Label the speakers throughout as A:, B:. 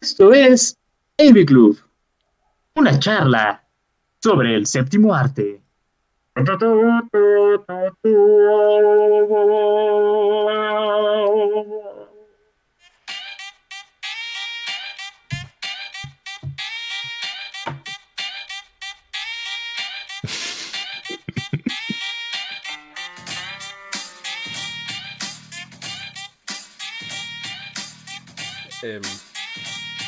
A: Esto es AV Club, una charla sobre el séptimo arte.
B: Em,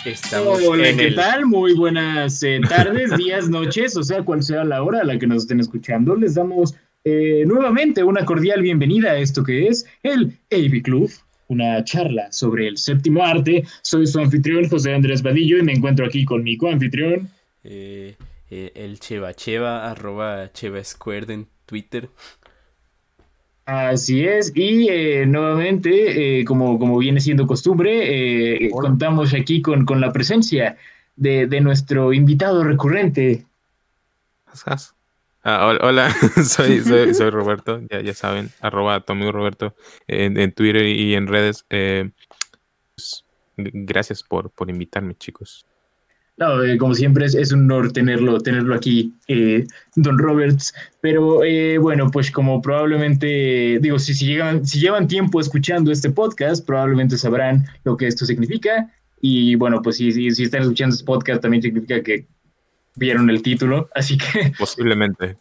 B: estamos
A: Hola,
B: en
A: ¿qué
B: el...
A: tal? Muy buenas eh, tardes, días, noches, o sea, cual sea la hora a la que nos estén escuchando. Les damos eh, nuevamente una cordial bienvenida a esto que es el AV Club, una charla sobre el séptimo arte. Soy su anfitrión, José Andrés Vadillo, y me encuentro aquí con mi coanfitrión.
B: eh, eh, el Cheva Cheva, arroba Cheva Squared en Twitter.
A: Así es, y eh, nuevamente, eh, como, como viene siendo costumbre, eh, contamos aquí con, con la presencia de, de nuestro invitado recurrente.
C: Ah, hol- hola, soy, soy, soy Roberto, ya, ya saben, arroba amigo Roberto en, en Twitter y en redes. eh, pues, gracias por, por invitarme, chicos.
A: No, eh, como siempre es, es un honor tenerlo, tenerlo aquí, eh, Don Roberts. Pero eh, bueno, pues como probablemente, digo, si, si, llegan, si llevan tiempo escuchando este podcast, probablemente sabrán lo que esto significa. Y bueno, pues si, si, si están escuchando este podcast, también significa que vieron el título. Así que
C: Posiblemente.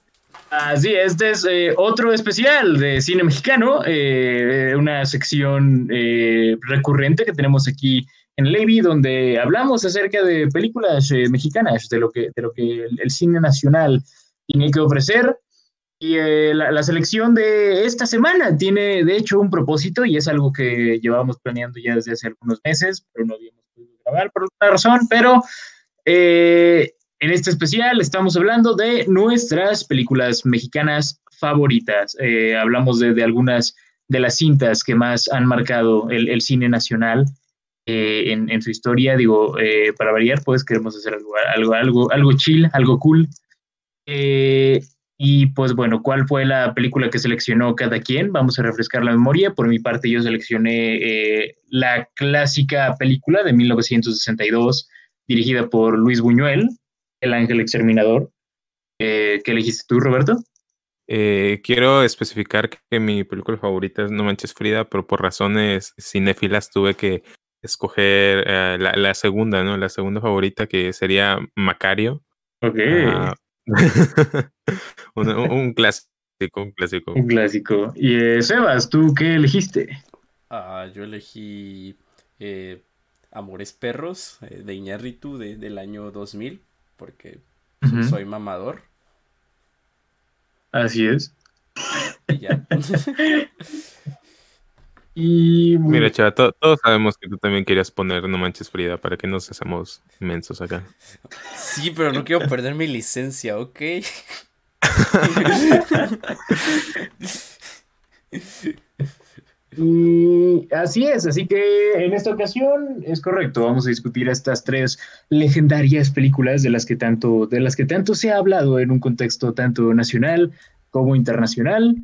A: Así, este es eh, otro especial de cine mexicano, eh, una sección eh, recurrente que tenemos aquí en Levy, donde hablamos acerca de películas eh, mexicanas, de lo que, de lo que el, el cine nacional tiene que ofrecer. Y eh, la, la selección de esta semana tiene, de hecho, un propósito y es algo que llevábamos planeando ya desde hace algunos meses, pero no habíamos podido grabar por alguna razón, pero eh, en este especial estamos hablando de nuestras películas mexicanas favoritas. Eh, hablamos de, de algunas de las cintas que más han marcado el, el cine nacional eh, en, en su historia. Digo, eh, para variar, pues queremos hacer algo, algo, algo, algo chill, algo cool. Eh, y pues bueno, ¿cuál fue la película que seleccionó cada quien? Vamos a refrescar la memoria. Por mi parte, yo seleccioné eh, la clásica película de 1962, dirigida por Luis Buñuel, El Ángel Exterminador. Eh, ¿Qué elegiste tú, Roberto?
C: Eh, quiero especificar que mi película favorita es No Manches Frida, pero por razones cinéfilas tuve que escoger eh, la, la segunda, ¿no? La segunda favorita que sería Macario.
A: Ok.
C: Ah, un, clásico, un clásico.
A: Un clásico. Y eh, Sebas, ¿tú qué elegiste?
B: Ah, yo elegí eh, Amores Perros eh, de Iñárritu de- del año 2000, porque soy mamador
A: Así es.
B: y ya.
A: Y
C: Mira, chava, to- todos sabemos que tú también querías poner No Manches Frida para que nos hacemos mensos acá.
B: Sí, pero no quiero perder mi licencia, ¿ok?
A: Y así es, así que en esta ocasión es correcto, vamos a discutir estas tres legendarias películas de las que tanto, de las que tanto se ha hablado en un contexto tanto nacional como internacional.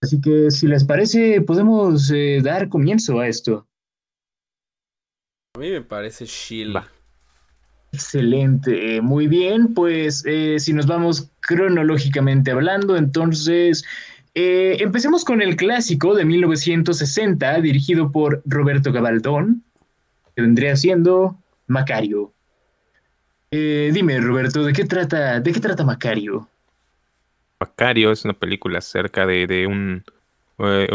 A: Así que si les parece, podemos eh, dar comienzo a esto.
B: A mí me parece.
C: Va.
A: Excelente, eh, muy bien, pues eh, si nos vamos cronológicamente hablando, entonces eh, empecemos con el clásico de 1960, dirigido por Roberto Gabaldón, que vendría siendo Macario. Eh, dime, Roberto, ¿de qué trata, de qué trata Macario?
C: Macario es una película acerca de, de un, eh,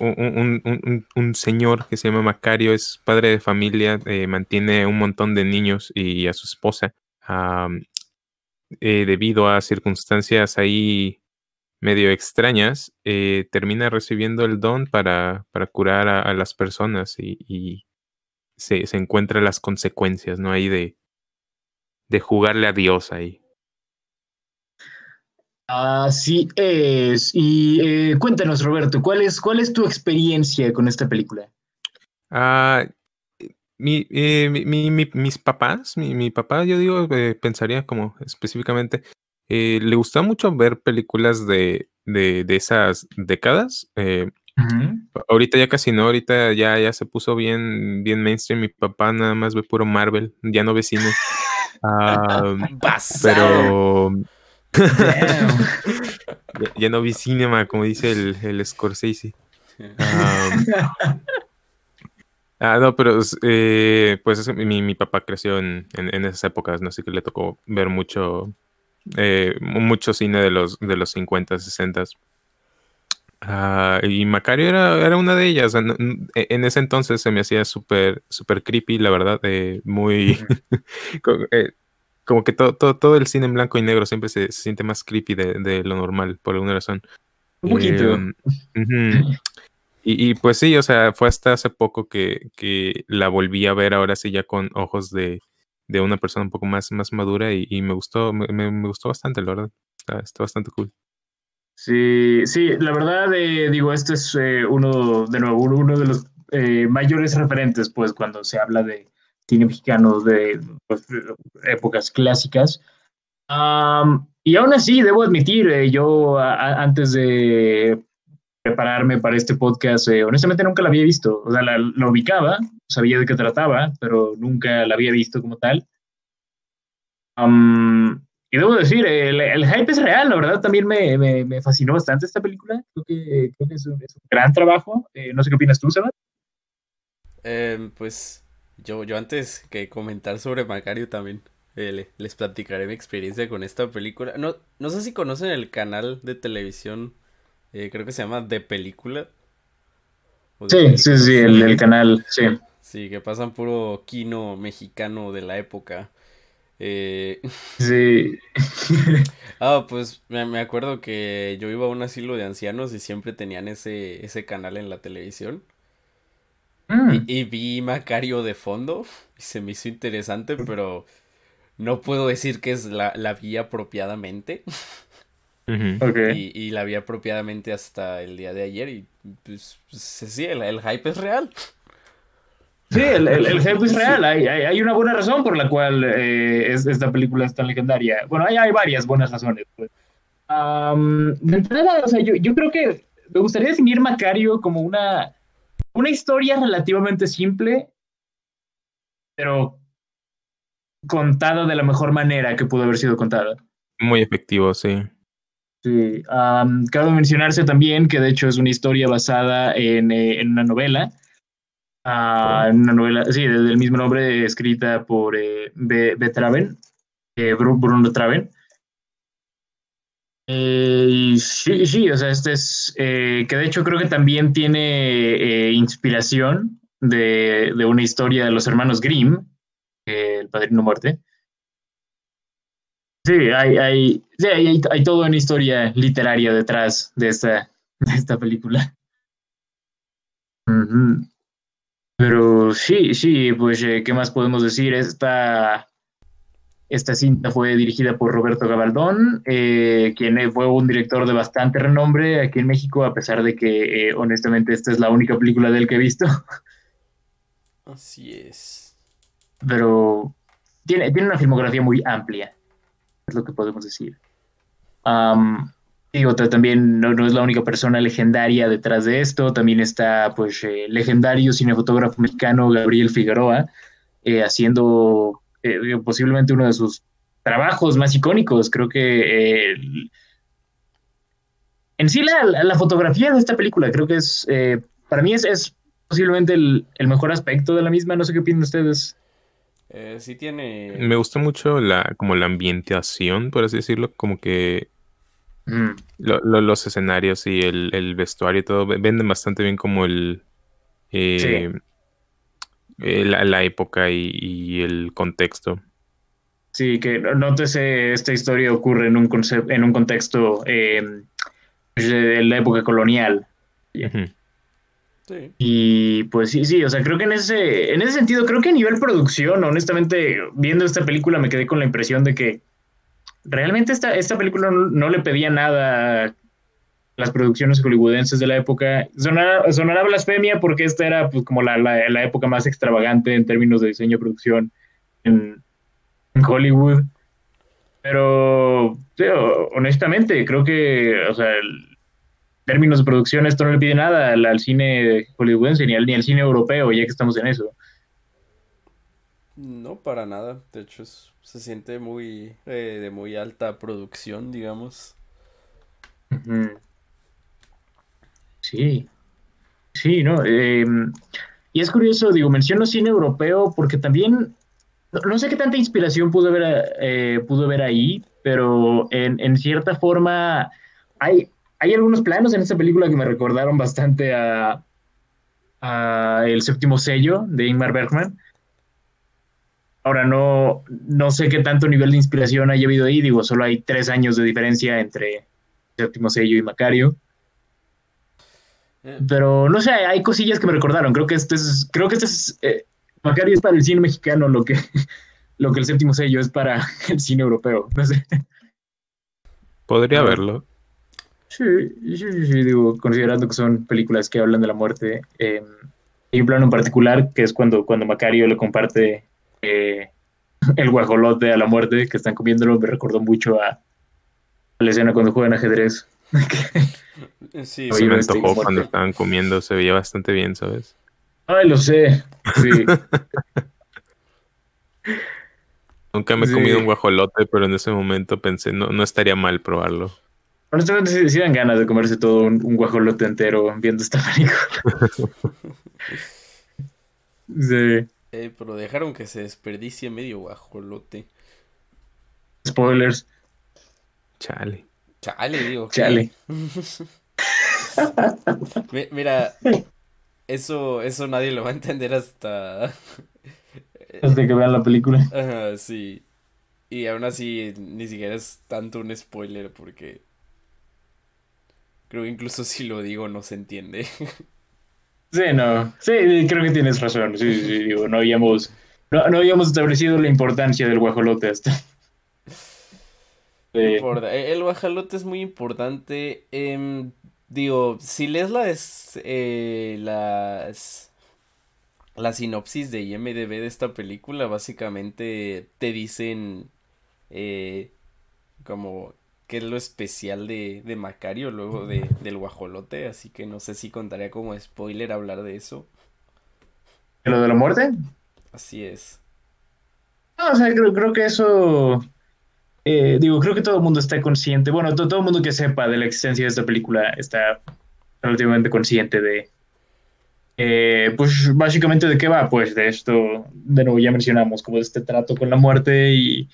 C: un, un- un- un- señor que se llama Macario, es padre de familia, eh, mantiene un montón de niños y a su esposa. eh, debido a circunstancias ahí medio extrañas, termina recibiendo el don para, para curar a, a las personas y, y se, se encuentra las consecuencias, ¿no? Ahí de, de jugarle a Dios ahí.
A: Así es. Y eh, cuéntanos, Roberto, ¿cuál es, ¿cuál es tu experiencia con esta película?
C: Ah, mi, eh, mis papás, mi, papá, yo digo, eh, pensaría como específicamente, eh, le gusta mucho ver películas de, de, esas décadas. Ahorita ya casi no, ahorita ya, ya se puso bien, bien mainstream. Mi papá nada más ve puro Marvel, ya no ve cine. Ah, pero ya, no vi cinema, como dice el, el Scorsese. Ah, no, pero eh, pues mi, mi, papá creció en, en, esas épocas, ¿no? Así que le tocó ver mucho, eh, mucho cine de los, de los 50, 60. Ah, y Macario era, era una de ellas. En, en ese entonces se me hacía súper super creepy, la verdad, eh, muy... como que todo, todo, todo, el cine en blanco y negro siempre se, siente más creepy de, de, lo normal, por alguna razón.
A: Un poquito.
C: Y, pues sí, o sea, fue hasta hace poco que, que la volví a ver ahora sí ya con ojos de, de una persona un poco más, más madura y, me gustó, me, me, gustó bastante, la verdad. Está, bastante cool.
A: Sí, sí, la verdad, eh, digo, este es eh, uno, de nuevo, uno de los eh, mayores referentes, pues, cuando se habla de cine mexicano de, pues, épocas clásicas. y aún así, debo admitir, yo antes de prepararme para este podcast, eh, honestamente nunca la había visto. O sea, la, ubicaba, sabía de qué trataba, pero nunca la había visto como tal. y debo decir, el, hype es real, la verdad también me, me, fascinó bastante esta película. Creo que, creo que es, un, gran trabajo. Eh, no sé qué opinas tú, Seba.
B: Em, pues yo, yo antes que comentar sobre Macario también eh, les platicaré mi experiencia con esta película. No, no sé si conocen el canal de televisión eh, creo que se llama De Película.
A: Sí, sí, sí, el, canal, sí.
B: Sí, que pasan puro kino mexicano de la época. Eh...
A: Sí.
B: ah, pues me, acuerdo que yo iba a un asilo de ancianos y siempre tenían ese, ese canal en la televisión. Mm. Y, vi Macario de fondo y se me hizo interesante, pero no puedo decir que es la, la vi apropiadamente. y, la vi apropiadamente hasta el día de ayer y pues, pues sí, el, hype es real.
A: Sí, el, el, hype es real. Hay, hay, una buena razón por la cual eh, esta película es tan legendaria. Bueno, hay, hay varias buenas razones. Pues. de entrada, o sea, yo, yo creo que me gustaría definir Macario como una, una historia relativamente simple, pero contada de la mejor manera que pudo haber sido contada.
C: Muy efectivo, sí.
A: Sí, cabe mencionarse también que de hecho es una historia basada en, eh, en una novela, uh, en una novela, sí, del mismo nombre, escrita por eh, B. Traven, eh, Bruno Traven. Eh, sí, sí, o sea, este es, que de hecho creo que también tiene inspiración de, de, una historia de los hermanos Grimm, El Padrino Muerte. Sí, hay, hay, hay, hay toda una historia literaria detrás de esta, de esta película. Pero sí, sí, pues, eh, ¿qué más podemos decir? Esta, esta cinta fue dirigida por Roberto Gabaldón, eh, quien fue un director de bastante renombre aquí en México, a pesar de que, eh, honestamente, esta es la única película de él que he visto.
B: Así es.
A: Pero tiene, tiene una filmografía muy amplia es lo que podemos decir. digo, también no, es la única persona legendaria detrás de esto, también está pues eh, legendario cinefotógrafo mexicano Gabriel Figueroa, eh, haciendo eh, posiblemente uno de sus trabajos más icónicos, creo que en sí la, fotografía de esta película creo que es, para mí es, posiblemente el, el, mejor aspecto de la misma, no sé qué opinan ustedes.
B: Eh, sí tiene.
C: Me gusta mucho la, como la ambientación, por así decirlo, como que mm. los escenarios y el, vestuario y todo venden bastante bien como el eh, eh, la, época y, el contexto.
A: Sí, que nótese, esta historia ocurre en un, en un contexto de la época colonial. Y pues sí, sí, o sea, creo que en ese, en ese sentido, creo que a nivel producción, honestamente, viendo esta película me quedé con la impresión de que realmente esta, esta película no, le pedía nada las producciones hollywoodenses de la época. Sonará, blasfemia porque esta era pues, como la, la, época más extravagante en términos de diseño y producción en, Hollywood. Pero honestamente, creo que, o sea, en términos de producción esto no le pide nada al, cine hollywoodense ni al, ni al cine europeo, ya que estamos en eso.
B: No, para nada. De hecho, se siente muy eh, de muy alta producción, digamos.
A: Sí, sí, ¿no? Em, y es curioso, digo, menciono cine europeo porque también, no, sé qué tanta inspiración pudo haber, eh, pudo haber ahí, pero en, cierta forma hay, hay algunos planos en esta película que me recordaron bastante a, El séptimo sello de Ingmar Bergman. Ahora no, no sé qué tanto nivel de inspiración haya habido ahí, digo, solo hay tres años de diferencia entre Séptimo Sello y Macario. Eh. Pero no sé, hay cosillas que me recordaron. Creo que este es, creo que este es, eh, Macario es para el cine mexicano lo que, lo que el séptimo sello es para el cine europeo. No sé.
C: Podría verlo.
A: Sí, sí, sí, digo, considerando que son películas que hablan de la muerte. Eh, hay un plano en particular que es cuando, cuando Macario le comparte eh, el guajolote a la muerte que están comiéndolo. Me recordó mucho a, la escena cuando juegan ajedrez.
C: Sí, se me antojó cuando estaban comiendo, se veía bastante bien, ¿sabes?
A: Ay, lo sé. Sí.
C: Nunca me he comido un guajolote, pero en ese momento pensé, no, no estaría mal probarlo.
A: Honestamente, sí, sí dan ganas de comerse todo un, guajolote entero viendo esta película.
B: sí. Eh, pero dejaron que se desperdicie medio guajolote.
A: Spoilers.
C: Chale.
B: Chale, digo.
A: Chale.
B: Mira, eso, eso nadie lo va a entender hasta.
A: Hasta que vean la película.
B: Ajá, sí. Y aún así, ni siquiera es tanto un spoiler porque. Creo que incluso si lo digo no se entiende.
A: Sí, no. Sí, creo que tienes razón. Sí, sí, digo, no habíamos, no, habíamos establecido la importancia del guajolote hasta.
B: E, el guajolote es muy importante. Em, digo, si lees las, eh, las, la sinopsis de IMDB de esta película, básicamente te dicen eh, como que es lo especial de, de Macario luego de, del guajolote, así que no sé si contaría como spoiler hablar de eso.
A: ¿De lo de la muerte?
B: Así es.
A: No, o sea, creo, creo que eso... Eh, digo, creo que todo el mundo está consciente, bueno, todo, el mundo que sepa de la existencia de esta película está relativamente consciente de, eh, pues básicamente de qué va, pues de esto, de nuevo ya mencionamos, como de este trato con la muerte y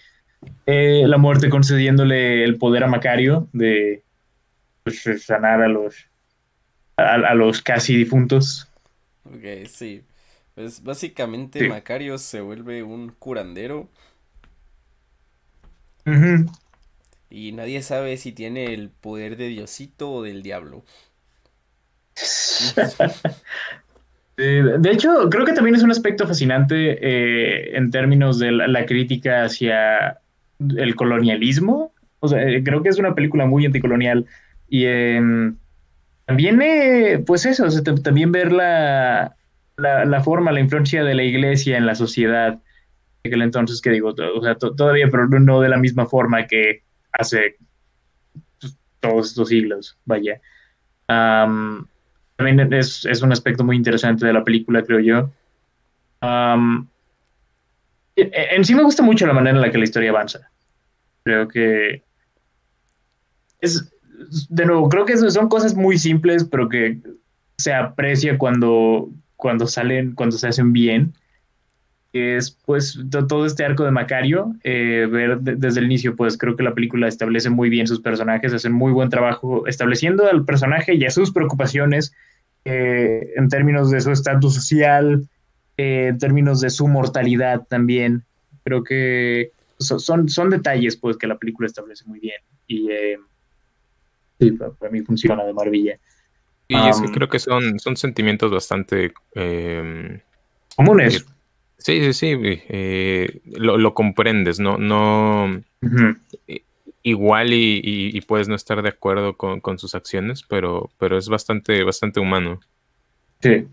A: eh, la muerte concediéndole el poder a Macario de pues, sanar a los, a, los casi difuntos.
B: Ok, sí. Pues básicamente Macario se vuelve un curandero. Y nadie sabe si tiene el poder de Diosito o del diablo.
A: de hecho, creo que también es un aspecto fascinante eh, en términos de la, crítica hacia el colonialismo. O sea, eh, creo que es una película muy anticolonial. Y em, también, eh, pues eso, también ver la, la, forma, la influencia de la iglesia en la sociedad. Aquel entonces, que digo, o sea, todavía, pero no de la misma forma que hace pues, todos estos siglos, vaya. también es, es, un aspecto muy interesante de la película, creo yo. En sí me gusta mucho la manera en la que la historia avanza. Creo que es, de nuevo, creo que son cosas muy simples, pero que se aprecia cuando, cuando salen, cuando se hacen bien. Es pues todo este arco de Macario, eh, ver desde el inicio, pues creo que la película establece muy bien sus personajes, hacen muy buen trabajo estableciendo al personaje y a sus preocupaciones eh, en términos de su estatus social, eh, en términos de su mortalidad también. Creo que son, son detalles pues que la película establece muy bien y sí, para, mí funciona de maravilla.
C: Y es que creo que son, son sentimientos bastante em,
A: comunes.
C: Sí, sí, sí. lo, comprendes, no, no. igual y, puedes no estar de acuerdo con, sus acciones, pero, pero es bastante, bastante humano.
A: Sí,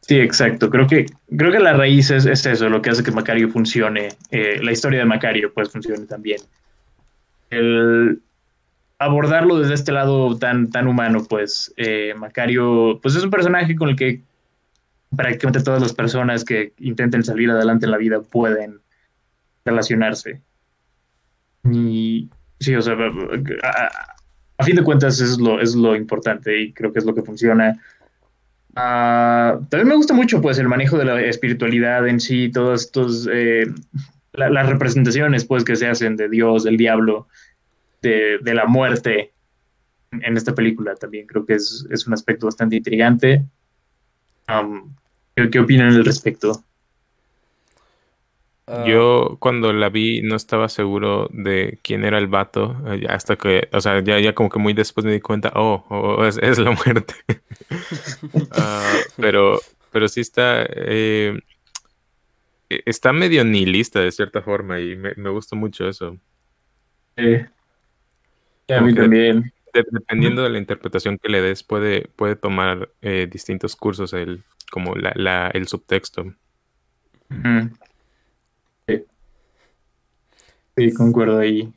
A: sí, exacto. Creo que, creo que la raíz es, eso, lo que hace que Macario funcione, eh, la historia de Macario pues funcione también. El abordarlo desde este lado tan, tan humano, pues eh, Macario pues es un personaje con el que prácticamente todas las personas que intenten salir adelante en la vida pueden relacionarse. Y sí, o sea, a, fin de cuentas es lo, es lo importante y creo que es lo que funciona. Ah, también me gusta mucho pues el manejo de la espiritualidad en sí, todas estos, eh, las representaciones pues que se hacen de Dios, del diablo, de, la muerte en esta película también creo que es, un aspecto bastante intrigante. ¿Qué, ¿Qué opinan al respecto?
C: Ah. Yo cuando la vi no estaba seguro de quién era el vato, eh, hasta que, o sea, ya, ya como que muy después me di cuenta, oh, oh es, la muerte. Ah, pero, pero sí está, eh, e, está medio nihilista de cierta forma y me, me gusta mucho eso.
A: Sí. a mí también.
C: dependiendo de la interpretación que le des, puede, puede tomar eh, distintos cursos el, como la, la, el subtexto.
A: Sí, concuerdo ahí.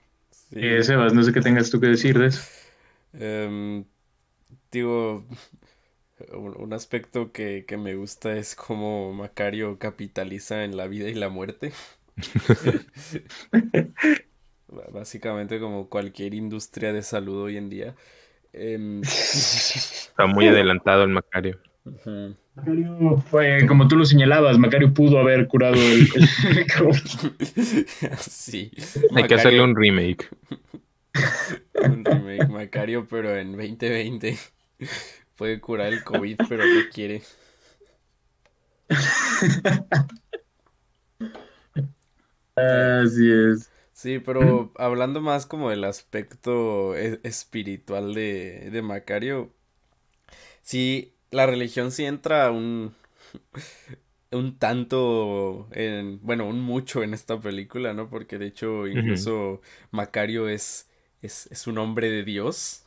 A: Eh, Sebas, no sé qué tengas tú que decir de eso.
B: Em, digo, un, aspecto que, me gusta es cómo Macario capitaliza en la vida y la muerte. Básicamente como cualquier industria de salud hoy en día. Em,
C: Está muy adelantado el Macario.
A: Macario, fue, como tú lo señalabas, Macario pudo haber curado el,
B: Sí.
C: Hay que hacerle un remake.
B: un remake, Macario, pero en 2020. Puede curar el COVID, pero no quiere.
A: Así es.
B: Sí, pero hablando más como del aspecto e, espiritual de, de Macario, sí, la religión sí entra un, un tanto, en, bueno, un mucho en esta película, ¿no? Porque de hecho incluso Macario es, es, un hombre de Dios.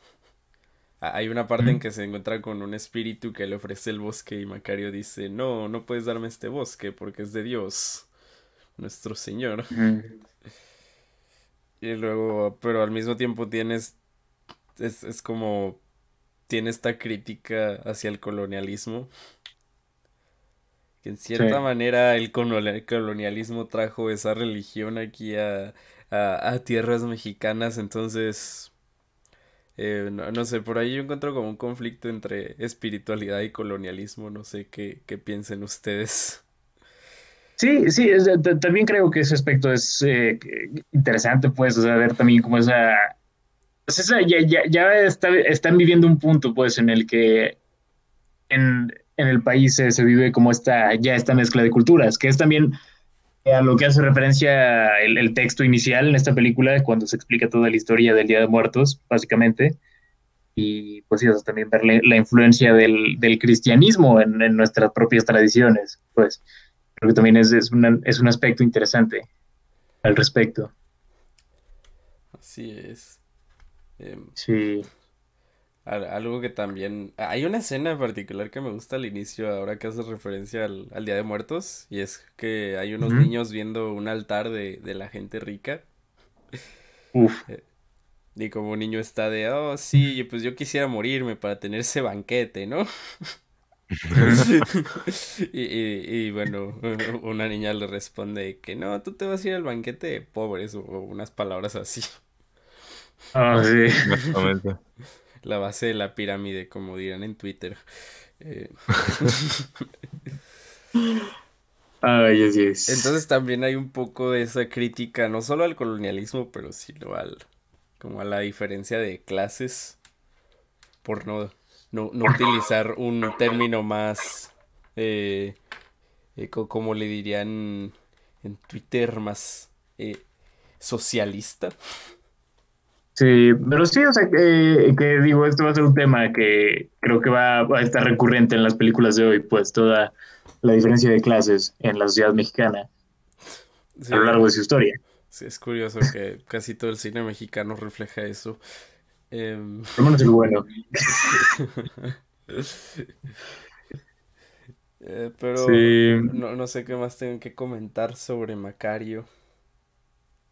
B: Hay una parte en que se encuentra con un espíritu que le ofrece el bosque y Macario dice, no, no puedes darme este bosque porque es de Dios, nuestro Señor. Y luego, pero al mismo tiempo tienes, es, es como tiene esta crítica hacia el colonialismo. Que en cierta manera el colonialismo trajo esa religión aquí a, tierras mexicanas, entonces... Eh, no, sé, por ahí yo encuentro como un conflicto entre espiritualidad y colonialismo, no sé qué, qué piensen ustedes.
A: Sí, sí, también creo que ese aspecto es eh, interesante, pues, o sea, ver también como esa pues ya, ya, ya están viviendo un punto, pues, en el que en, el país se, vive como esta, ya esta mezcla de culturas, que es también a lo que hace referencia el, texto inicial en esta película, cuando se explica toda la historia del Día de Muertos, básicamente. Y pues sí, también ver la, influencia del, cristianismo en, nuestras propias tradiciones, pues creo que también es, es, es un aspecto interesante al respecto.
B: Así es.
A: Em, sí.
B: Algo que también... Hay una escena en particular que me gusta al inicio, ahora que hace referencia al, Día de Muertos, y es que hay unos niños viendo un altar de, la gente rica.
A: Uf.
B: Eh, y como un niño está de, oh, sí, pues yo quisiera morirme para tener ese banquete, ¿no? y, y, bueno, una niña le responde que no, tú te vas a ir al banquete de pobres o unas palabras así.
A: Ah, sí.
B: La base de la pirámide, como dirán en Twitter. Eh,
A: Ay, es.
B: Entonces también hay un poco de esa crítica, no solo al colonialismo, pero sino al como a la diferencia de clases, por no, no, utilizar un término más, eh, eh, como le dirían en Twitter, más socialista.
A: Sí, pero sí, o sea, que, que, digo, esto va a ser un tema que creo que va, a estar recurrente en las películas de hoy, pues toda la diferencia de clases en la sociedad mexicana a lo largo de su historia.
B: Sí, es curioso que casi todo el cine mexicano refleja eso. Eh...
A: es bueno.
B: Eh, pero no, no, sé qué más tengo que comentar sobre Macario.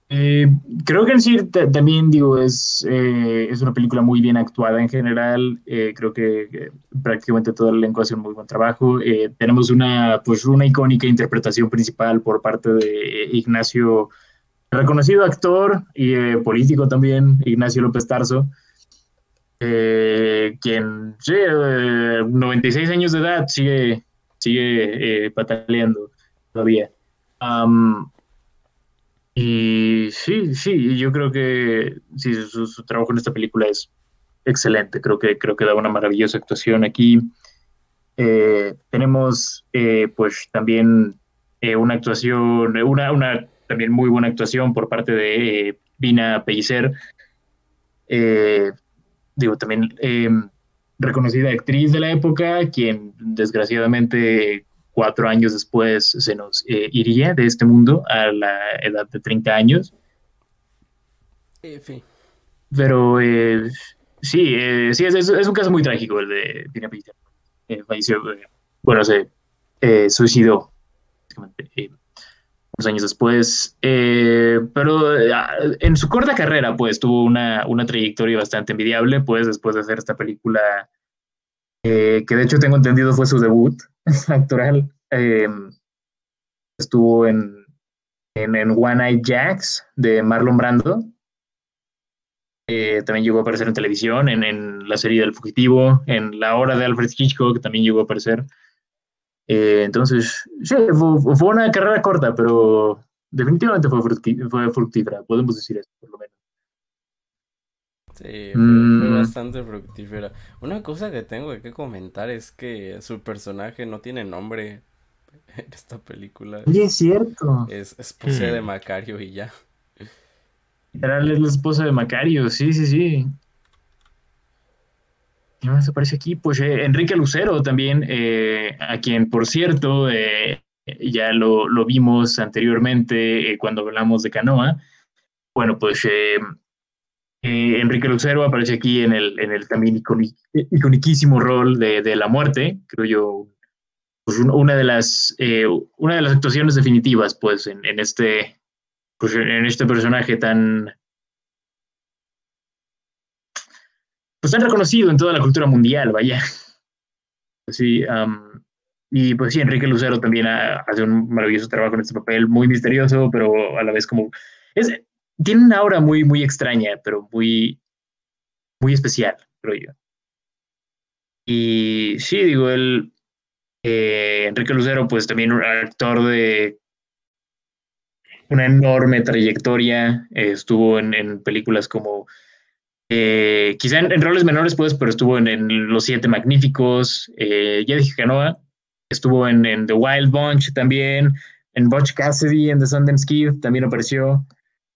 A: Eh, creo que en sí también digo, es, eh, es una película muy bien actuada en general. creo que, prácticamente todo el elenco hace un muy buen trabajo. tenemos una, pues, una icónica interpretación principal por parte de Ignacio, reconocido actor y político también, Ignacio López Tarso. quien, sí, 96 años de edad, sigue, sigue eh, pataleando todavía. Y sí, sí, yo creo que sí, su, trabajo en esta película es excelente. Creo que, creo que da una maravillosa actuación aquí. Eh, tenemos eh, pues también una actuación, una, una también muy buena actuación por parte de Vina Pellicer. digo, también reconocida actriz de la época, quien desgraciadamente cuatro años después se nos eh, iría de este mundo a la edad de 30 años. Pero eh, sí, eh, sí es, es, un caso muy trágico el de Tina falleció, bueno, se suicidó unos años después, pero en su corta carrera, pues tuvo una, una trayectoria bastante envidiable, pues después de hacer esta película que de hecho tengo entendido fue su debut actoral. Eh, estuvo en, en, One Eye Jacks de Marlon Brando. Eh, también llegó a aparecer en televisión, en, en, la serie del fugitivo, en La Hora de Alfred Hitchcock también llegó a aparecer. entonces, sí, fue, fue, una carrera corta, pero definitivamente fue, fue fructífera, podemos decir eso, por lo menos.
B: Sí, fue, mm. bastante fructífera. Una cosa que tengo que comentar es que su personaje no tiene nombre en esta película.
A: Sí, es cierto.
B: Es esposa de Macario y ya.
A: Era la esposa de Macario, sí, sí, sí. ¿Qué más aparece aquí? Pues eh, Enrique Lucero también, eh, a quien, por cierto, eh, ya lo, lo, vimos anteriormente cuando hablamos de Canoa. Bueno, pues Enrique Lucero aparece aquí en el, en el también iconiquísimo rol de, de, la muerte, creo yo, pues una, de las, eh, una de las actuaciones definitivas, pues, en, en este, pues, en este personaje tan, pues tan reconocido en toda la cultura mundial, vaya. Sí, y pues sí, Enrique Lucero también hace un maravilloso trabajo en este papel, muy misterioso, pero a la vez como... Es, tiene una aura muy, muy extraña, pero muy, muy especial, creo yo. Y sí, digo, él, eh, Enrique Lucero, pues también un actor de una enorme trayectoria, estuvo en, películas como, eh, quizá en, roles menores, pues, pero estuvo en, Los Siete Magníficos, eh, ya dije Canoa, estuvo en, The Wild Bunch también, en Butch Cassidy, en The Sundance Kid, también apareció.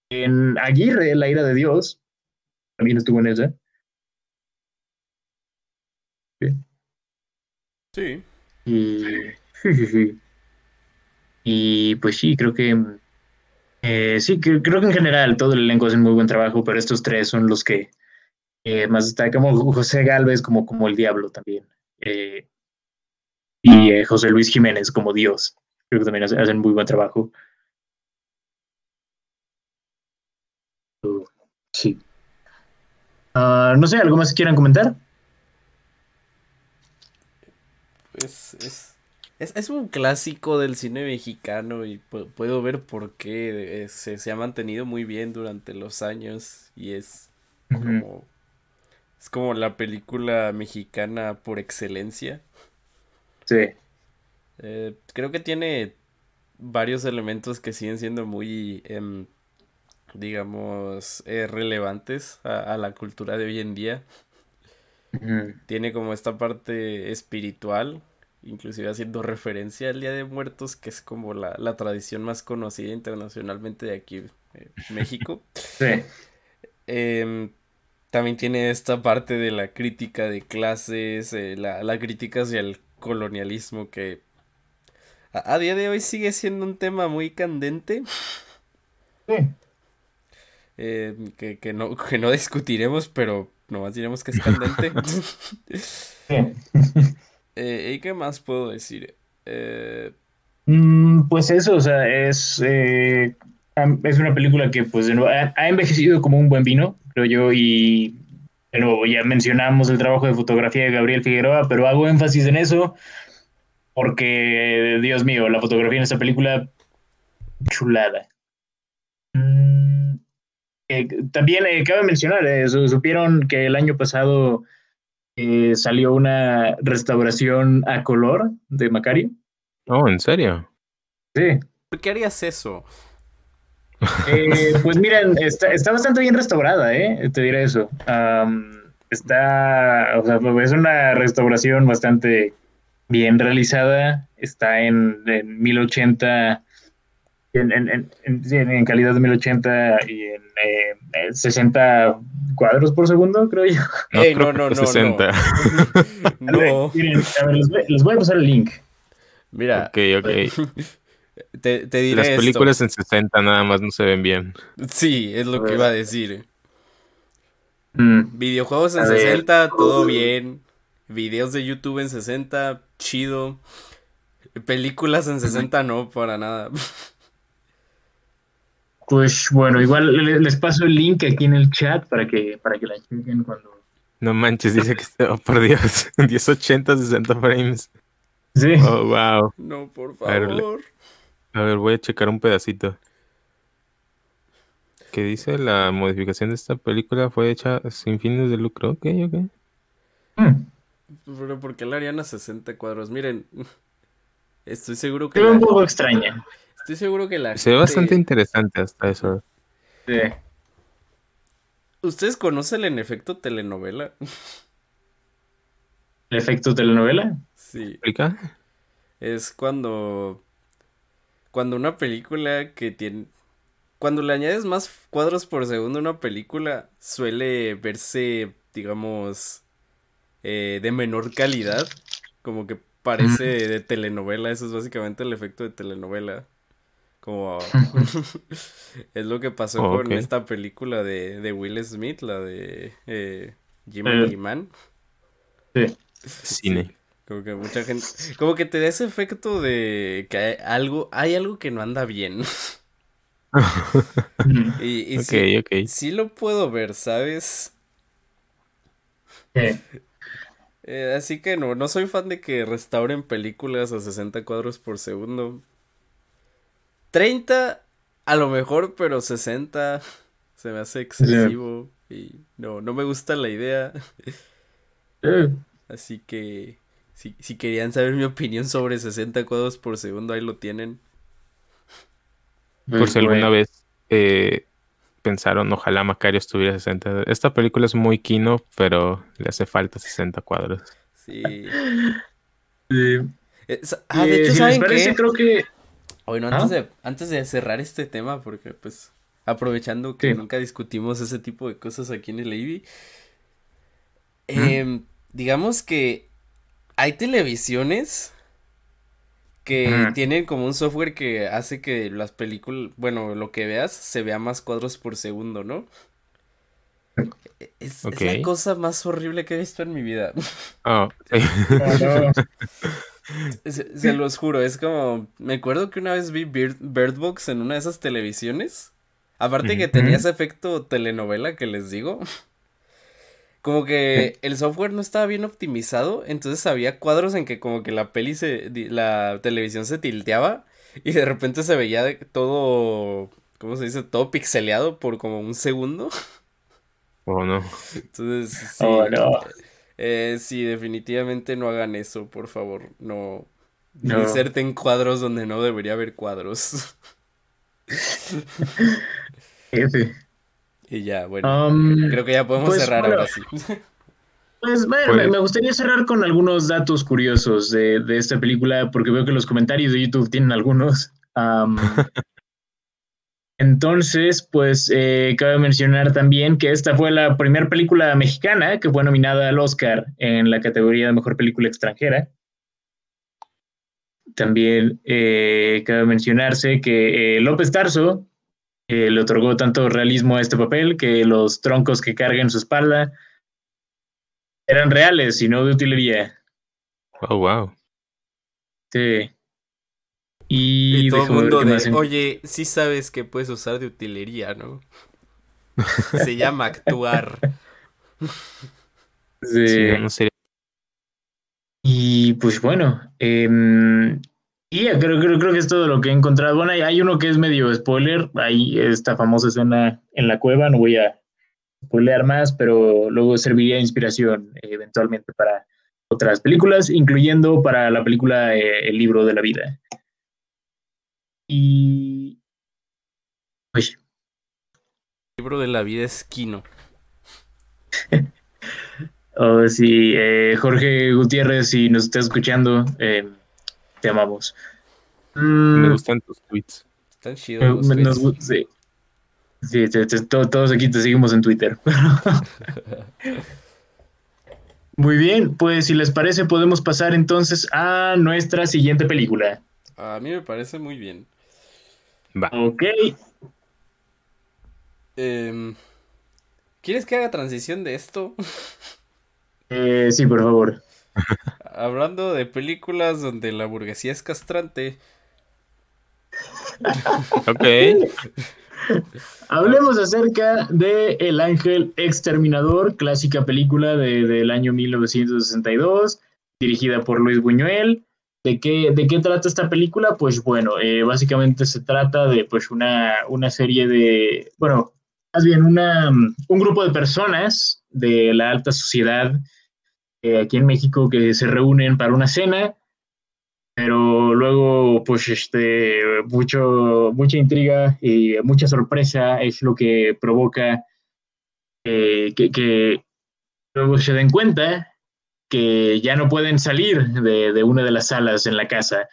A: En Aguirre, La ira de Dios, también estuvo en esa.
B: Sí.
A: Y, sí, sí, sí. Y pues sí, creo que eh, sí, creo que en general todo el elenco hace un muy buen trabajo, pero estos tres son los que eh, más está como José Galvez como, como el diablo también. Eh, y José Luis Jiménez como Dios. Creo que también hacen muy buen trabajo. Sí. Ah, no sé, ¿algo más que quieran comentar?
B: Pues es, es, un clásico del cine mexicano y puedo ver por qué eh, se, ha mantenido muy bien durante los años y es como es como la película mexicana por excelencia.
A: Sí.
B: Eh, creo que tiene varios elementos que siguen siendo muy em, digamos, eh, relevantes a, la cultura de hoy en día. Tiene como esta parte espiritual, inclusive haciendo referencia al Día de Muertos, que es como la, tradición más conocida internacionalmente de aquí, eh, México.
A: Sí.
B: Em, también tiene esta parte de la crítica de clases, eh, la, la, crítica hacia el colonialismo que a, a, día de hoy sigue siendo un tema muy candente.
A: Sí.
B: Eh, que, no, que no discutiremos, pero nomás diremos que es candente. Eh, ¿Y qué más puedo decir? Eh,
A: mm, pues eso, o sea, es, es una película que pues ha, envejecido como un buen vino, creo yo, y de nuevo ya mencionamos el trabajo de fotografía de Gabriel Figueroa, pero hago énfasis en eso porque, Dios mío, la fotografía en esta película, chulada. Mm, eh, también eh, cabe mencionar, eh, supieron que el año pasado salió una restauración a color de Macario.
C: Oh, ¿en serio?
A: Sí.
B: ¿Por qué harías eso?
A: pues miren, está, bastante bien restaurada, ¿eh? Te diré eso. está, o sea, es una restauración bastante bien realizada, está en, en 1080, en, en, en, calidad de 1080 y en 60 eh, cuadros por segundo, creo yo.
B: No, no, no, no, 60.
A: No. Miren, a ver, les, voy, a pasar el link.
B: Mira.
C: Ok, ok. Te, te diré Las películas en 60 nada más no se ven bien.
B: Sí, es lo que iba a decir. Mm. Videojuegos en 60, todo bien. Videos de YouTube en 60, chido. Películas en 60 no, para nada.
A: Pues bueno, igual les paso el link aquí en el chat para que, para que la chequen cuando.
C: No manches, dice que está, oh, por Dios, 1080, 60 frames.
A: Sí.
C: Oh, wow.
B: No, por favor.
C: A ver, voy a checar un pedacito. ¿Qué dice? La modificación de esta película fue hecha sin fines de lucro. Ok, ok.
B: Hmm. Pero ¿por qué la harían a 60 cuadros? Miren, estoy seguro que...
A: Se ve un poco extraña.
B: Estoy seguro que la
C: Se ve bastante interesante hasta eso.
A: Sí.
B: ¿Ustedes conocen el efecto telenovela?
A: ¿El efecto telenovela?
B: Sí.
C: ¿Explica?
B: Es cuando... Cuando una película que tiene... Cuando le añades más cuadros por segundo a una película, suele verse, digamos, eh, de menor calidad, como que parece de telenovela, eso es básicamente el efecto de telenovela. Como es lo que pasó con esta película de, Will Smith, la de eh, Jimmy Man.
A: Sí.
C: Cine.
B: Como que mucha gente, como que te da ese efecto de que hay algo, hay algo que no anda bien. y, y sí, sí, lo puedo ver, ¿sabes? Eh, así que no, no soy fan de que restauren películas a 60 cuadros por segundo. 30 a lo mejor, pero 60 se me hace excesivo y no, no me gusta la idea. Así que si, si querían saber mi opinión sobre 60 cuadros por segundo, ahí lo tienen.
C: Por si alguna vez eh, pensaron, ojalá Macario estuviera 60. Esta película es muy kino, pero le hace falta 60 cuadros.
B: Sí.
A: sí.
B: Eh, ah, de hecho, ¿saben qué?
A: Creo que...
B: Bueno, antes, ¿Ah? de, antes de cerrar este tema, porque pues aprovechando que nunca discutimos ese tipo de cosas aquí en el AV, em, digamos que hay televisiones que tienen como un software que hace que las películas, bueno, lo que veas se vea más cuadros por segundo, ¿no? Es, la cosa más horrible que he visto en mi vida.
C: Oh,
B: se, los juro, es como, me acuerdo que una vez vi Bird, Box en una de esas televisiones. Aparte que tenía ese efecto telenovela que les digo. Como que el software no estaba bien optimizado, entonces había cuadros en que como que la peli se, la televisión se tilteaba y de repente se veía todo, ¿cómo se dice? Todo pixeleado por como un segundo.
C: Oh, no.
B: Entonces, sí.
A: Oh, no.
B: Eh, sí, definitivamente no hagan eso, por favor. No, no. inserten cuadros donde no debería haber cuadros. Y ya, bueno. Um, creo que ya podemos pues, cerrar ahora sí.
A: Pues, bueno, me gustaría cerrar con algunos datos curiosos de, esta película, porque veo que los comentarios de YouTube tienen algunos. Um, entonces, pues eh, cabe mencionar también que esta fue la primera película mexicana que fue nominada al Oscar en la categoría de Mejor Película Extranjera. También eh, cabe mencionarse que eh, López Tarso le otorgó tanto realismo a este papel que los troncos que carga en su espalda eran reales y no de utilería.
C: Oh, wow.
A: Sí.
B: Y, todo el mundo de, oye, sí sabes que puedes usar de utilería, ¿no? Se llama actuar.
A: Sí. Y pues bueno, em, y creo, creo, creo, que es todo lo que he encontrado. Bueno, hay, uno que es medio spoiler, ahí esta famosa escena en la cueva, no voy a spoilear más, pero luego serviría de inspiración eventualmente para otras películas, incluyendo para la película eh, El libro de la vida. Y...
B: El libro de la vida es Kino.
A: oh, sí, eh, Jorge Gutiérrez, si nos estás escuchando, eh, te amamos.
C: Me mm. gustan tus tweets.
B: Están chidos.
A: sí. Sí, todos aquí te seguimos en Twitter. Muy bien, pues si les parece podemos pasar entonces a nuestra siguiente película.
B: A mí me parece muy bien.
C: Va.
A: Ok.
B: Em, ¿Quieres que haga transición de esto?
A: Eh, sí, por favor.
B: Hablando de películas donde la burguesía es castrante.
C: ok.
A: Hablemos acerca de El Ángel Exterminador, clásica película de, del año 1962, dirigida por Luis Buñuel. ¿De qué, ¿De qué trata esta película? Pues bueno, eh, básicamente se trata de pues una, una serie de, bueno, más bien una, un grupo de personas de la alta sociedad eh, aquí en México que se reúnen para una cena pero luego pues este mucho mucha intriga y mucha sorpresa es lo que provoca eh, que, luego se den cuenta que ya no pueden salir de, una de las salas en la casa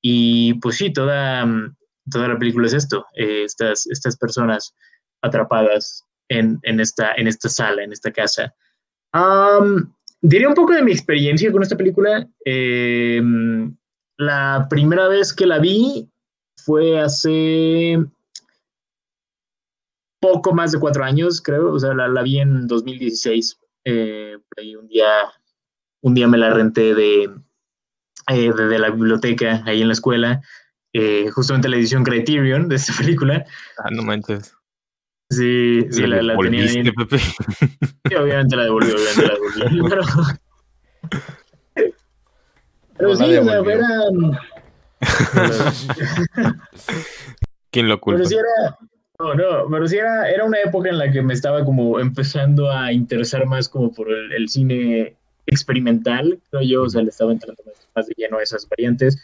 A: y pues sí toda toda la película es esto eh, estas estas personas atrapadas en, esta en esta sala en esta casa diría un poco de mi experiencia con esta película eh, la primera vez que la vi fue hace poco más de cuatro años, creo. O sea, la, vi en 2016. Eh, un día, un día me la renté de, eh, de, la biblioteca ahí en la escuela. Eh, justamente la edición Criterion de esta película.
C: Ah, no manches.
A: Sí, sí, la, la tenía ahí. Sí, obviamente la devolví, obviamente la devolví. Pero, pero sí, o sea,
C: ¿Quién lo culpa?
A: Pero sí era, no, no, pero sí era, era una época en la que me estaba como empezando a interesar más como por el, cine experimental, creo yo, o sea, le estaba entrando más, de lleno a esas variantes.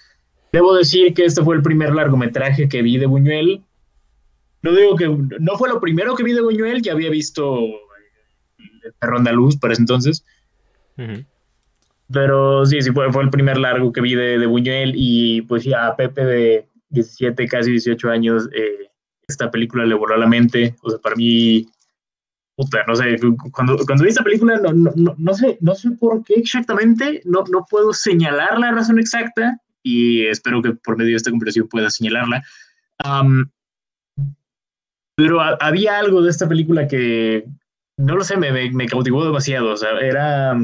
A: Debo decir que este fue el primer largometraje que vi de Buñuel. No digo que no fue lo primero que vi de Buñuel, ya había visto El perro andaluz para ese entonces. Pero sí, sí, fue, fue el primer largo que vi de, de Buñuel y pues ya a Pepe de 17, casi 18 años, eh, esta película le voló a la mente. O sea, para mí, puta, no sé, cuando, cuando vi esta película, no, no, no, sé, no sé por qué exactamente, no, no puedo señalar la razón exacta y espero que por medio de esta conversación pueda señalarla. pero había algo de esta película que, no lo sé, me, me, me cautivó demasiado. O sea, era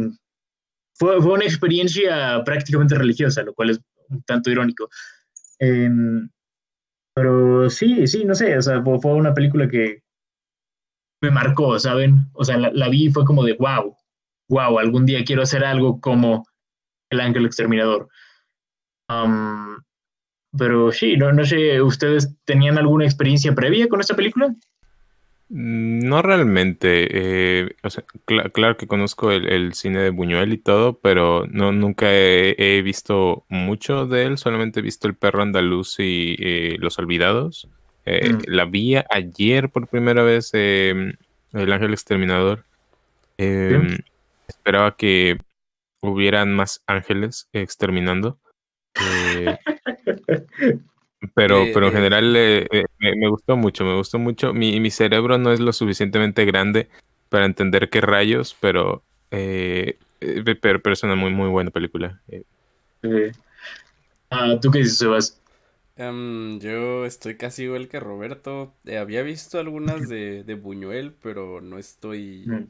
A: fue, fue, una experiencia prácticamente religiosa, lo cual es un tanto irónico. Em, pero sí, sí, no sé, o sea, fue, una película que me marcó, ¿saben? O sea, la, vi y fue como de, wow, wow, algún día quiero hacer algo como El Ángel Exterminador. pero sí, no, no sé, ¿ustedes tenían alguna experiencia previa con esta película?
C: Mm, no realmente. Eh, o sea, claro que conozco el, cine de Buñuel y todo, pero no nunca he, visto mucho de él. Solamente he visto El perro andaluz y eh, Los Olvidados. Eh, mm. La vi ayer por primera vez, em, El Ángel Exterminador. Em, esperaba que hubieran más ángeles exterminando. Pero, pero en general eh, eh, me, gustó mucho, me gustó mucho. Mi, mi cerebro no es lo suficientemente grande para entender qué rayos, pero, eh, pero, es una muy, muy buena película.
A: Ah, ¿Tú qué dices, Sebas?
B: Em, yo estoy casi igual que Roberto. Eh, había visto algunas de, Buñuel, pero no estoy mm.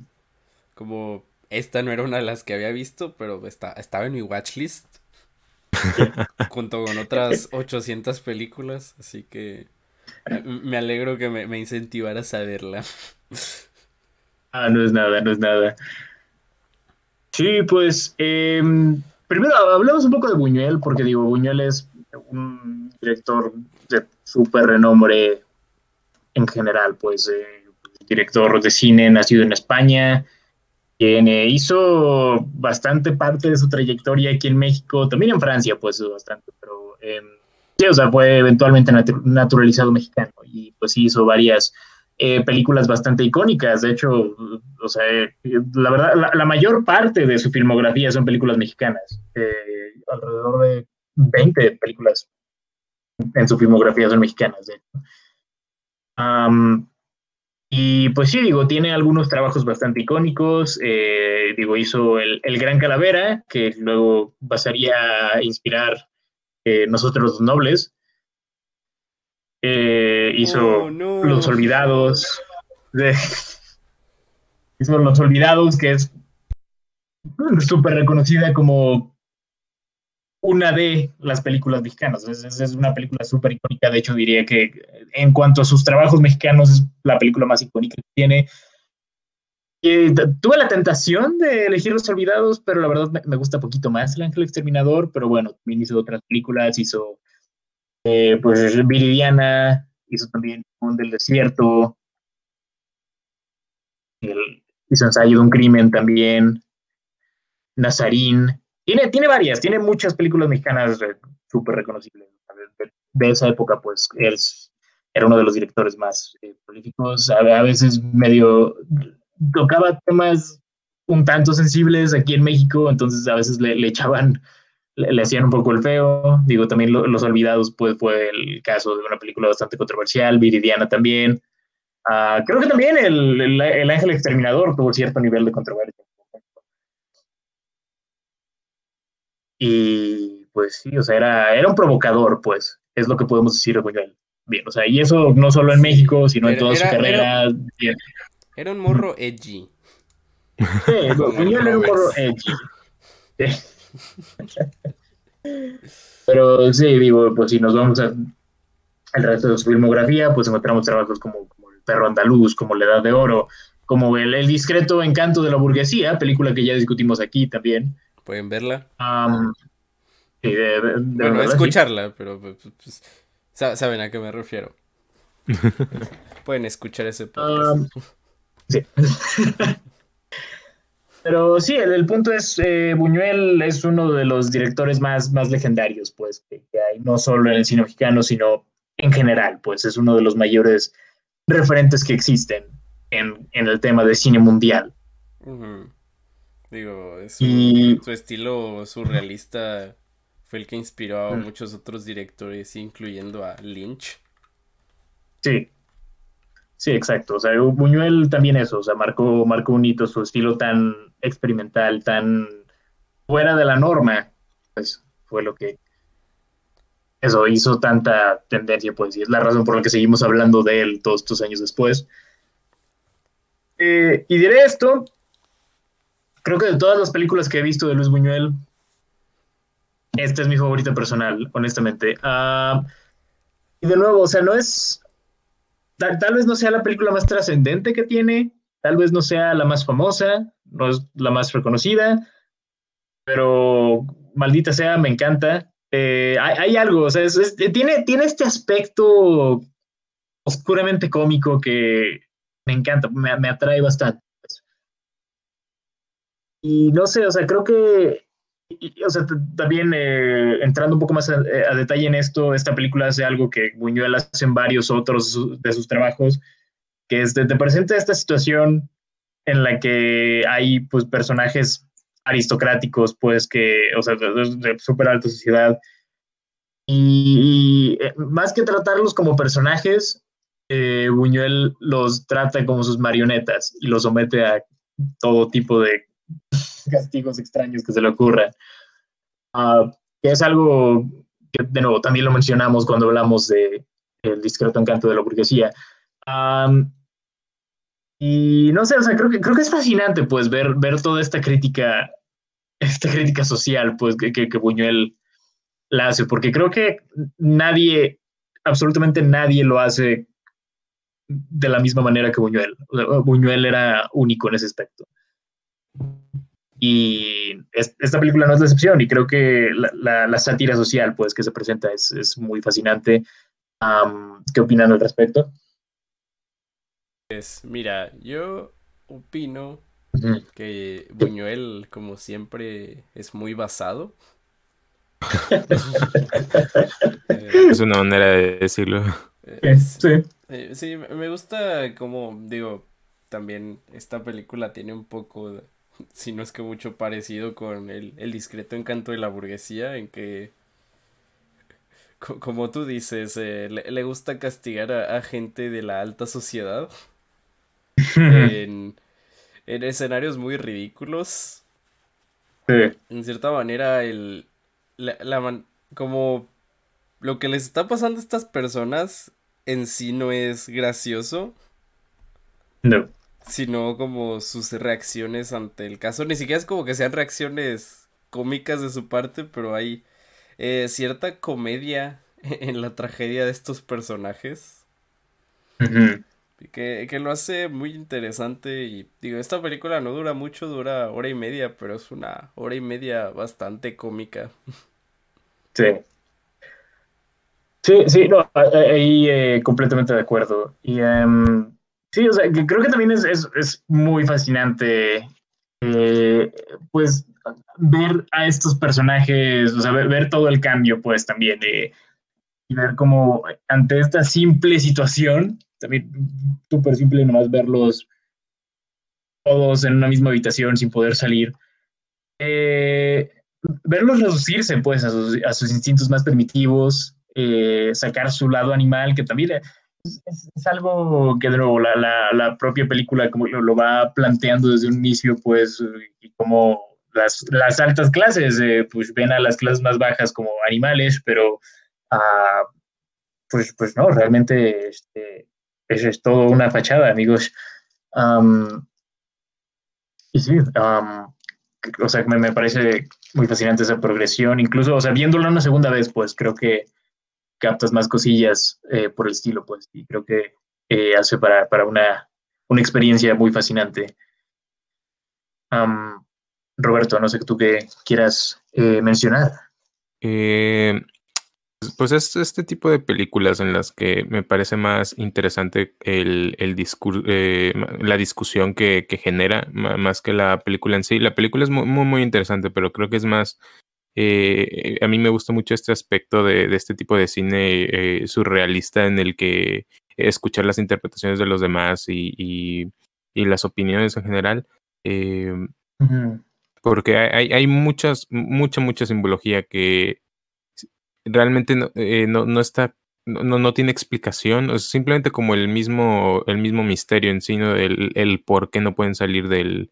B: como... Esta no era una de las que había visto, pero está, estaba en mi watchlist. junto con otras 800 películas, así que me alegro que me, me incentivaras a verla.
A: ah, no es nada, no es nada. Sí, pues em, primero hablamos un poco de Buñuel, porque digo, Buñuel es un director de súper renombre en general, pues eh, director de cine nacido en España, quien eh, hizo bastante parte de su trayectoria aquí en México, también en Francia, pues bastante, pero em, sí, o sea, fue eventualmente naturalizado mexicano y pues hizo varias eh, películas bastante icónicas. De hecho, o sea, la verdad, la, mayor parte de su filmografía son películas mexicanas. Eh, alrededor de 20 películas en su filmografía son mexicanas, de hecho. y pues sí, digo, tiene algunos trabajos bastante icónicos. Eh, digo, hizo el, el, Gran Calavera, que luego pasaría a inspirar Nosotros los Nobles. Eh, hizo oh, Los Olvidados. hizo Los Olvidados, que es súper reconocida como una de las películas mexicanas. Es, una película súper icónica. De hecho, diría que en cuanto a sus trabajos mexicanos, es la película más icónica que tiene. tuve la tentación de elegir Los Olvidados, pero la verdad me, me, gusta poquito más El Ángel Exterminador. Pero bueno, también hizo otras películas, hizo eh, pues Viridiana hizo también Un del Desierto, hizo Ensayo de un Crimen también, Nazarín, tiene, tiene varias, tiene muchas películas mexicanas súper reconocibles. De, esa época, pues, él era uno de los directores más eh, prolíficos, a, veces medio tocaba temas un tanto sensibles aquí en México, entonces a veces le echaban le, hacían un poco el feo. Digo, también Los Olvidados pues, fue el caso de una película bastante controversial, Viridiana también. Ah, creo que también el, el, Ángel Exterminador tuvo cierto nivel de controversia. Y pues sí, o sea, era, era un provocador, pues, es lo que podemos decir de Bien, o sea, y eso no solo en México, sino en toda su carrera.
B: Era, un morro edgy.
A: Sí, era un morro edgy. Pero sí, digo, pues si nos vamos al resto de su filmografía, pues encontramos trabajos como, El perro andaluz, como La Edad de Oro, como el, discreto encanto de la burguesía, película que ya discutimos aquí también.
B: ¿Pueden verla?
A: sí,
B: bueno, escucharla, pero pues, pues, saben a qué me refiero. Pueden escuchar ese podcast.
A: sí. Pero sí, el, punto es, eh, Buñuel es uno de los directores más, más legendarios, pues, que, hay, no solo en el cine mexicano, sino en general, pues es uno de los mayores referentes que existen en, el tema de cine mundial.
B: Digo, su, estilo surrealista fue el que inspiró a muchos otros directores, incluyendo a Lynch.
A: Sí, Sí, exacto. O sea, Buñuel también eso, o sea, marcó, marcó un hito, su estilo tan experimental, tan fuera de la norma, pues fue lo que eso hizo tanta tendencia, pues, y es la razón por la que seguimos hablando de él todos estos años después. Eh, y diré esto, creo que de todas las películas que he visto de Luis Buñuel, esta es mi favorita personal, honestamente. Ah, y de nuevo, o sea, no es tal, vez no sea la película más trascendente que tiene, tal vez no sea la más famosa, no es la más reconocida, pero maldita sea, me encanta. Eh, hay, algo, o sea, tiene, tiene este aspecto oscuramente cómico que me encanta, me, me atrae bastante. Y no sé, o sea, creo que o sea, también eh, entrando un poco más eh, a, detalle en esto, esta película hace algo que Buñuel hace en varios otros de sus trabajos, que es te presenta esta situación en la que hay pues personajes aristocráticos, pues que, o sea, de, súper alta sociedad. Y, eh, más que tratarlos como personajes, Buñuel los trata como sus marionetas y los somete a todo tipo de castigos extraños que se le ocurran. Ah, que es algo que de nuevo también lo mencionamos cuando hablamos de El discreto encanto de la burguesía. y no sé, o sea, creo que, creo que es fascinante pues ver, ver toda esta crítica, esta crítica social pues que, que, que Buñuel la hace, porque creo que nadie, absolutamente nadie lo hace de la misma manera que Buñuel. Buñuel era único en ese aspecto. Y esta película no es decepción excepción y creo que la, sátira social pues, que se presenta es, muy fascinante. ¿Qué opinan al respecto?
B: Pues mira, yo opino que Buñuel, como siempre, es muy basado.
C: es una manera de decirlo.
A: sí.
B: Eh, sí, me gusta como, digo, también esta película tiene un poco, si no es que mucho parecido con el, discreto encanto de la burguesía, en que, como tú dices, eh, le, gusta castigar a, gente de la alta sociedad en, escenarios muy ridículos. En cierta manera, el, la, como lo que les está pasando a estas personas en sí no es gracioso.
A: No.
B: Sino como sus reacciones ante el caso. Ni siquiera es como que sean reacciones cómicas de su parte, pero hay eh, cierta comedia en la tragedia de estos personajes. que, que, lo hace muy interesante y digo, esta película no dura mucho, dura hora y media, pero es una hora y media bastante cómica.
A: Sí. Sí, sí, no, ahí eh, completamente de acuerdo. Y em, sí, o sea, que creo que también es, es, muy fascinante, eh, pues, ver a estos personajes, o sea, ver, todo el cambio, pues, también, eh, y ver cómo ante esta simple situación, también súper simple nomás verlos todos en una misma habitación sin poder salir, verlos reducirse, pues, a sus, a sus instintos más primitivos, eh, sacar su lado animal, que también es, algo que de nuevo la, la, propia película como lo, va planteando desde un inicio, pues, y como las, las altas clases, eh, pues ven a las clases más bajas como animales, pero ah, pues, pues no, realmente este, eso es todo una fachada, amigos. y sí, o sea, me, me, parece muy fascinante esa progresión, incluso, o sea, viéndolo una segunda vez, pues creo que captas más cosillas eh, por el estilo, pues, y creo que eh, hace para, para una, una, experiencia muy fascinante. Roberto, no sé tú qué quieras eh, mencionar.
C: pues es este tipo de películas en las que me parece más interesante el, el la discusión que, que, genera, más que la película en sí. La película es muy, muy interesante, pero creo que es más eh, a mí me gusta mucho este aspecto de, este tipo de cine eh, surrealista en el que escuchar las interpretaciones de los demás y, las opiniones en general. Eh, porque hay, hay, muchas, mucha, mucha simbología que realmente no, no, está no, no, tiene explicación, es simplemente como el mismo, el mismo misterio en sí, el, el, por qué no pueden salir del,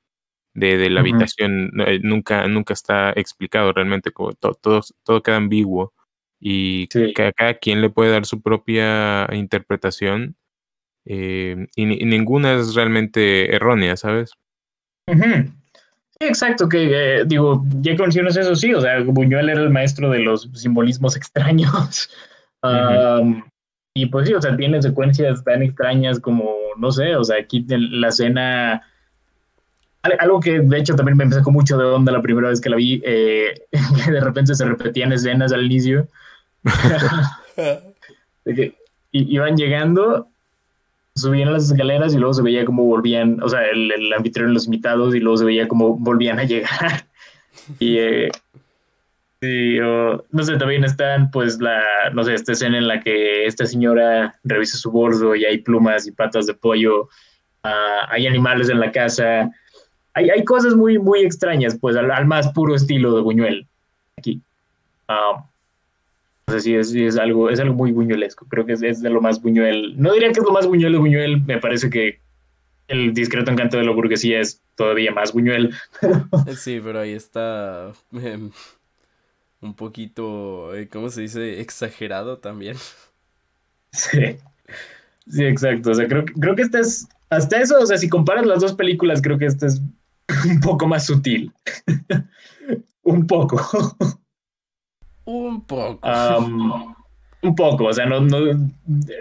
C: de, la habitación eh, nunca, nunca está explicado realmente, como todo, todo, queda ambiguo y cada, quien le puede dar su propia interpretación eh, y, ninguna es realmente errónea, ¿sabes?
A: Sí, exacto, que eh, digo, ya mencionas eso, sí, o sea, Buñuel era el maestro de los simbolismos extraños. y pues sí, o sea, tiene secuencias tan extrañas como, no sé, o sea, aquí la escena algo que de hecho también me empezó mucho de onda la primera vez que la vi, eh, que de repente se repetían escenas al inicio. de iban llegando, subían las escaleras y luego se veía como volvían, o sea, el, el anfitrión y los invitados y luego se veía como volvían a llegar. y eh, no sé, también están pues la, no sé, esta escena en la que esta señora revisa su bordo y hay plumas y patas de pollo, ah, hay animales en la casa hay, hay cosas muy, muy extrañas, pues, al, más puro estilo de Buñuel aquí. Um, no sé si es, es, algo, es algo muy buñuelesco. Creo que es, de lo más buñuel. No diría que es lo más buñuel de Buñuel. Me parece que el discreto encanto de la burguesía es todavía más buñuel.
B: sí, pero ahí está. Em, un poquito, eh, ¿cómo se dice? Exagerado también.
A: Sí, sí, exacto. O sea, creo, creo que este es, hasta eso, o sea, si comparas las dos películas, creo que este es un poco más sutil. un poco.
B: un poco.
A: un poco, o sea, no, no,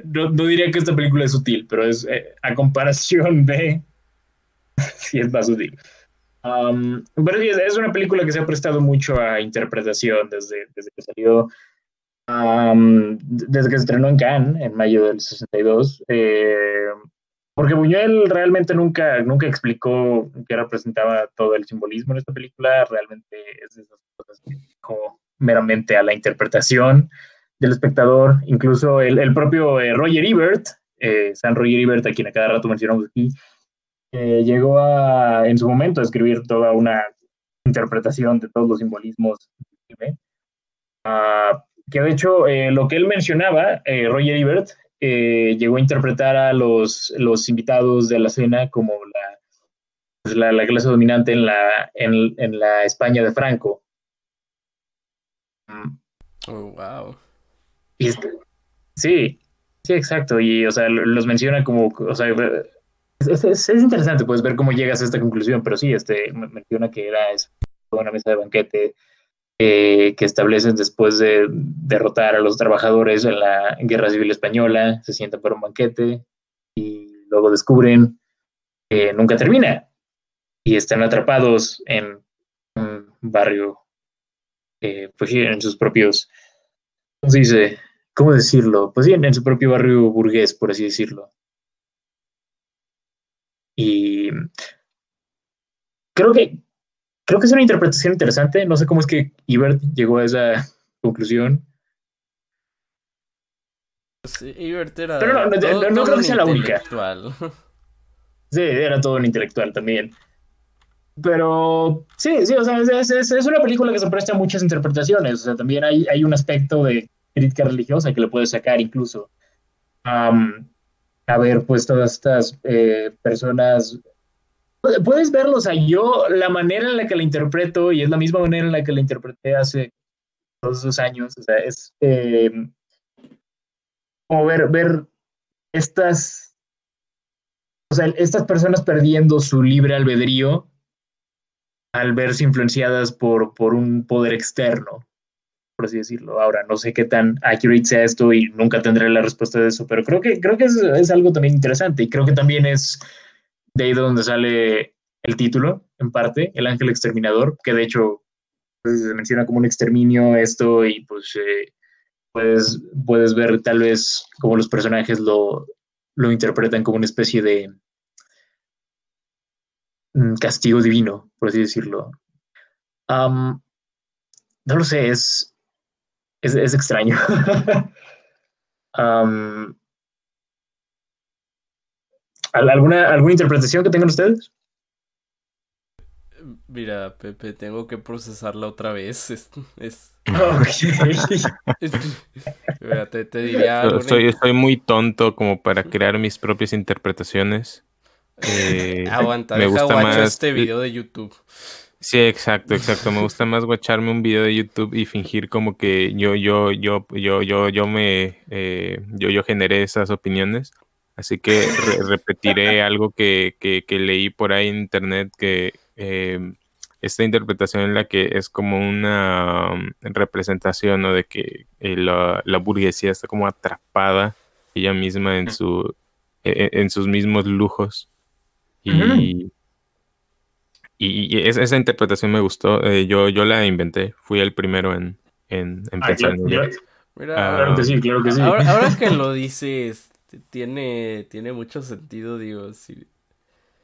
A: no, diría que esta película es sutil, pero es eh, a comparación de... sí, es más sutil. pero es una película que se ha prestado mucho a interpretación desde, desde que salió desde que se estrenó en Cannes en mayo del 62, eh, porque Buñuel realmente nunca, nunca explicó que representaba todo el simbolismo en esta película, realmente es de esas cosas que dejó meramente a la interpretación del espectador, incluso el, el propio eh, Roger Ebert, eh, San Roger Ebert, a quien a cada rato mencionamos aquí, llegó a, en su momento a escribir toda una interpretación de todos los simbolismos. Uh, que de hecho eh, lo que él mencionaba, eh, Roger Ebert, eh, llegó a interpretar a los, los invitados de la cena como la, pues, la, clase dominante en la, en, la España de Franco.
B: Oh, wow.
A: Este, sí, sí, exacto. Y, o sea, los menciona como, o sea, es, es, interesante, puedes ver cómo llegas a esta conclusión, pero sí, este, menciona que era eso, una mesa de banquete eh, que establecen después de derrotar a los trabajadores en la Guerra Civil Española, se sientan para un banquete y luego descubren que nunca termina y están atrapados en un barrio, eh, pues en sus propios, ¿cómo se dice? ¿Cómo decirlo? Pues en su propio barrio burgués, por así decirlo. Y creo que creo que es una interpretación interesante. No sé cómo es que Ebert llegó a esa conclusión.
B: Sí, Ebert era.
A: Pero no, no, creo que sea la única. Sí, era todo un intelectual también. Pero sí, sí, o sea, es, una película que se presta a muchas interpretaciones. O sea, también hay, hay un aspecto de crítica religiosa que le puedes sacar incluso. a ver, pues todas estas eh, personas puedes verlo, o sea, yo la manera en la que la interpreto, y es la misma manera en la que la interpreté hace todos esos años, o sea, es eh, como ver, ver estas, o sea, estas personas perdiendo su libre albedrío al verse influenciadas por, por un poder externo, por así decirlo. Ahora, no sé qué tan accurate sea esto y nunca tendré la respuesta de eso, pero creo que, creo que es, es algo también interesante y creo que también es de ahí de donde sale el título, en parte, El Ángel Exterminador, que de hecho pues, se menciona como un exterminio esto y pues eh, puedes, puedes ver tal vez cómo los personajes lo, lo interpretan como una especie de mm, castigo divino, por así decirlo. no lo sé, es, es, extraño. ¿Alguna, ¿Alguna interpretación que tengan ustedes?
B: Mira, Pepe, tengo que procesarla otra vez. Es. es... te, diría.
C: Estoy, muy tonto como para crear mis propias interpretaciones.
B: Eh, Aguanta, me gusta más este video de YouTube.
C: Sí, exacto, exacto. Me gusta más guacharme un video de YouTube y fingir como que yo, yo, yo, yo, yo, yo me, eh, yo, yo generé esas opiniones Así que repetiré algo que, leí por ahí en internet, que em, esta interpretación en la que es como una um, representación de que eh, la, burguesía está como atrapada ella misma en, su, e, e, en, sus mismos lujos. Y, y, esa interpretación me gustó. Eh, yo, yo la inventé, fui el primero en, en, ah, pensar en ella.
B: claro que sí, claro que sí. ahora que lo dices, tiene, tiene mucho sentido, digo, si,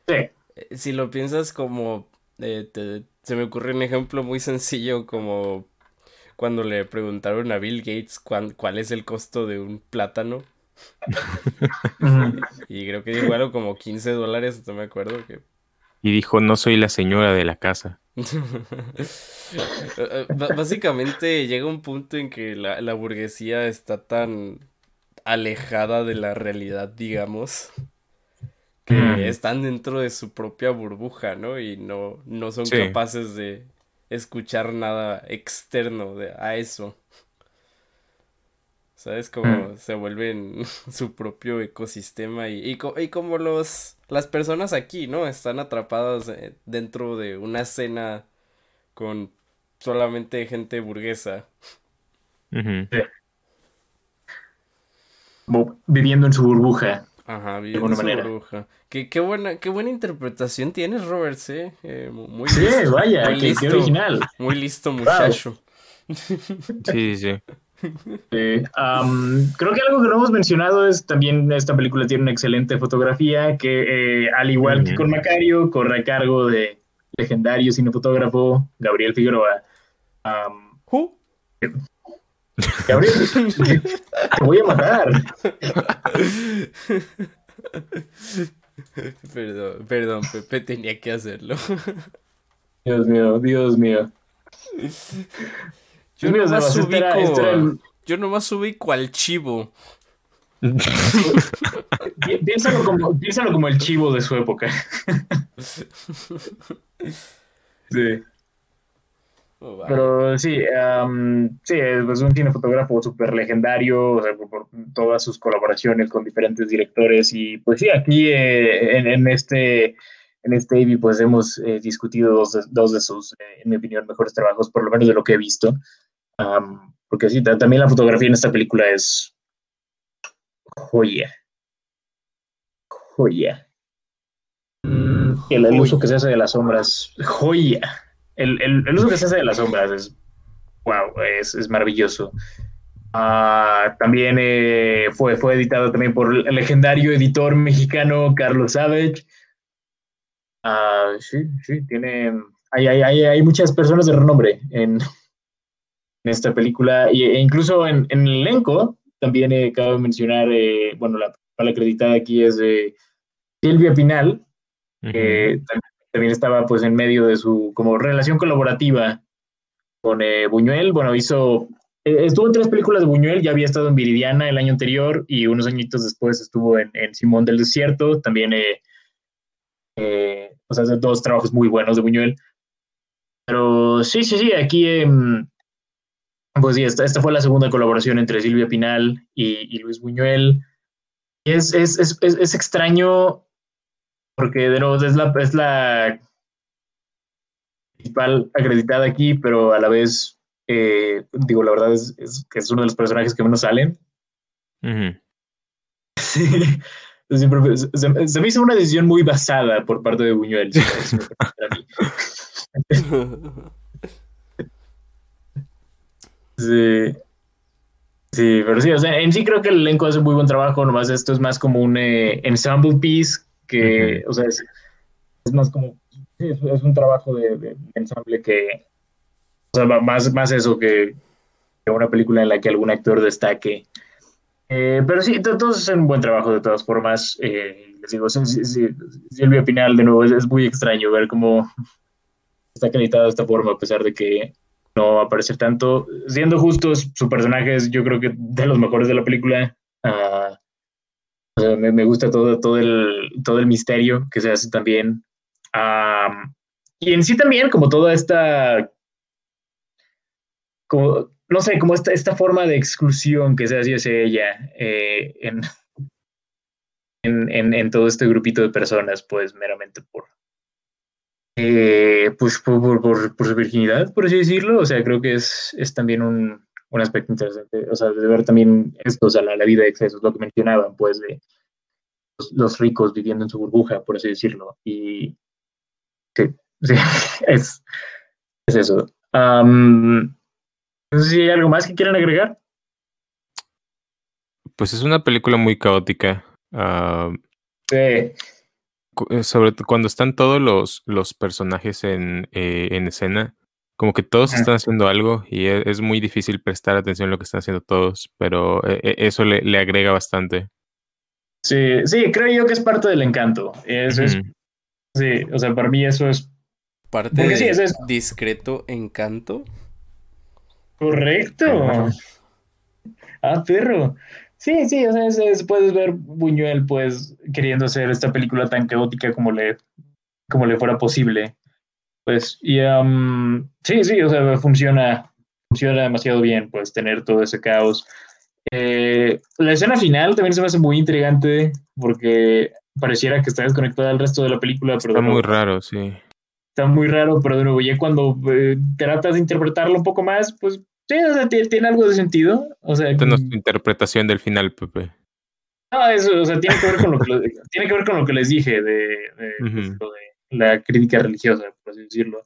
A: eh,
B: si lo piensas como, eh, se me ocurre un ejemplo muy sencillo como cuando le preguntaron a Bill Gates cuál, cuál es el costo de un plátano. y creo que dijo algo como 15 dólares, no me acuerdo que...
C: Y dijo, no soy la señora de la casa.
B: Eh, básicamente llega un punto en que la, la burguesía está tan alejada de la realidad, digamos, que están dentro de su propia burbuja, ¿no? Y no, no son capaces de, escuchar nada externo de, a eso. ¿Sabes? Como mm. se vuelven su propio ecosistema y, y, como los, las personas aquí, ¿no? Están atrapadas eh, dentro de una escena con solamente gente burguesa.
A: Viviendo en su burbuja.
B: Ajá, viviendo en su burbuja. Qué, qué, buena, qué buena interpretación tienes, Robert, ¿eh? eh muy
A: sí, vaya, qué, original.
B: Muy listo, muchacho.
C: Sí, sí.
A: creo que algo que no hemos mencionado es también esta película tiene una excelente fotografía que, eh, al igual que con Macario, corre a cargo de legendario cinefotógrafo Gabriel Figueroa. Gabriel, te voy a matar.
B: Perdón, perdón, Pepe tenía que hacerlo.
A: Dios mío, Dios mío.
B: Yo no nomás ubico. Yo nomás ubico al chivo.
A: piénsalo, como, piénsalo como el chivo de su época. sí. Oh, Pero sí, sí, es un cinefotógrafo súper legendario, por, todas sus colaboraciones con diferentes directores. Y pues sí, aquí eh, en, este en este AVI pues hemos eh, discutido dos de, dos de sus, eh, en mi opinión, mejores trabajos, por lo menos de lo que he visto. porque sí, también la fotografía en esta película es joya. Joya. Mm, el, uso que se hace de las sombras, joya el, el, uso que se hace de las sombras es, wow, es, es maravilloso. Ah, también eh, fue, fue editado también por el legendario editor mexicano Carlos Savage. Ah, sí, sí, tiene, hay, hay, hay, hay, muchas personas de renombre en, en esta película e incluso en, en, el elenco también eh, cabe mencionar, eh, bueno, la, la acreditada aquí es Silvia Pinal, que también también estaba pues en medio de su como relación colaborativa con eh, Buñuel. Bueno, hizo, eh, estuvo en tres películas de Buñuel, ya había estado en Viridiana el año anterior y unos añitos después estuvo en, Simón del Desierto, también, eh, o sea, dos trabajos muy buenos de Buñuel. Pero sí, sí, sí, aquí, em, pues sí, esta, esta, fue la segunda colaboración entre Silvia Pinal y, Luis Buñuel. es, es, es, es extraño porque de nuevo es la, es la principal acreditada aquí, pero a la vez, eh, digo, la verdad es, que es uno de los personajes que menos salen. Sí. Se, me hizo una decisión muy basada por parte de Buñuel. sí. Sí, pero sí, o sea, en sí creo que el elenco hace un muy buen trabajo, nomás esto es más como un eh, ensemble piece que, o sea, es, más como, es, un trabajo de, ensamble que, o sea, más, más eso que, una película en la que algún actor destaque. Eh, pero sí, todos hacen un buen trabajo de todas formas. Eh, les digo, Silvia Pinal, de nuevo, es, muy extraño ver cómo está acreditada de esta forma, a pesar de que no va a aparecer tanto. Siendo justos, su personaje es, yo creo que, de los mejores de la película. Uh, me, gusta todo, todo, el, todo el misterio que se hace también. y en sí también, como toda esta, como, no sé, como esta, esta forma de exclusión que se hace ella eh, en, en, en, todo este grupito de personas, pues meramente por, eh, pues por, por, por, su virginidad, por así decirlo. O sea, creo que es, es también un, un aspecto interesante, o sea, de ver también esto, o sea, la, vida de excesos, lo que mencionaban, pues, de los, ricos viviendo en su burbuja, por así decirlo. Y sí, sí es, es eso. no sé si hay algo más que quieran agregar.
C: Pues es una película muy caótica.
A: sí.
C: Eh, sobre todo cuando están todos los, los personajes en, eh, en escena, como que todos están haciendo algo y e, es, muy difícil prestar atención a lo que están haciendo todos, pero e, e, eso le, le agrega bastante.
A: Sí, sí, creo yo que es parte del encanto. Eso es, sí, o sea, para mí eso es...
B: Parte de discreto encanto.
A: Correcto. Ah, perro. Sí, sí, o sea, puedes ver Buñuel, pues, queriendo hacer esta película tan caótica como le, como le fuera posible Pues, y sí, sí, o sea, funciona, funciona demasiado bien, pues, tener todo ese caos. Eh, la escena final también se me hace muy intrigante porque pareciera que está desconectada del resto de la película. Pero
C: está muy raro, sí.
A: Está muy raro, pero de nuevo, ya cuando eh, tratas de interpretarlo un poco más, pues sí, o sea, tiene, algo de sentido. O sea,
C: Esta no es tu interpretación del final, Pepe.
A: No, eso, o sea, tiene que ver con lo que, tiene que, ver con lo que les dije de, de, de la crítica religiosa, por así decirlo.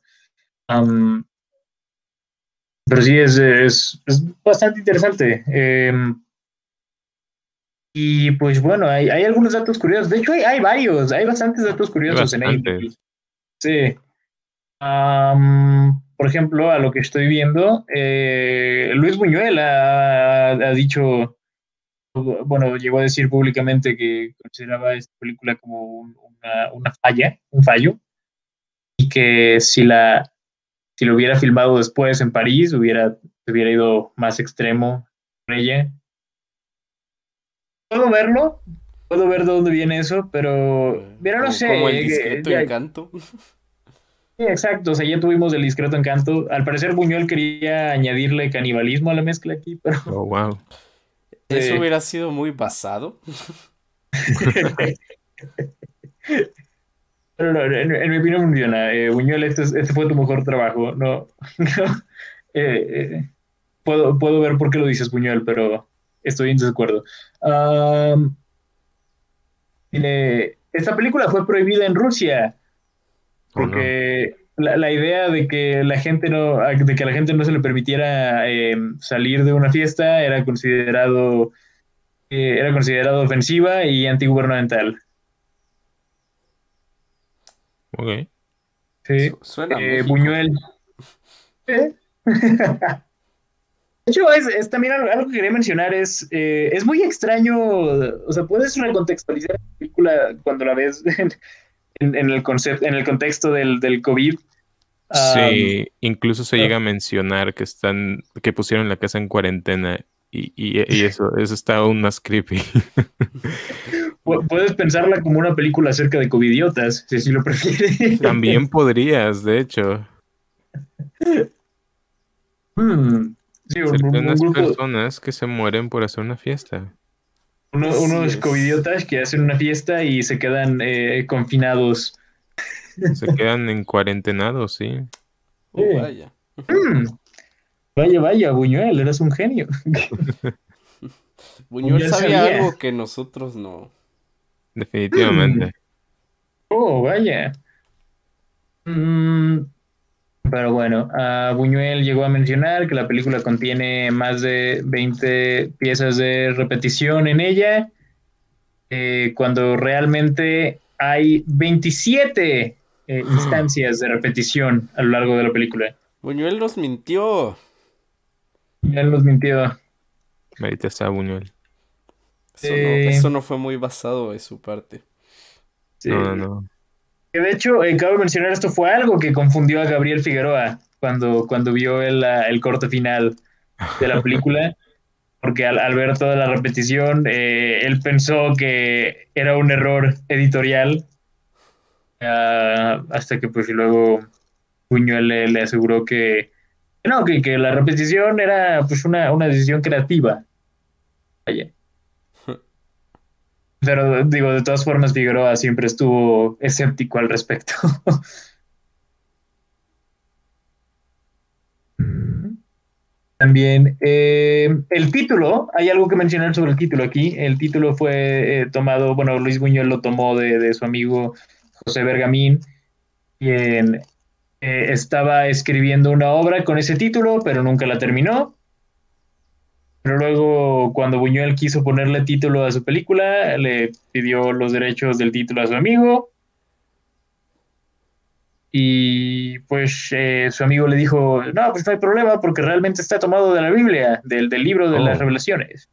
A: pero sí, es, es, es bastante interesante. Em, y pues bueno, hay, hay, algunos datos curiosos. De hecho, hay, hay varios, hay bastantes datos curiosos en ahí. Sí. por ejemplo, a lo que estoy viendo, eh, Luis Buñuel ha, ha, dicho, bueno, llegó a decir públicamente que consideraba esta película como una, una falla, un fallo, y que si la, si lo hubiera filmado después en París, hubiera, hubiera ido más extremo con ella puedo verlo, puedo ver de dónde viene eso, pero mira, no sé.
B: Como el eh, discreto encanto.
A: Sí, exacto, o sea, ya tuvimos el discreto encanto. Al parecer Buñuel quería añadirle canibalismo a la mezcla aquí, pero...
C: Oh, wow.
B: Eso hubiera sido muy basado.
A: no, en, mi opinión funciona. Eh, Buñuel, este, este, fue tu mejor trabajo. No, eh, puedo, puedo ver por qué lo dices, Buñuel, pero estoy en desacuerdo. esta película fue prohibida en Rusia porque la, idea de que la gente no, de que a la gente no se le permitiera eh, salir de una fiesta era considerado eh, era considerado ofensiva y antigubernamental.
C: Ok.
A: Sí. Suena eh, Buñuel. De hecho, es, también algo, que quería mencionar, es, eh, es muy extraño, o sea, puedes recontextualizar la película cuando la ves en, el, concepto, en el contexto del, del COVID.
C: Sí, incluso se llega a mencionar que están, que pusieron la casa en cuarentena y, y, eso, eso está aún más creepy.
A: Puedes pensarla como una película acerca de covidiotas, si así lo prefieres.
C: También podrías, de hecho.
A: Hmm.
C: Sí, unas personas que se mueren por hacer una fiesta.
A: unos covidiotas que hacen una fiesta y se quedan eh, confinados.
C: Se quedan en cuarentenados, sí.
B: Oh, vaya.
A: Mm. Vaya, vaya, Buñuel, eres un genio.
B: Buñuel sabía, algo que nosotros no.
C: Definitivamente.
A: Oh, vaya. Mm, pero bueno, Buñuel llegó a mencionar que la película contiene más de 20 piezas de repetición en ella, eh, cuando realmente hay 27 eh, instancias de repetición a lo largo de la película.
B: Buñuel nos mintió.
A: Buñuel nos mintió.
C: Ahorita está Buñuel.
B: Eso, no, eso no fue muy basado de su parte.
C: No, no, no.
A: Que de hecho, eh, cabe mencionar, esto fue algo que confundió a Gabriel Figueroa cuando, cuando vio el, el corte final de la película, porque al, ver toda la repetición, eh, él pensó que era un error editorial, ah, hasta que pues luego Buñuel le, le aseguró que, no, que, que, la repetición era pues una, una decisión creativa. Vaya. Pero digo, de todas formas, Figueroa siempre estuvo escéptico al respecto. También eh, el título, hay algo que mencionar sobre el título aquí. El título fue eh, tomado, bueno, Luis Buñuel lo tomó de, su amigo José Bergamín, quien eh, estaba escribiendo una obra con ese título, pero nunca la terminó. Pero luego, cuando Buñuel quiso ponerle título a su película, le pidió los derechos del título a su amigo. Y pues eh, su amigo le dijo, no, pues no hay problema porque realmente está tomado de la Biblia, del, libro de las oh. revelaciones.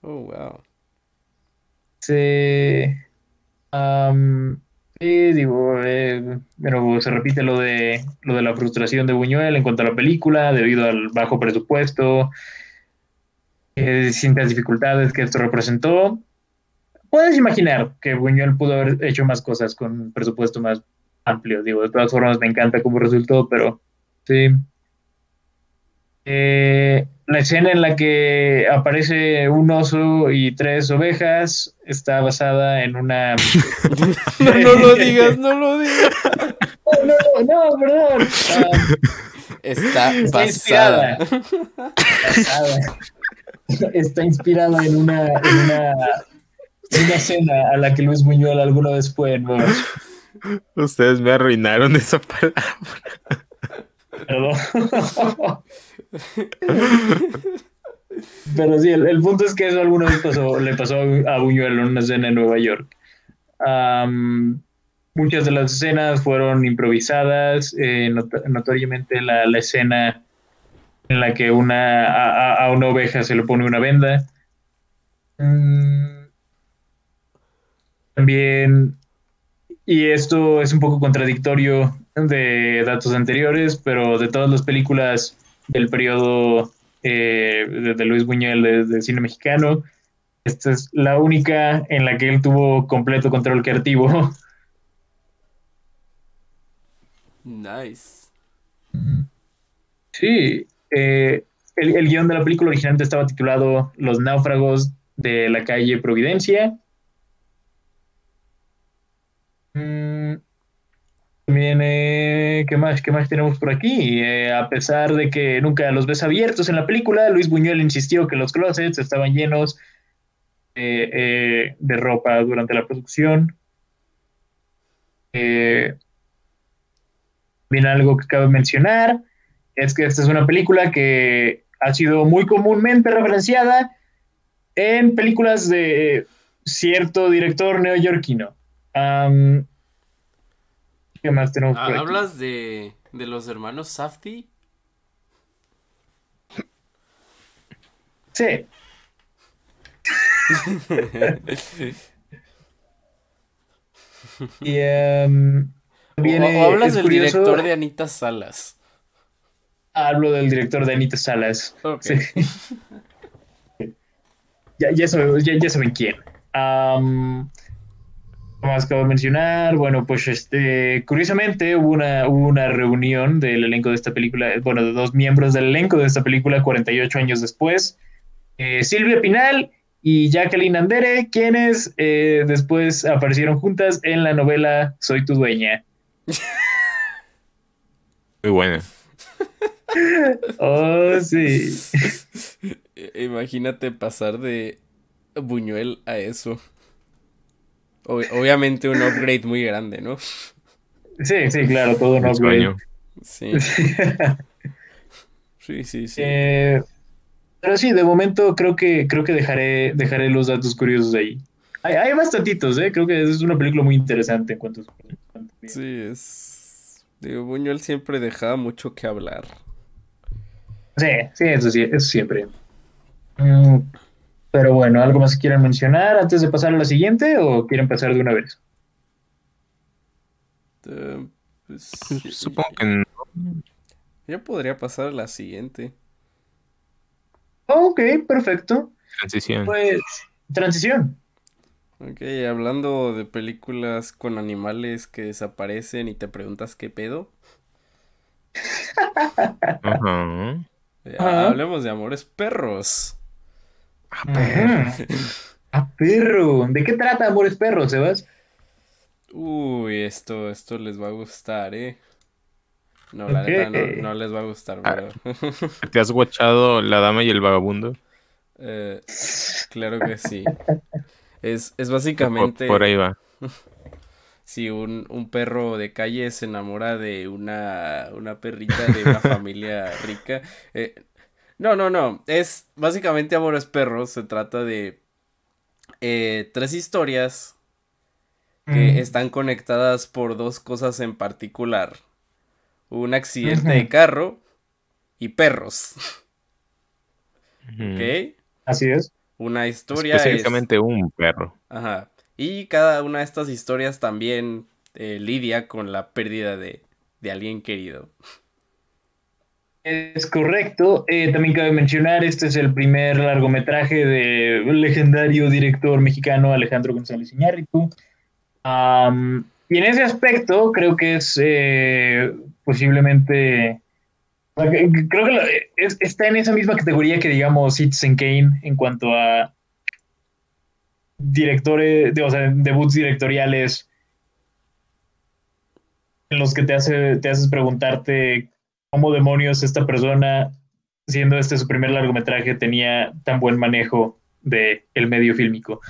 B: oh, wow.
A: Sí. Sí, digo, eh, bueno, se repite lo de, lo de la frustración de Buñuel en cuanto a la película debido al bajo presupuesto, eh, distintas dificultades que esto representó. Puedes imaginar que Buñuel pudo haber hecho más cosas con un presupuesto más amplio. Digo, de todas formas me encanta cómo resultó, pero sí. Eh, la escena en la que aparece un oso y tres ovejas está basada en una.
B: no, no lo digas, no lo digas.
A: no, no, no, perdón.
B: Está, está Inspirada.
A: Está inspirada en una, en una, en una escena a la que Luis Buñuel alguna vez fue. ¿no?
C: Ustedes me arruinaron esa palabra.
A: Perdón. Pero sí, el, punto es que eso alguna vez le pasó a Buñuel en una escena en Nueva York. muchas de las escenas fueron improvisadas, eh, notoriamente la, escena en la que una, a, una oveja se le pone una venda. Mm, también, y esto es un poco contradictorio de datos anteriores, pero de todas las películas del periodo eh, de, Luis Buñuel de, cine mexicano. Esta es la única en la que él tuvo completo control creativo.
B: Nice.
A: Sí, eh, el, el, guion de la película originalmente estaba titulado Los náufragos de la calle Providencia. Mm, también, eh, ¿qué más? ¿Qué más tenemos por aquí? Eh, a pesar de que nunca los ves abiertos en la película, Luis Buñuel insistió que los closets estaban llenos eh, de ropa durante la producción. bien, algo que cabe mencionar es que esta es una película que ha sido muy comúnmente referenciada en películas de cierto director neoyorquino. ¿Qué más tenemos
B: por ¿Hablas de, de los hermanos Safti?
A: Sí. y um,
B: o, hablas del director de Anita Salas.
A: Hablo del director de Anita Salas. Sí. ya, ya, saben, ya, saben quién. Um, más acabo de mencionar, bueno, pues este, curiosamente hubo una, una reunión del elenco de esta película, bueno, de dos miembros del elenco de esta película 48 años después, eh, Silvia Pinal y Jacqueline Andere, quienes eh, después aparecieron juntas en la novela Soy tu dueña.
C: Muy buena.
A: oh, sí.
B: Imagínate pasar de Buñuel a eso obviamente un upgrade muy grande, ¿no?
A: Sí, sí, claro, todo un upgrade.
B: Sí. sí, sí, sí.
A: Eh, pero sí, de momento creo que creo que dejaré, dejaré los datos curiosos ahí. Hay, hay bastantitos, ¿eh? Creo que es una película muy interesante en cuanto a...
B: Sí, es... Digo, Buñuel siempre dejaba mucho que hablar.
A: Sí, sí, eso sí, eso siempre. Mm, pero bueno, ¿algo más que quieran mencionar antes de pasar a la siguiente o quieren pasar de una vez?
B: Eh, pues,
C: Supongo que no.
B: Yo podría pasar a la siguiente.
A: Ok, perfecto.
C: Transición.
A: Pues, transición.
B: Ok, hablando de películas con animales que desaparecen y te preguntas qué pedo.
C: Ajá.
B: Hablemos de amores perros.
A: A perro. A perro. ¿De qué trata Amores Perros, Sebas?
B: Uy, esto, esto les va a gustar, ¿eh? No, la neta no, les va a gustar, ah,
C: ¿Te has guachado La Dama y el Vagabundo?
B: Eh, claro que sí. Es, es básicamente...
C: Por, ahí va.
B: Si un, un, perro de calle se enamora de una, una perrita de una familia rica. Eh, no, no, no. Es básicamente Amores Perros. Se trata de eh, tres historias que están conectadas por dos cosas en particular. Un accidente de carro y perros. ¿Ok?
A: Así es.
B: Una historia.
C: Específicamente un perro.
B: Ajá. Y cada una de estas historias también eh, lidia con la pérdida de, de alguien querido.
A: Es correcto. Eh, también cabe mencionar, este es el primer largometraje del legendario director mexicano Alejandro González Iñárritu. y en ese aspecto creo que es eh, posiblemente creo que está en esa misma categoría que digamos Citizen Kane en cuanto a directores, de, o sea, debuts directoriales en los que te, hace, te haces preguntarte cómo demonios esta persona, siendo este su primer largometraje, tenía tan buen manejo de el medio fílmico.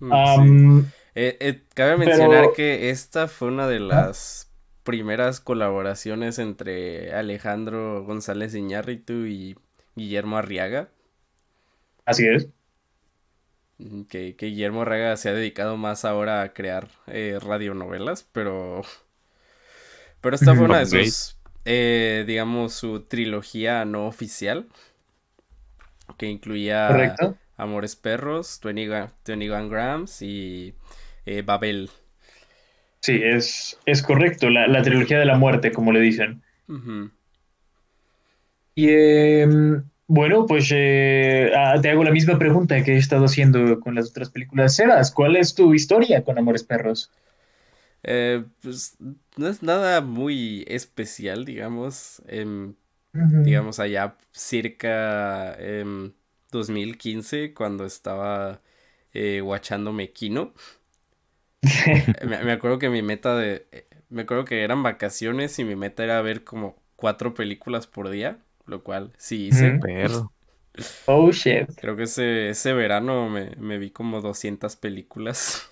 B: Mm, eh, eh, cabe mencionar que esta fue una de las primeras colaboraciones entre Alejandro González Iñárritu y Guillermo Arriaga.
A: Así es.
B: Que, Guillermo Arriaga se ha dedicado más ahora a crear eh, radionovelas, pero. Pero esta fue una de sus. Eh, digamos, su trilogía no oficial. Que incluía Amores Perros, 21, Grams y eh, Babel.
A: Sí, es, es correcto, la, trilogía de la muerte, como le dicen. Y em, bueno, pues eh, ah, te hago la misma pregunta que he estado haciendo con las otras películas. Sebas, ¿cuál es tu historia con Amores Perros?
B: Eh, pues no es nada muy especial, digamos. Digamos allá circa 2015, cuando estaba eh, watchándome Kino. me, acuerdo que mi meta de... Me acuerdo que eran vacaciones y mi meta era ver como cuatro películas por día, lo cual sí hice.
A: Oh, shit.
B: Creo que ese, ese verano me, me vi como 200 películas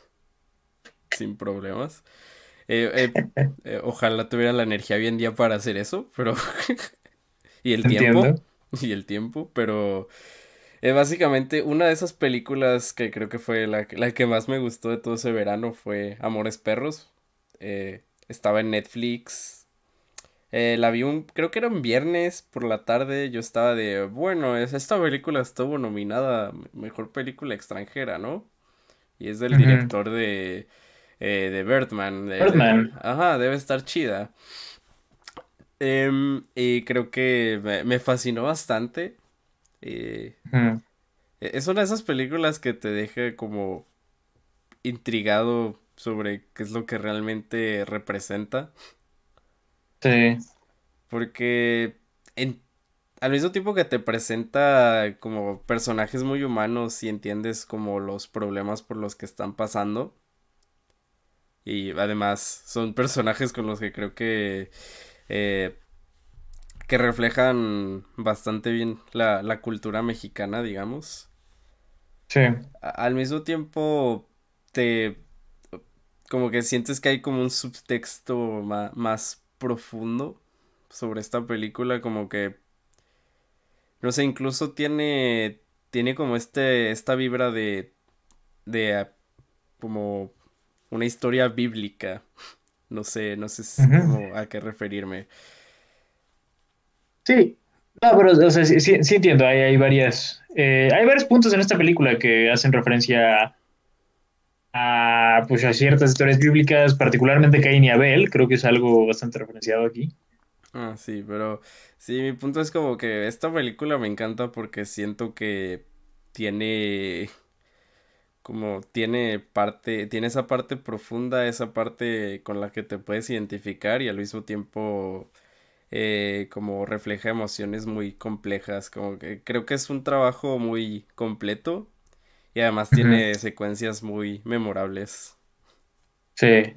B: sin problemas. Eh, eh, eh, ojalá tuviera la energía hoy en día para hacer eso, pero... y el tiempo. Y el tiempo, pero básicamente, una de esas películas que creo que fue la, la, que más me gustó de todo ese verano fue Amores Perros. Estaba en Netflix. La vi un, creo que era un viernes por la tarde. Yo estaba de, bueno, esta película estuvo nominada Mejor Película Extranjera, ¿no? Y es del director de, de Birdman.
A: Birdman.
B: ajá, debe estar chida. Em, y creo que me, me fascinó bastante. E, es una de esas películas que te deja como intrigado sobre qué es lo que realmente representa.
A: Sí.
B: Porque al mismo tiempo que te presenta como personajes muy humanos y entiendes como los problemas por los que están pasando. Y además son personajes con los que creo que eh, que reflejan bastante bien la, cultura mexicana, digamos.
A: Sí.
B: al mismo tiempo, te. como que sientes que hay como un subtexto más profundo sobre esta película, como que. No sé, incluso tiene. Tiene como este. esta vibra de. de. como. Una historia bíblica. No sé, no sé a qué referirme.
A: Sí, no, pero o sea, sí, sí, entiendo, hay, hay varias, eh, hay varios puntos en esta película que hacen referencia a, pues, a ciertas historias bíblicas, particularmente Caín y Abel, creo que es algo bastante referenciado aquí.
B: Ah, sí, pero sí, mi punto es como que esta película me encanta porque siento que tiene como tiene parte, tiene esa parte profunda, esa parte con la que te puedes identificar y al mismo tiempo eh, como refleja emociones muy complejas, como que creo que es un trabajo muy completo y además tiene secuencias muy memorables.
A: Sí.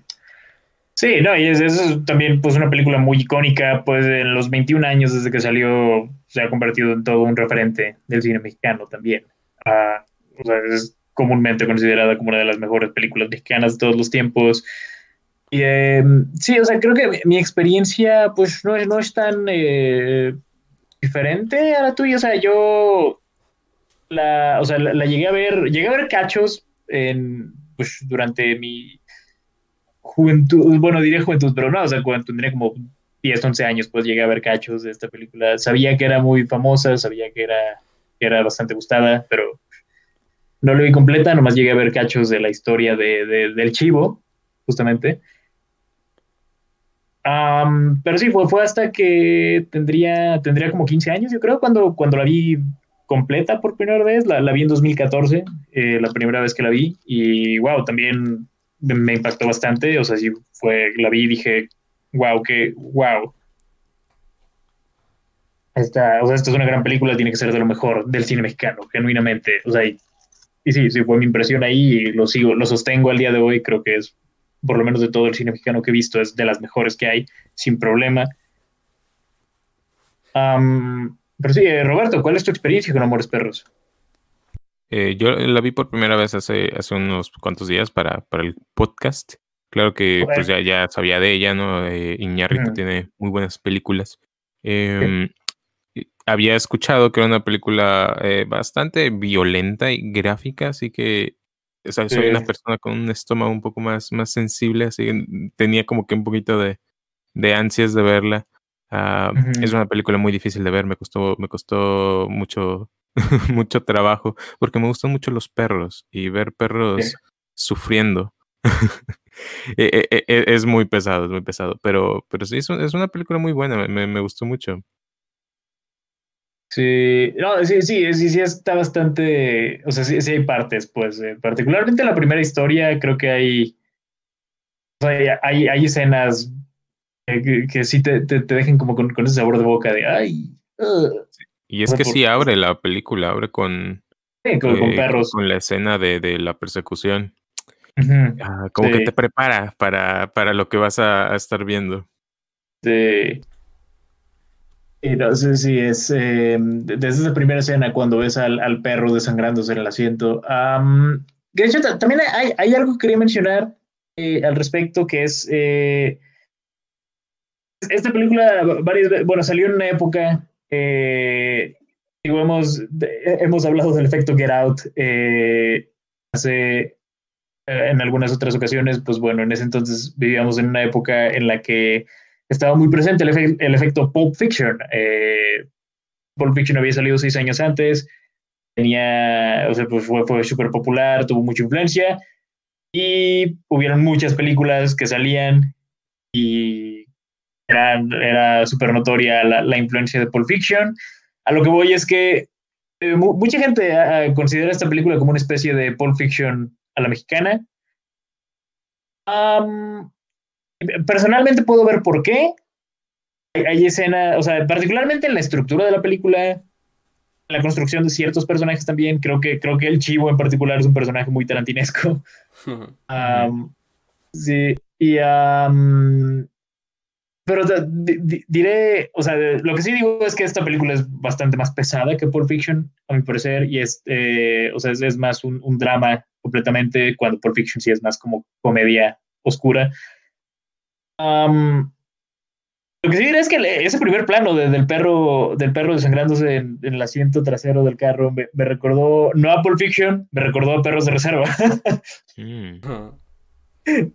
A: Sí, no, y es, es, también pues una película muy icónica, pues en los 21 años desde que salió se ha convertido en todo un referente del cine mexicano también. Ah, o sea, es comúnmente considerada como una de las mejores películas mexicanas de todos los tiempos. Y, em, sí, o sea, creo que mi experiencia pues no, no es tan eh, diferente a la tuya. O sea, yo la, o sea, la, llegué a ver, llegué a ver cachos en, pues, durante mi juventud, bueno, diré juventud, pero no, o sea, cuando tendría como 10, 11 años, pues llegué a ver cachos de esta película. Sabía que era muy famosa, sabía que era, que era bastante gustada, pero no lo vi completa, nomás llegué a ver cachos de la historia de, del chivo, justamente pero sí, fue, fue hasta que tendría, tendría como 15 años, yo creo, cuando, cuando la vi completa por primera vez. La, la vi en 2014, eh, la primera vez que la vi. Y wow, también me impactó bastante, o sea, sí fue, la vi y dije, wow, que, wow. Esta, o sea, esta es una gran película, tiene que ser de lo mejor del cine mexicano, genuinamente. O sea, sí, sí, fue mi impresión ahí y lo sigo, lo sostengo al día de hoy, creo que es, por lo menos de todo el cine mexicano que he visto, es de las mejores que hay, sin problema. pero sí, eh, Roberto, ¿cuál es tu experiencia con Amores Perros?
C: Eh, yo la vi por primera vez hace, hace unos cuantos días para, para el podcast. Claro que pues ya, ya sabía de ella, ¿no? Eh, Iñárritu tiene muy buenas películas. Em, había escuchado que era una película eh, bastante violenta y gráfica, así que soy una persona con un estómago un poco más, más sensible, así que tenía como que un poquito de, de ansias de verla. Ah, es una película muy difícil de ver, me costó, me costó mucho mucho trabajo, porque me gustan mucho los perros y ver perros sufriendo. E, e, e, es muy pesado, es muy pesado, pero, pero sí, es, una película muy buena, me, gustó mucho.
A: Sí, no, sí, sí, sí, sí, está bastante, o sea, sí, sí hay partes, pues, eh, particularmente la primera historia, creo que hay, hay, hay escenas que, que, sí te, te, dejen como con, ese sabor de boca de, ay,
C: y es que sí abre la película, abre con,
A: con, eh, perros.
C: Con la escena de, de la persecución. Ah, como que te prepara para, para lo que vas a, estar viendo.
A: Sí. Y no sé si es eh, desde esa primera escena cuando ves al, al perro desangrándose en el asiento. también hay, hay, algo que quería mencionar eh, al respecto que es esta película varias bueno salió en una época eh, hemos, hemos hablado del efecto Get Out eh, hace eh, en algunas otras ocasiones, pues bueno, en ese entonces vivíamos en una época en la que estaba muy presente el, efecto Pulp Fiction. Eh, Pulp Fiction había salido seis años antes, tenía, o sea, pues fue, fue súper popular, tuvo mucha influencia y hubieron muchas películas que salían y era, súper notoria la, influencia de Pulp Fiction. A lo que voy es que eh, mucha gente considera esta película como una especie de Pulp Fiction a la mexicana. Personalmente puedo ver por qué. Hay, escenas, o sea, particularmente en la estructura de la película, en la construcción de ciertos personajes también. Creo que, creo que el chivo en particular es un personaje muy tarantinesco. sí, y pero diré, o sea, lo que sí digo es que esta película es bastante más pesada que Pulp Fiction, a mi parecer, y es, eh, o sea, es, más un, drama completamente, cuando Pulp Fiction sí es más como comedia oscura. Lo que sí diré es que ese primer plano del perro del perro desangrándose en, el asiento trasero del carro me, recordó, no a Pulp Fiction, me recordó a Perros de Reserva. Mm.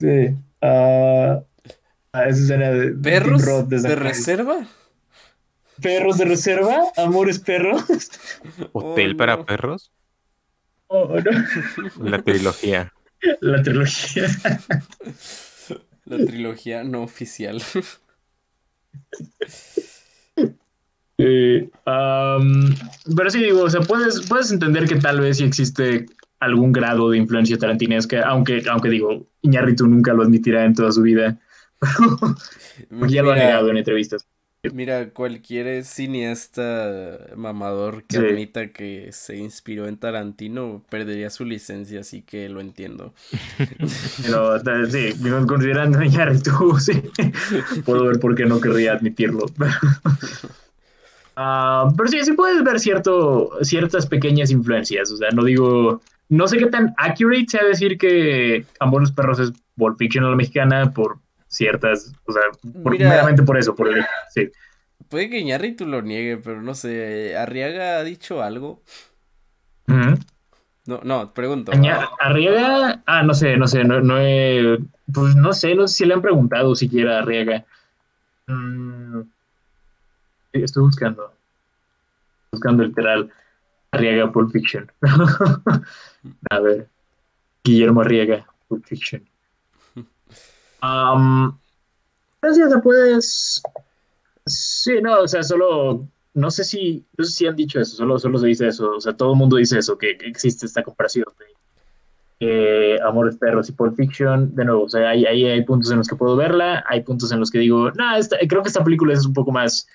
A: sí. Uh, Ah, esa de
B: ¿Perros de reserva?
A: ¿Perros de reserva? ¿Amores perros?
C: ¿Hotel para oh, perros?
A: Oh,
C: La trilogía.
A: La trilogía.
B: La trilogía no oficial.
A: pero sí digo, o sea, puedes, puedes entender que tal vez sí existe algún grado de influencia tarantinesca, aunque, aunque digo, Iñarritu nunca lo admitirá en toda su vida. ya lo ha negado en entrevistas.
B: Mira, cualquier cineasta mamador que admita que se inspiró en Tarantino perdería su licencia, así que lo entiendo.
A: Pero sí, considerando a tú, sí, puedo ver por qué no querría admitirlo. Ah, pero sí, sí puedes ver cierto, ciertas pequeñas influencias. O sea, no digo, no sé qué tan accurate sea decir que Ambos los perros es Pulp Fiction a la mexicana por ciertas, o sea, primeramente por eso, por el, sí.
B: Puede que Iñárritu lo niegue, pero no sé, ¿Arriaga ha dicho algo? No, no, pregunto.
A: Arriaga, ah, no sé, no sé, no, no he, pues no sé, no sé si le han preguntado siquiera a Arriaga. Mm, estoy buscando, buscando literal Arriaga Pulp Fiction. a ver, Guillermo Arriaga Pulp Fiction. Um, gracias, puedes. Sí, no, o sea, solo. No sé si, no sé si han dicho eso, solo, solo se dice eso. O sea, todo el mundo dice eso, que, existe esta comparación eh, Amores Perros y Pulp Fiction, de nuevo, o sea, ahí hay, hay, puntos en los que puedo verla, hay puntos en los que digo, no, creo que esta película es un poco más,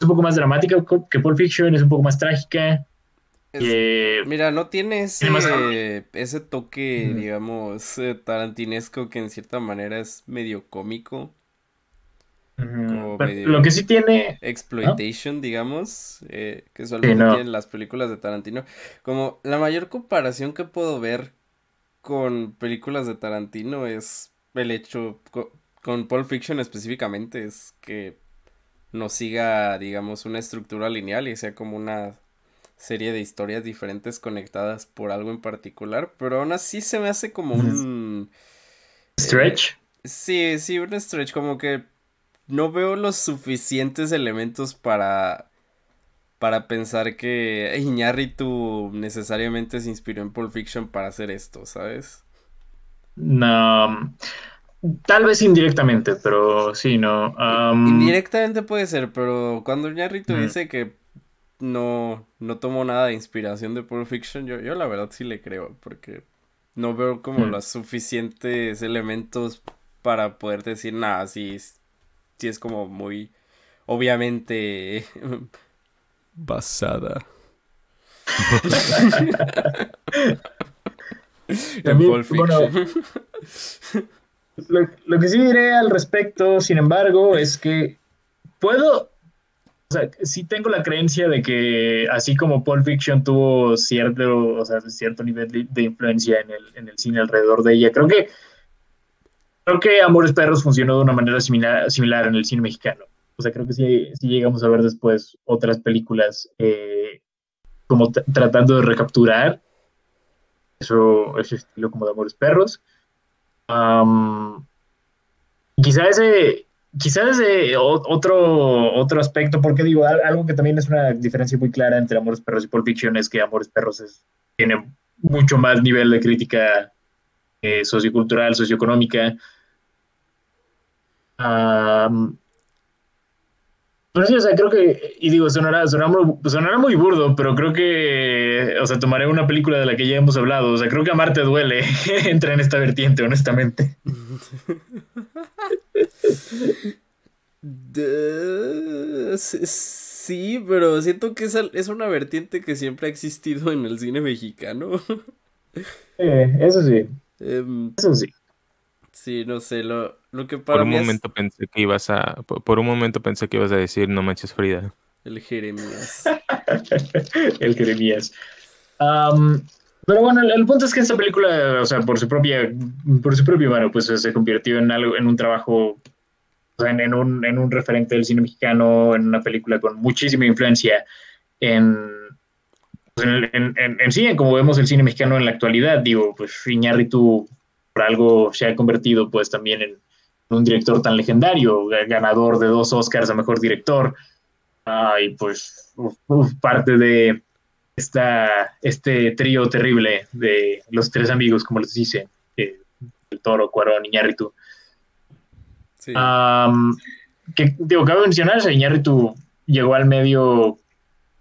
A: un poco más dramática que Pulp Fiction, es un poco más trágica.
B: Mira, no tiene ese, ese toque, digamos, eh, tarantinesco que en cierta manera es medio cómico.
A: lo que sí tiene
B: exploitation, digamos, eh, que solamente tienen las películas de Tarantino. Como la mayor comparación que puedo ver con películas de Tarantino es el hecho, con, Pulp Fiction específicamente, es que no siga, digamos, una estructura lineal y sea como una serie de historias diferentes conectadas por algo en particular, pero aún así se me hace como un...
A: ¿Stretch?
B: Eh, sí, sí, un stretch, como que no veo los suficientes elementos para para pensar que Iñárritu necesariamente se inspiró en Pulp Fiction para hacer esto, ¿sabes?
A: No, tal vez indirectamente, pero sí, no.
B: Indirectamente puede ser, pero cuando Iñárritu dice que no, no tomó nada de inspiración de Pulp Fiction, yo, yo la verdad sí le creo, porque no veo como los suficientes elementos para poder decir nada, sí, sí es como muy obviamente basada.
A: También, bueno, lo, que sí diré al respecto, sin embargo, es que puedo, o sea, sí tengo la creencia de que así como Pulp Fiction tuvo cierto, o sea, cierto nivel de, influencia en el, en el, cine alrededor de ella, creo que creo que Amores Perros funcionó de una manera similar, similar en el cine mexicano. O sea, creo que sí, llegamos a ver después otras películas eh, como tratando de recapturar eso, ese estilo como de Amores Perros. quizá ese, quizá ese otro, otro aspecto, porque digo, algo que también es una diferencia muy clara entre Amores Perros y Pulp Fiction es que Amores Perros tiene mucho más nivel de crítica eh, sociocultural, socioeconómica. Pero sí, o sea, creo que, y digo, sonará, sonará, muy burdo, pero creo que, o sea, tomaré una película de la que ya hemos hablado, o sea, creo que Amarte duele, entra en esta vertiente, honestamente.
B: sí, pero siento que es, una vertiente que siempre ha existido en el cine mexicano.
A: eso sí. Em, eso sí.
B: Sí, no sé, lo, lo que para
C: por un momento pensé que ibas a por un momento pensé que ibas a decir no manches Frida.
B: El Jeremías.
A: el Jeremías. pero bueno, el, punto es que esta película, o sea, por su propia, por su propio mano, pues se convirtió en algo, en un trabajo, o sea, en, un, en un referente del cine mexicano, en una película con muchísima influencia en, pues, en, en, en, sí, en como vemos el cine mexicano en la actualidad. Digo, pues Iñárritu por algo se ha convertido pues también en un director tan legendario, ganador de dos Oscars a Mejor Director, y pues parte de esta, este trío terrible de los tres amigos, como les dice, el Toro, Cuarón, Iñárritu. Sí. que, digo, cabe mencionar, Iñárritu llegó al medio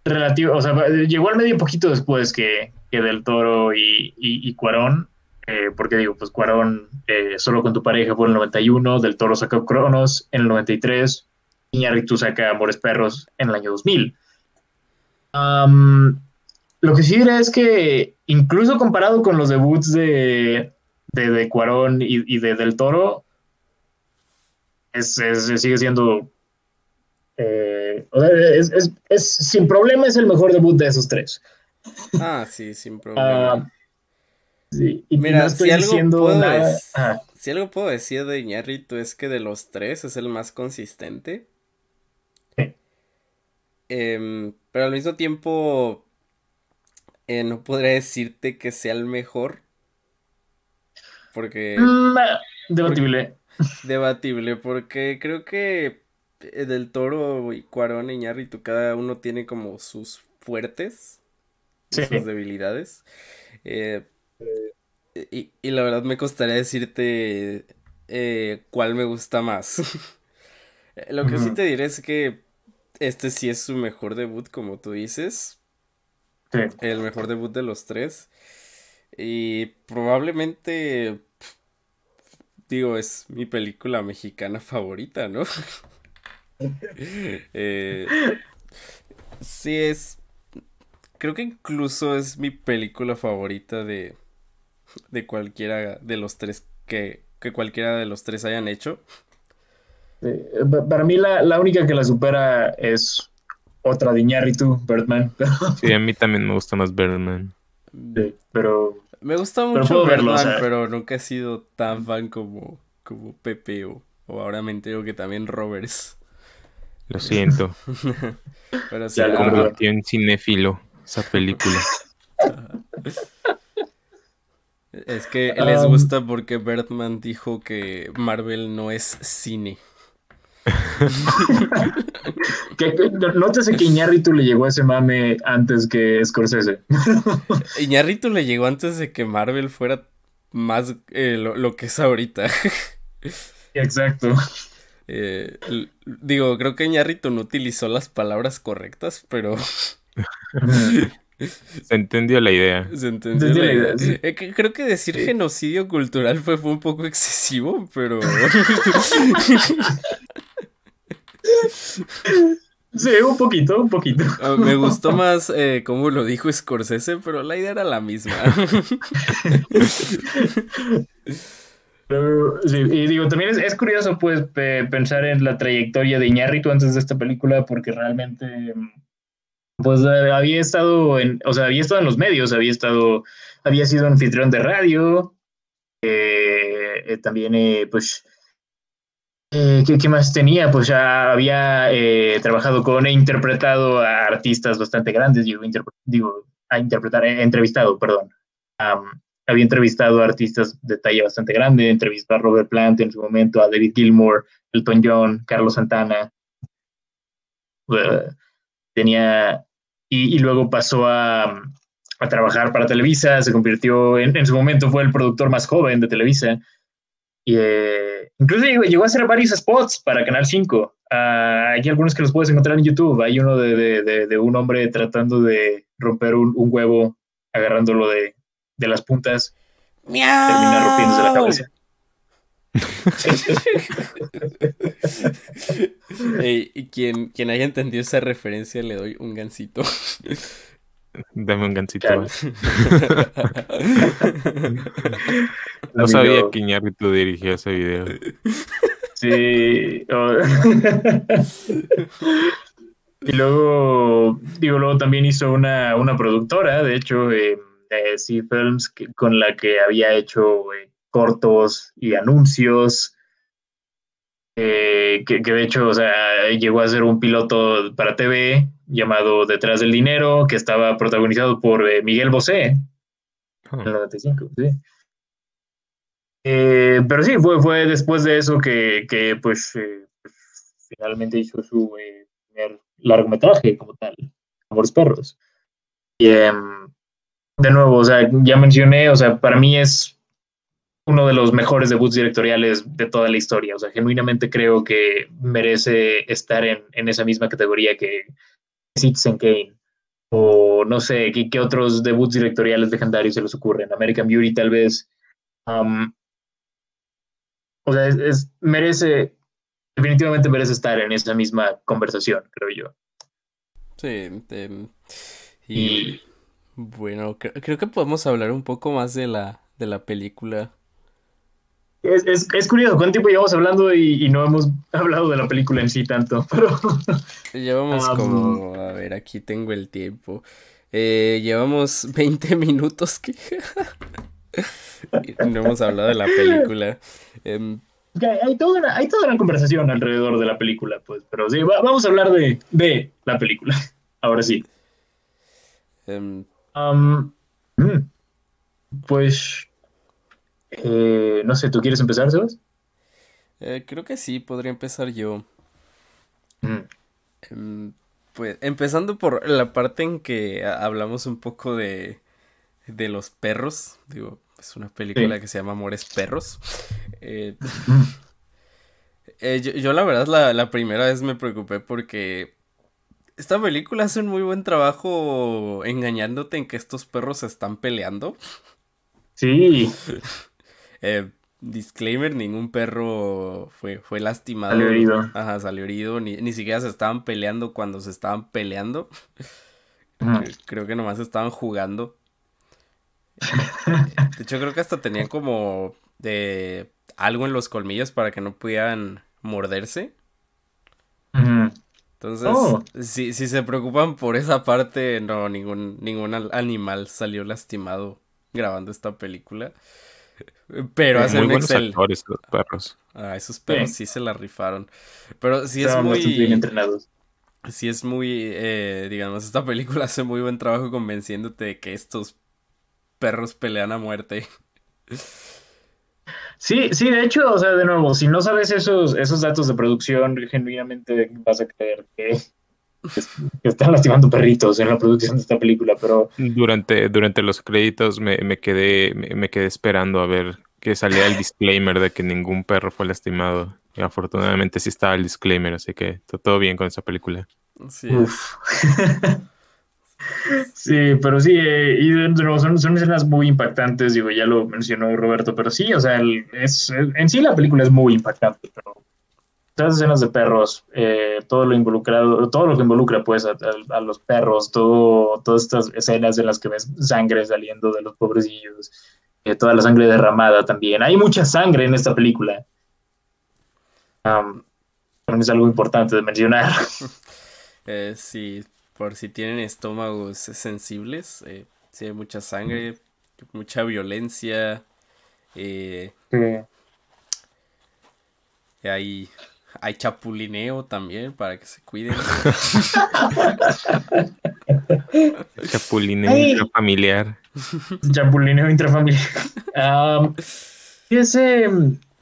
A: relativo, o sea, llegó al medio poquito después que, que Del Toro y, y, y Cuarón, eh, porque digo, pues Cuarón, eh, solo con tu pareja fue en el 91, Del Toro sacó Cronos en el 93, Iñárritu saca Amores Perros en el año 2000. lo que sí diré es que incluso comparado con los debuts de, de, Cuarón y, de Del Toro, es, sigue siendo... Eh, es, sin problema es el mejor debut de esos tres.
B: Ah, sí, sin problema. Ah,
A: Mira, si, algo puedo
B: si algo puedo decir de Iñárritu es que de los tres es el más consistente. Em, pero al mismo tiempo eh, no podría decirte que sea el mejor. Porque...
A: Mm, debatible.
B: debatible, porque creo que eh, del Toro y Cuarón y Iñárritu cada uno tiene como sus fuertes, sus debilidades. Eh, y, la verdad me costaría decirte eh, cuál me gusta más. Lo que sí te diré es que este sí es su mejor debut, como tú dices. El mejor debut de los tres. Y probablemente, digo, es mi película mexicana favorita, ¿no? eh, sí, es... Creo que incluso es mi película favorita de, de cualquiera de los tres que, que cualquiera de los tres hayan hecho.
A: para mí la, la, única que la supera es otra de Iñárritu, Birdman.
C: sí, a mí también me gusta más Birdman.
A: Sí, pero...
B: Me gusta mucho Birdman, pero nunca he sido tan fan como, como Pepe o, o ahora me entero que también Roberts.
C: Lo siento.
B: pero
C: Se convirtió en cinéfilo esa película.
B: Es que les um, gusta porque Birdman dijo que Marvel no es cine.
A: que, nótese que Iñárritu le llegó a ese mame antes que Scorsese.
B: Iñárritu le llegó antes de que Marvel fuera más eh, lo, que es ahorita.
A: Exacto.
B: Eh, digo, creo que Iñárritu no utilizó las palabras correctas, pero...
C: Se entendió la idea.
B: Se entendió la idea. Eh, creo que decir genocidio cultural fue, fue un poco excesivo, pero...
A: Sí, un poquito, un poquito.
B: Ah, me gustó más eh, como lo dijo Scorsese, pero la idea era la misma.
A: y digo, también es, curioso pues pensar en la trayectoria de Iñárritu antes de esta película, porque realmente pues eh, había estado en, o sea, había estado en los medios, había estado, había sido anfitrión de radio, eh, también pues eh, ¿qué, más tenía? Pues ya había eh, trabajado con, e interpretado a artistas bastante grandes, digo, digo a interpretar, he entrevistado, perdón. había entrevistado a artistas de talla bastante grande, entrevistó a Robert Plant en su momento, a David Gilmour, Elton John, Carlos Santana. tenía, y, luego pasó a, a, trabajar para Televisa, se convirtió, en, en, su momento fue el productor más joven de Televisa. Y, eh, Incluso llegó, a hacer varios spots para Canal 5. Ah, hay algunos que los puedes encontrar en YouTube. Hay uno de, un hombre tratando de romper un, huevo, agarrándolo de, las puntas.
B: ¡Miau!
A: Termina rompiéndose la cabeza.
B: y quien, quien haya entendido esa referencia le doy un gancito.
C: Dame un gancito no sabía que Iñárritu dirigió ese video.
A: Sí. y luego, digo, luego también hizo una, productora, de hecho, eh, C Films, con la que había hecho eh, cortos y anuncios. Eh, que, de hecho, o sea, llegó a ser un piloto para TV llamado Detrás del Dinero, que estaba protagonizado por eh, Miguel Bosé. En el 95, sí. Eh, pero sí, fue, fue después de eso que, que pues, finalmente hizo su primer largometraje como tal, Amores Perros. Y em, de nuevo, o sea, ya mencioné, o sea, para mí es uno de los mejores debuts directoriales de toda la historia. O sea, genuinamente creo que merece estar en, en esa misma categoría que Citizen Kane. O no sé, ¿qué, ¿qué, otros debuts directoriales legendarios se les ocurren? American Beauty, tal vez. Um, o sea, es, merece, definitivamente merece estar en esa misma conversación, creo yo.
B: Sí, y, bueno, creo que podemos hablar un poco más de la, de la película
A: es, es, curioso, ¿cuánto tiempo llevamos hablando y, no hemos hablado de la película en sí tanto? Pero...
B: Llevamos como, a ver, aquí tengo el tiempo. Eh, llevamos 20 minutos que... no hemos hablado de la película.
A: Em, hay, toda una, hay toda una conversación alrededor de la película, pues, pero sí, vamos a hablar de, de la película. Ahora sí.
B: Em,
A: mm, pues eh, no sé, ¿tú quieres empezar, Sebas?
B: Eh, creo que sí, podría empezar yo. Mm. Em, pues empezando por la parte en que hablamos un poco de, de los perros. Digo, es una película que se llama Amores Perros. Eh, yo, la verdad la, la, primera vez me preocupé porque esta película hace un muy buen trabajo engañándote en que estos perros se están peleando.
A: Sí.
B: eh, disclaimer, ningún perro fue, fue lastimado.
A: Salió herido.
B: Ajá, salió herido. Ni, ni siquiera se estaban peleando cuando se estaban peleando. Creo que nomás estaban jugando. De hecho, creo que hasta tenían como de algo en los colmillos para que no pudieran morderse. Entonces, oh. si, si, se preocupan por esa parte, no, ningún, ningún animal salió lastimado grabando esta película. Pero hacen un Excel.
C: Actores, los perros.
B: Ah, esos perros sí. se la rifaron. Pero sí es muy. Bien entrenados. Sí es muy. Eh, digamos, esta película hace muy buen trabajo convenciéndote de que estos perros pelean a muerte.
A: Sí, sí, de hecho, o sea, de nuevo, si no sabes esos, esos datos de producción, genuinamente vas a creer que, están lastimando perritos en la producción de esta película, pero...
C: Durante, durante los créditos me, me quedé, me, quedé esperando a ver que salía el disclaimer de que ningún perro fue lastimado. Y afortunadamente sí estaba el disclaimer, así que está todo bien con esa película.
B: Sí.
A: Sí, pero sí, eh, y de nuevo, son, son, escenas muy impactantes, digo, ya lo mencionó Roberto, pero sí, o sea, es, en sí la película es muy impactante, pero las escenas de perros, eh, todo lo involucrado, todo lo que involucra pues a, los perros, todo, todas estas escenas de las que ves sangre saliendo de los pobrecillos, eh, toda la sangre derramada también, hay mucha sangre en esta película. es algo importante de mencionar.
B: sí, por si tienen estómagos sensibles, eh, si hay mucha sangre, mucha violencia, eh, hay, hay chapulineo también para que se cuiden.
C: chapulineo intrafamiliar.
A: Chapulineo intrafamiliar. ese,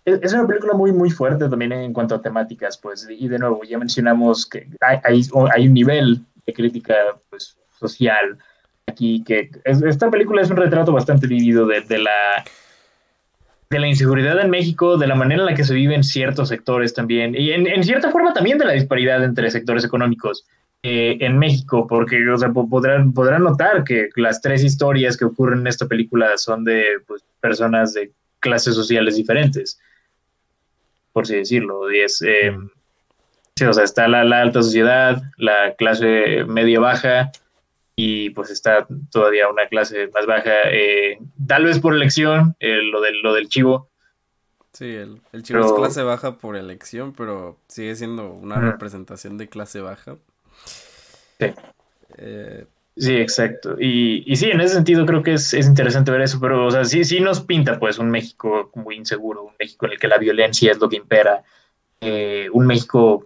A: es una película muy, muy fuerte también en cuanto a temáticas, pues, y de nuevo, ya mencionamos que hay, hay un nivel de crítica pues, social aquí, que esta película es un retrato bastante vivido de, la de la inseguridad en México, de la manera en la que se vive en ciertos sectores también, y en, cierta forma también de la disparidad entre sectores económicos eh, en México, porque o sea, podrán, podrán notar que las tres historias que ocurren en esta película son de pues, personas de clases sociales diferentes, por así decirlo. Y es, eh, Sí, o sea, está la, alta sociedad, la clase media baja y pues está todavía una clase más baja, eh, tal vez por elección, eh, lo, del, lo del chivo.
B: Sí, el, chivo es clase baja por elección, pero sigue siendo una representación de clase baja.
A: Sí. Eh, sí, exacto. Y, y, sí, en ese sentido creo que es, es, interesante ver eso, pero o sea, sí, sí nos pinta pues un México muy inseguro, un México en el que la violencia es lo que impera, un México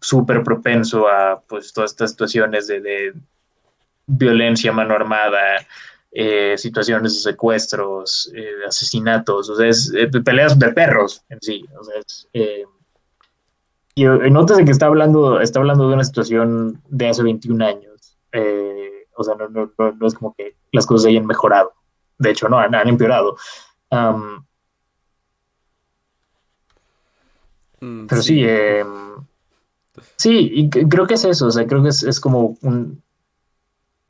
A: súper propenso a pues todas estas situaciones de, violencia mano armada, eh, situaciones de secuestros, eh, asesinatos, o sea, es, eh, peleas de perros en sí. O sea, es, y, y que está hablando, está hablando de una situación de hace 21 años. o sea, no, no, no, es como que las cosas hayan mejorado. De hecho, no, han, empeorado. Mm, pero sí, Sí, y creo que es eso, o sea, creo que es, como un,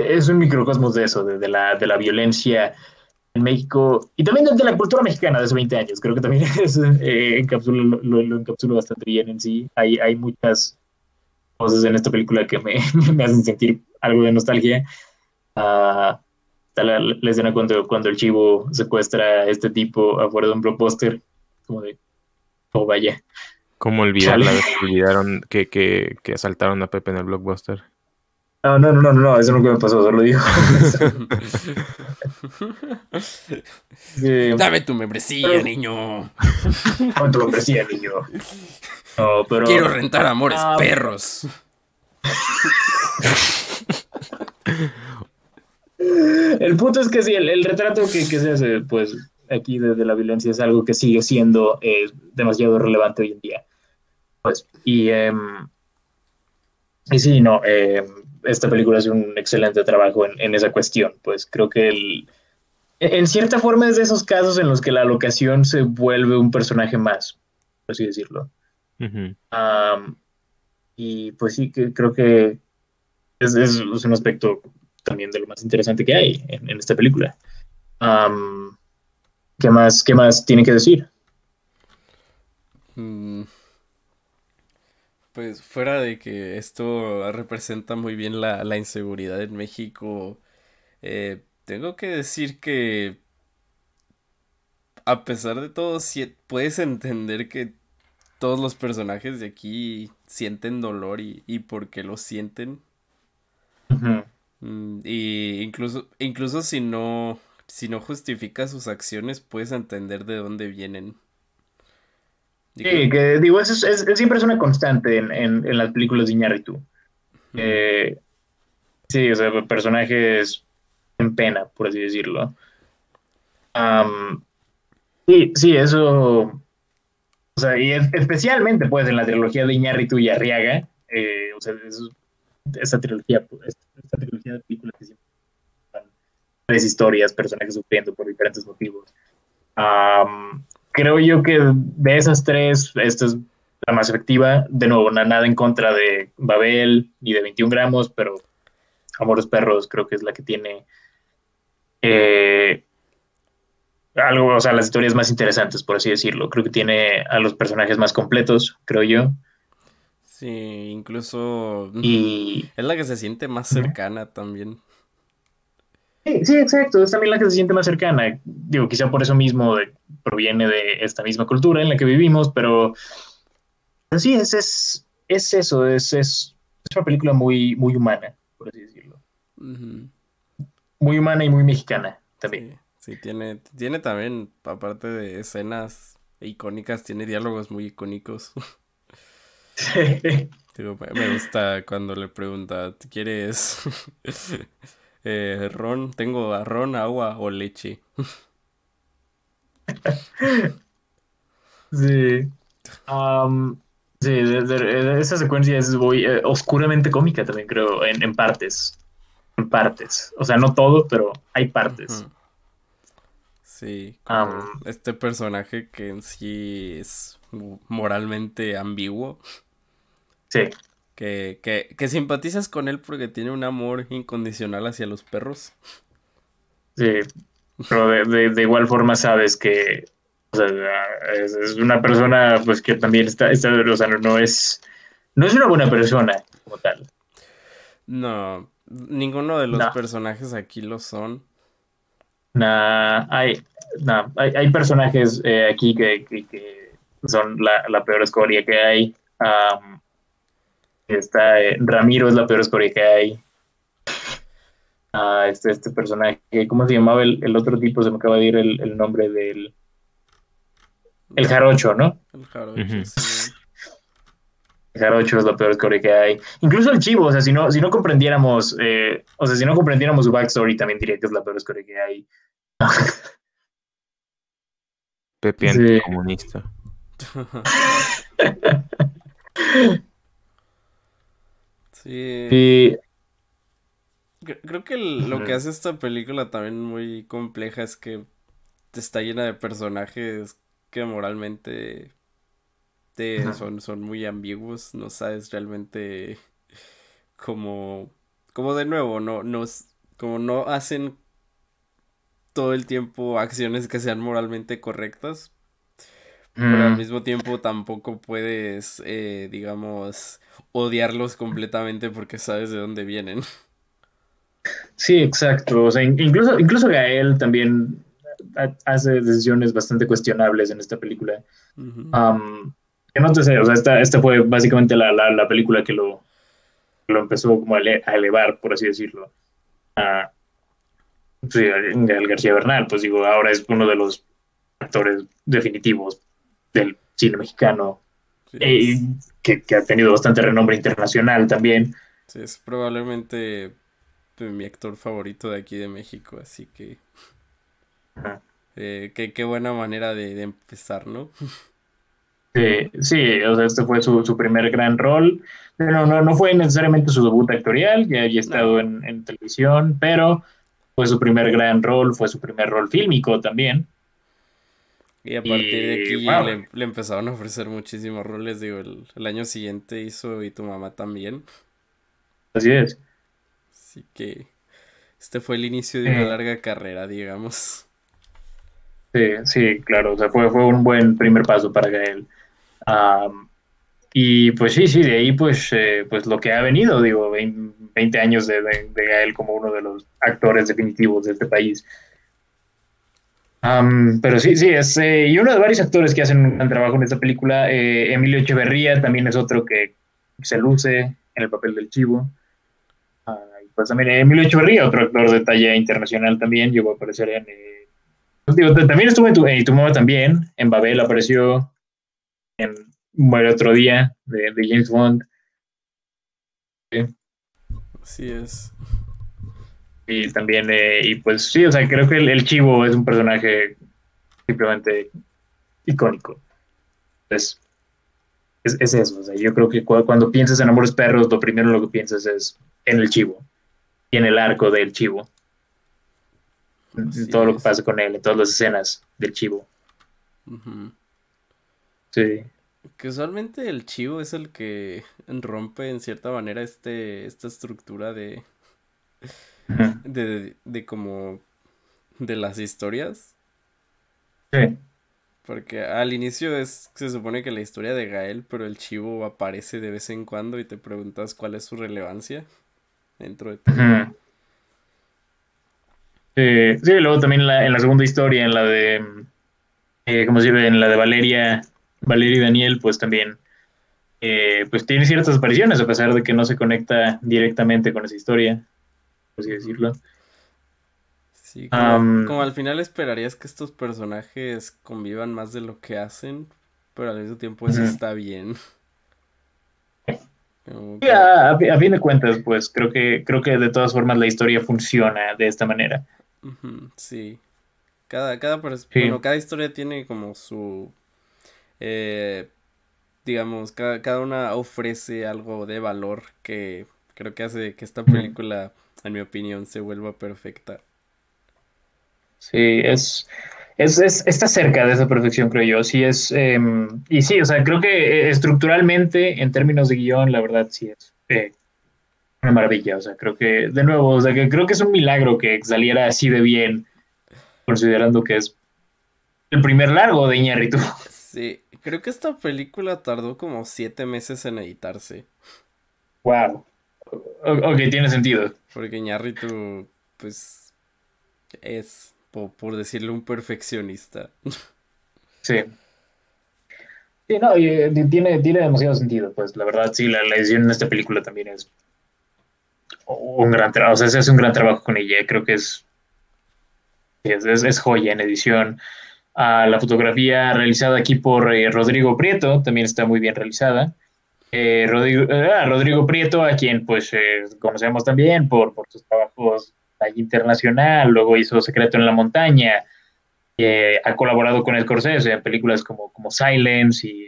A: es un microcosmos de eso, de, la, de la violencia en México y también de, la cultura mexicana de hace 20 años. Creo que también es, eh, encapsula, lo, lo, encapsula bastante bien en sí. Hay, hay muchas cosas en esta película que me, me hacen sentir algo de nostalgia. Uh, la, la, escena cuando, cuando el chivo secuestra a este tipo afuera de un blockbuster, como de, oh vaya.
C: ¿Cómo olvidar la vez que olvidaron que, que, que, asaltaron a Pepe en el blockbuster?
A: No, no, no, no, no, eso nunca me pasó, solo dijo.
B: Dame tu membresía, niño.
A: Dame tu membresía, niño. No, pero...
B: Quiero rentar amores ah, perros.
A: el punto es que sí, el, retrato que, que, se hace, pues, aquí desde la violencia es algo que sigue siendo eh, demasiado relevante hoy en día. Pues, y, em, y sí, no, em, esta película hace un excelente trabajo en, esa cuestión. Pues creo que el, en cierta forma es de esos casos en los que la locación se vuelve un personaje más, por así decirlo. y pues sí, que creo que es, es, un aspecto también de lo más interesante que hay en, esta película. ¿Qué más, qué más tiene que decir?
B: Mm. Pues fuera de que esto representa muy bien la, inseguridad en México, eh, tengo que decir que a pesar de todo, puedes entender que todos los personajes de aquí sienten dolor y, y por qué lo sienten. Mm, y incluso, incluso si no, si no justifica sus acciones, puedes entender de dónde vienen.
A: Sí, que digo, es, siempre es una constante en, en, las películas de Iñárritu. sí, o sea, personajes en pena, por así decirlo. sí, sí, eso o sea, y especialmente pues en la trilogía de Iñárritu y Arriaga, eh, o sea, esa trilogía, esta, trilogía de películas que siempre tres historias, personajes sufriendo por diferentes motivos. Creo yo que de esas tres, esta es la más efectiva. De nuevo, nada en contra de Babel ni de 21 gramos, pero Amores Perros creo que es la que tiene eh, algo, o sea, las historias más interesantes, por así decirlo. Creo que tiene a los personajes más completos, creo yo.
B: Sí, incluso y... es la que se siente más cercana también.
A: Sí, sí, exacto, es también la que se siente más cercana. Digo, quizá por eso mismo proviene de esta misma cultura en la que vivimos, pero, sí, es, es, es eso, es, es, una película muy, muy humana, por así decirlo. Muy humana y muy mexicana también.
B: Sí, tiene, tiene también, aparte de escenas icónicas, tiene diálogos muy icónicos. me gusta cuando le pregunta, ¿quieres eh, ron? Tengo a ron, agua o leche.
A: sí. sí, esa secuencia es muy eh, oscuramente cómica también, creo, en, en, partes. En partes. O sea, no todo, pero hay partes.
B: Sí, este personaje que en sí es moralmente ambiguo.
A: Sí.
B: Que, que, simpatizas con él porque tiene un amor incondicional hacia los perros.
A: Sí, pero de, igual forma sabes que es, una persona pues que también está, está o sea, no, es no es una buena persona como tal.
B: No, ninguno de los personajes aquí lo son.
A: Nah, hay, hay, personajes eh, aquí que, son la, peor escoria que hay. Está eh, Ramiro es la peor escoria que hay. Ah, este, este personaje, ¿cómo se llamaba el, otro tipo? Se me acaba de ir el, nombre del. El jarocho, ¿no?
B: El jarocho, sí.
A: El jarocho es la peor escoria que hay. Incluso el chivo, o sea, si no, si no comprendiéramos, eh, o sea, si no comprendiéramos su backstory, también diría que es la peor escoria que hay.
C: Pepe comunista.
B: sí. Creo que lo que hace esta película también muy compleja es que está llena de personajes que moralmente son, son muy ambiguos, no sabes realmente como, como de nuevo, no, no, como no hacen todo el tiempo acciones que sean moralmente correctas. Pero al mismo tiempo tampoco puedes, eh, digamos, odiarlos completamente porque sabes de dónde vienen.
A: Sí, exacto. O sea, incluso, incluso Gael también hace decisiones bastante cuestionables en esta película. que no te sé, o sea, esta, esta fue básicamente la, la, película que lo, lo empezó como a, elevar, por así decirlo. Ah, sí, el García Bernal, pues digo, ahora es uno de los actores definitivos del cine mexicano eh, que, ha tenido bastante renombre internacional también.
B: Sí, es probablemente mi actor favorito de aquí de México, así que... Eh, qué, buena manera de, empezar, ¿no?
A: Sí, sí, o sea, este fue su, primer gran rol. No, no, no fue necesariamente su debut actorial, ya había estado en, en televisión, pero fue su primer gran rol, fue su primer rol fílmico también.
B: Y a partir de aquí le, empezaron a ofrecer muchísimos roles. Digo, el, año siguiente hizo y tu mamá también.
A: Así es.
B: Así que este fue el inicio de una larga carrera, digamos.
A: Sí, sí, claro, o sea, fue, fue un buen primer paso para Gael. y pues sí, sí, de ahí pues, eh, pues lo que ha venido, digo, 20, años de, de, Gael como uno de los actores definitivos de este país. Pero sí, sí, es, eh, y uno de varios actores que hacen un gran trabajo en esta película, eh, Emilio Echeverría también es otro que se luce en el papel del chivo. Ah, pues también Emilio Echeverría, otro actor de talla internacional también, llegó a aparecer en también estuve en tu, en también, en Babel apareció en el otro día de, James Bond.
B: Así es.
A: Y también, eh, y pues sí, o sea, creo que el, Chivo es un personaje simplemente icónico. Es, es, eso, o sea, yo creo que cuando, piensas en Amores Perros, lo primero lo que piensas es en el Chivo y en el arco del Chivo todo lo que pasa con él, en todas las escenas del chivo. Sí.
B: Que usualmente el chivo es el que rompe en cierta manera este, esta estructura de, de, de como de las historias.
A: Sí.
B: Porque al inicio es, se supone que la historia de Gael, pero el chivo aparece de vez en cuando y te preguntas cuál es su relevancia dentro de todo.
A: Sí, sí, luego también en la segunda historia, en la de, eh, ¿cómo se llama? En la de Valeria, Valeria y Daniel, pues también, eh, pues tiene ciertas apariciones, a pesar de que no se conecta directamente con esa historia, por así decirlo.
B: Sí, como, al final esperarías que estos personajes convivan más de lo que hacen, pero al mismo tiempo eso está bien.
A: a, a, fin de cuentas, pues creo que creo que de todas formas la historia funciona de esta manera
B: sí. Cada, cada, cada historia tiene como su... Eh, digamos, cada, cada, una ofrece algo de valor que creo que hace que esta película, en mi opinión, se vuelva perfecta.
A: Sí, es, es, es, está cerca de esa perfección, creo yo. Sí, es. Em, y sí, o sea, creo que eh, estructuralmente, en términos de guion, la verdad sí es. Eh, una maravilla, o sea, creo que, de nuevo, o sea, que creo que es un milagro que saliera así de bien, considerando que es el primer largo de Iñárritu.
B: Sí, creo que esta película tardó como siete meses en editarse.
A: Wow. Ok, tiene sentido.
B: Porque Iñárritu, pues, es, por, decirlo, un perfeccionista.
A: Sí. Sí, no, eh, tiene, tiene demasiado sentido, pues la verdad sí, la, la edición en esta película también es un gran trabajo, o sea, se hace un gran trabajo con ella, creo que es, es, joya en edición. Ah, la fotografía realizada aquí por eh, Rodrigo Prieto también está muy bien realizada. Eh, ah, Rodrigo, Prieto, a quien pues eh, conocemos también por, por sus trabajos internacional, luego hizo Secreto en la Montaña, ha colaborado con el Scorsese en películas como, como Silence y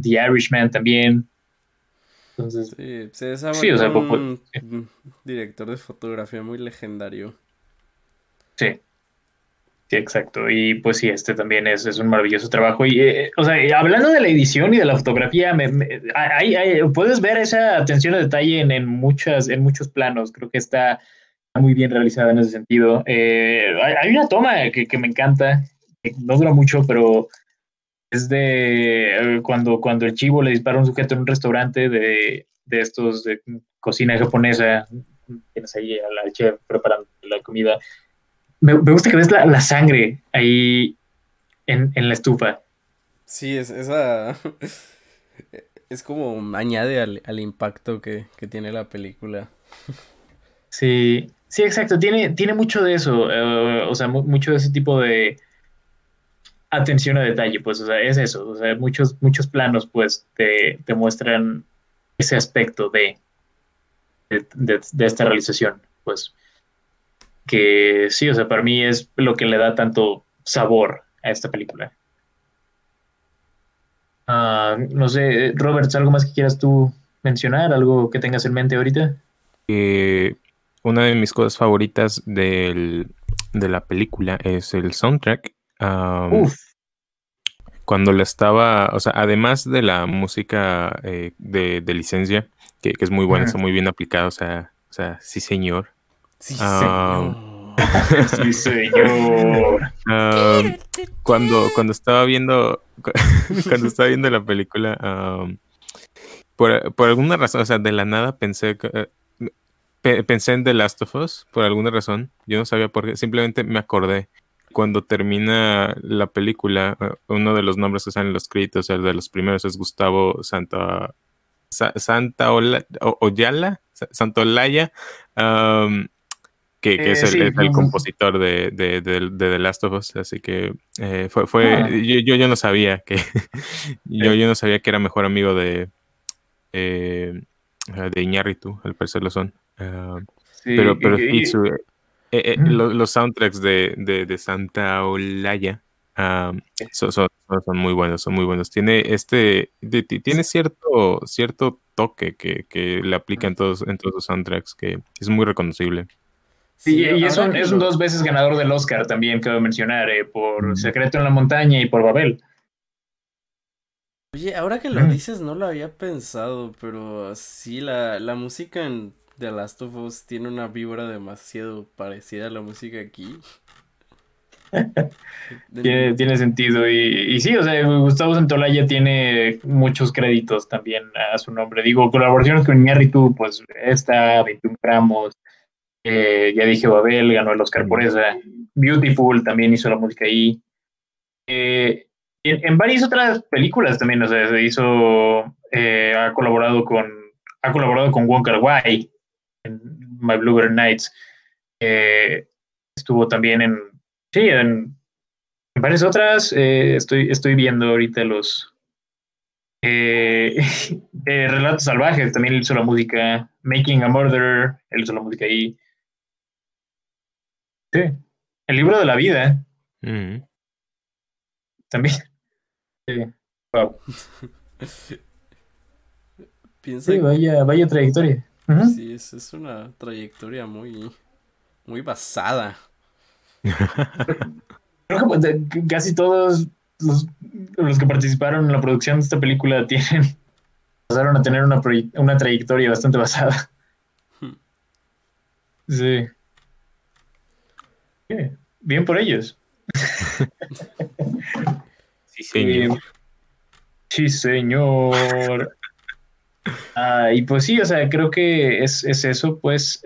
A: The Irishman también. Entonces,
B: sí, se sí, o sea, un director de fotografía muy legendario.
A: Sí. Sí, exacto. Y pues sí, este también es, un maravilloso trabajo. Y, eh, o sea, hablando de la edición y de la fotografía, me, puedes ver esa atención a detalle en, muchas, en muchos planos. Creo que está muy bien realizada en ese sentido. Eh, hay, una toma que, que, me encanta, que no dura mucho, pero es de eh, cuando, cuando el chivo le dispara a un sujeto en un restaurante de, estos de cocina japonesa, tienes ahí al, chef preparando la comida. Me, gusta que ves la, sangre ahí en, la estufa.
B: Sí, es, esa es como añade al, impacto que, tiene la película.
A: Sí, sí, exacto. Tiene, tiene mucho de eso. Eh, o sea, mucho de ese tipo de, atención a detalle, pues, o sea, es eso, o sea, muchos, muchos planos, pues, te, muestran ese aspecto de, de, esta realización, pues, que sí, o sea, para mí es lo que le da tanto sabor a esta película. Ah, no sé, Robert, ¿algo más que quieras tú mencionar? ¿Algo que tengas en mente ahorita?
C: Eh, una de mis cosas favoritas de la película es el soundtrack cuando la estaba, o sea, además de la música eh, de, licencia, que, es muy buena, está muy bien aplicada, o sea, o sea, sí señor.
B: Sí señor.
A: sí, señor.
C: Um, cuando, cuando estaba viendo cuando estaba viendo la película, um, por, por, alguna razón, o sea, de la nada pensé que, eh, pensé en The Last of Us, por alguna razón. Yo no sabía por qué, simplemente me acordé. Cuando termina la película, eh, uno de los nombres que salen en los créditos, el de los primeros es Gustavo Santa Santa Oyala, Santolaya, um, que, que es, eh, el, compositor de, de, de, The Last of Us, así que eh, fue, fue ah. yo, yo, no sabía que yo, yo no sabía que era mejor amigo de eh, de Iñárritu, al parecer lo son. Ah, pero pero los, soundtracks de, Santa Olaya son, son, son, muy buenos, son muy buenos. Tiene este, tiene cierto, cierto toque que, que le aplica en todos, en todos los soundtracks que es muy reconocible.
A: Sí, y es un, es un, dos veces ganador del Oscar también, cabe mencionar, eh, por Secreto en la Montaña y por Babel.
B: Oye, ahora que lo dices, no lo había pensado, pero sí, la, la música en The Last of Us tiene una vibra demasiado parecida a la música aquí.
A: tiene, tiene, sentido. Y, y, sí, o sea, Gustavo Santolaya tiene muchos créditos también a su nombre. Digo, colaboraciones con Iñárritu, pues esta, 21 gramos. Eh, ya dije Babel, ganó el Oscar por esa. Beautiful también hizo la música ahí. Eh, en, varias otras películas también, o sea, se hizo, eh, ha colaborado con, ha colaborado con Wong Kar Wai en My Bluebird Nights. estuvo también en Sí, en, varias otras eh, estoy, estoy viendo ahorita los eh, eh, Relatos Salvajes, también hizo la música. Making a Murderer, él hizo la música ahí. Sí, el libro de la vida. Mm. También. Sí, wow. sí, vaya, vaya trayectoria.
B: Sí, es, es una trayectoria muy, muy basada
A: Creo que casi todos los, que participaron en la producción de esta película tienen pasaron a tener una, una trayectoria bastante basada. Hmm. Sí. Bien por ellos.
C: Sí, señor.
A: Sí, señor. Ah, y pues sí, o sea, creo que es, eso, pues.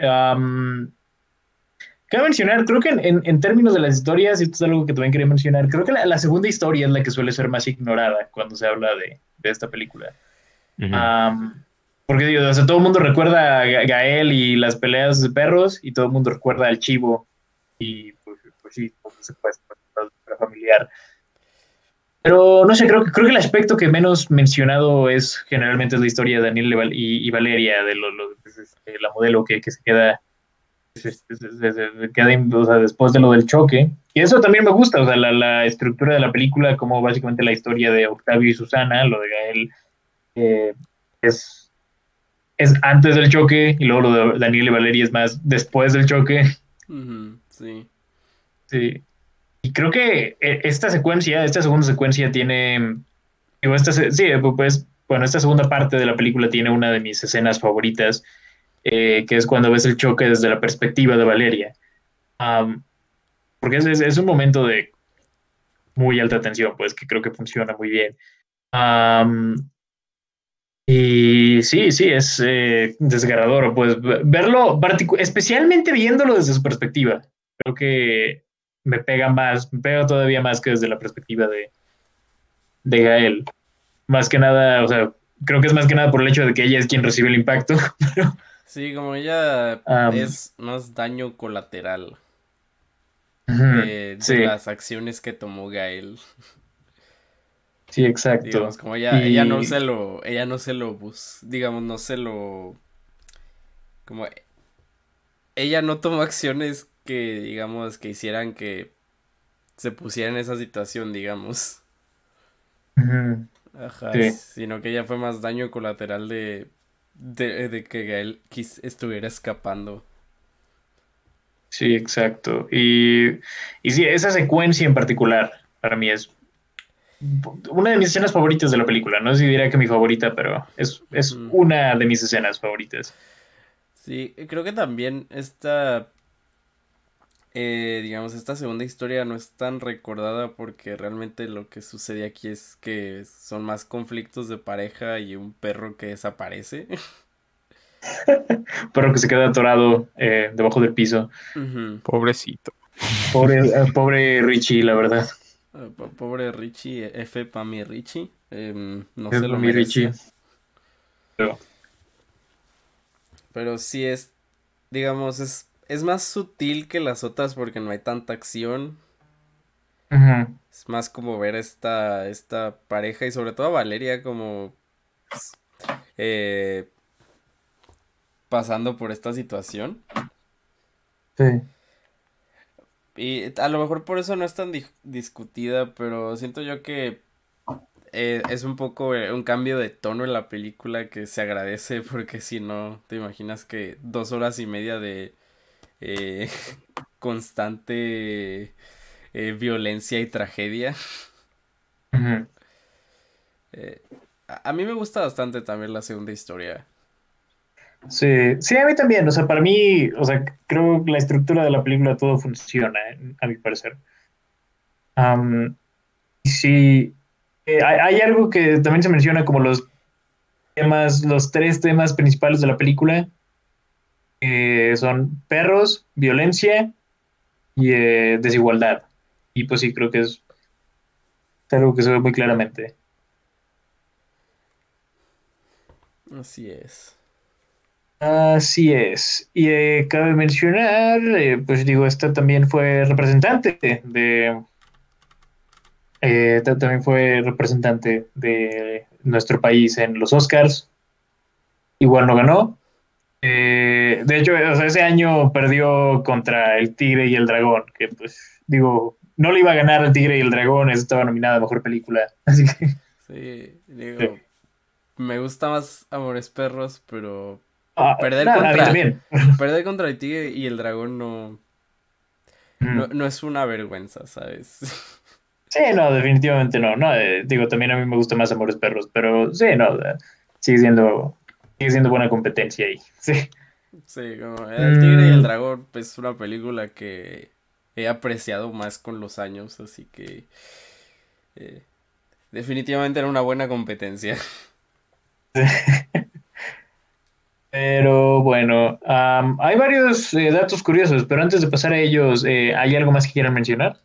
A: Cabe mencionar, creo que en, términos de las historias, y esto es algo que también quería mencionar, creo que la, segunda historia es la que suele ser más ignorada cuando se habla de, esta película. porque digo, todo el mundo recuerda a Gael y las peleas de perros, y todo el mundo recuerda al chivo, y pues, pues sí, se puede familiar. Pero no sé, creo, creo que el aspecto que menos mencionado es generalmente la historia de Daniel y, Valeria, de este, la modelo que, se queda después de lo del choque. Y eso también me gusta, o sea, la, estructura de la película, como básicamente la historia de Octavio y Susana, lo de Gael, eh, es, es antes del choque, y luego lo de Daniel y Valeria es más después del choque.
B: Sí.
A: Sí. Y creo que eh, esta secuencia, esta segunda secuencia tiene, esta, sí, pues, bueno, esta segunda parte de la película tiene una de mis escenas favoritas, eh, que es cuando ves el choque desde la perspectiva de Valeria. porque es, un momento de muy alta tensión, pues que creo que funciona muy bien. y sí, sí, es eh, desgarrador, pues verlo, especialmente viéndolo desde su perspectiva. Creo que me pega más, me pega todavía más que desde la perspectiva de, de Gael. Más que nada, o sea, creo que es más que nada por el hecho de que ella es quien recibe el impacto, pero
B: Sí, como ella es más daño colateral de, las acciones que tomó Gael.
A: Sí, exacto.
B: Digamos, como ella, ella no se lo, ella no se lo bus, digamos, no se lo, como, ella no tomó acciones que, digamos, que hicieran que se pusiera en esa situación, digamos. Ajá, sino que ella fue más daño colateral de de, que Gael estuviera escapando.
A: Sí, exacto. Y, y sí, esa secuencia en particular para mí es una de mis escenas favoritas de la película. No sé si diría que mi favorita, pero es, una de mis escenas favoritas.
B: Sí, creo que también esta, eh, digamos, esta segunda historia no es tan recordada porque realmente lo que sucede aquí es que son más conflictos de pareja y un perro que desaparece.
A: perro que se queda atorado eh, debajo del piso.
C: Pobrecito.
A: Pobre, eh, pobre Richie, la verdad.
B: pobre Richie, F para mi Richie. Em, no sé lo mi Richie. Pero... Pero sí es, digamos, es, es más sutil que las otras porque no hay tanta acción. Es más como ver esta, esta pareja y sobre todo a Valeria como pues, eh, pasando por esta situación. Sí. Y a lo mejor por eso no es tan discutida, pero siento yo que eh, es un poco eh, un cambio de tono en la película que se agradece porque si no, te imaginas que dos horas y media de eh, constante violencia y tragedia. a mí me gusta bastante también la segunda historia.
A: Sí, sí, a mí también. O sea, para mí, o sea, creo que la estructura de la película todo funciona, a mi parecer. sí, eh, hay, algo que también se menciona como los temas, los tres temas principales de la película. Son perros, violencia y eh, desigualdad. Y pues sí, creo que es algo que se ve muy claramente.
B: Así es.
A: Así es. Y eh, cabe mencionar, pues digo, esta también fue representante de eh, también fue representante de nuestro país en los Oscars. Igual no ganó. Eh, de hecho, ese año perdió contra el Tigre y el Dragón, que pues digo, no le iba a ganar el Tigre y el Dragón, estaba nominada a Mejor Película. Así que...
B: Sí, digo, me gusta más Amores Perros, pero ah, perder, contra, perder contra el Tigre y el Dragón no, no es una vergüenza, ¿sabes?
A: Sí, no, definitivamente no. no eh, digo, también a mí me gusta más Amores Perros, pero sí, no, eh, sigue siendo, sigue siendo buena competencia ahí. Sí.
B: Sí, como El Tigre y el mm. Dragón pues, es una película que he apreciado más con los años, así que eh, definitivamente era una buena competencia.
A: Pero bueno, hay varios datos curiosos, pero antes de pasar a ellos, ¿hay algo más que quieran mencionar?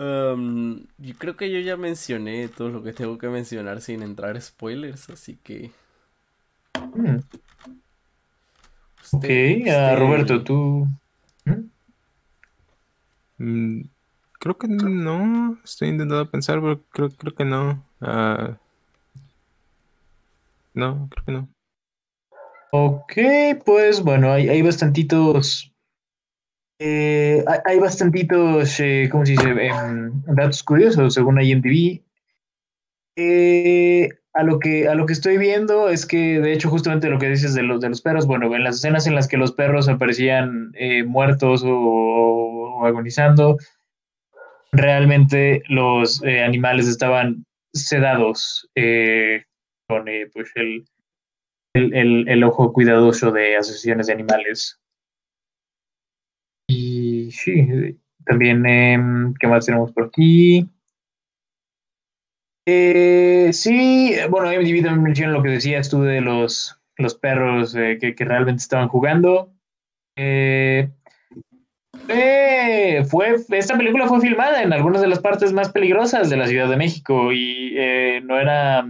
B: Yo creo que yo ya mencioné todo lo que tengo que mencionar sin entrar spoilers, así que.
A: Hmm. ok, Roberto, tú. ¿Mm?
C: Mm, creo que no. Estoy intentando pensar, pero creo, creo que no. Ah, no, creo que no.
A: Ok, pues bueno, hay, hay bastantitos eh, hay bastantitos, eh, ¿cómo se dice? Em, datos curiosos según IMDb. Eh, a, lo que, a lo que estoy viendo es que, de hecho, justamente lo que dices de los, de los perros, bueno, en las escenas en las que los perros aparecían eh, muertos o, agonizando, realmente los animales estaban sedados con pues el, el, el, ojo cuidadoso de asociaciones de animales sí, también, em, ¿qué más tenemos por aquí? Eh, sí, bueno, MDB también menciona lo que decías tú de los, los perros eh, que, realmente estaban jugando. Eh, fue, esta película fue filmada en algunas de las partes más peligrosas de la Ciudad de México y no era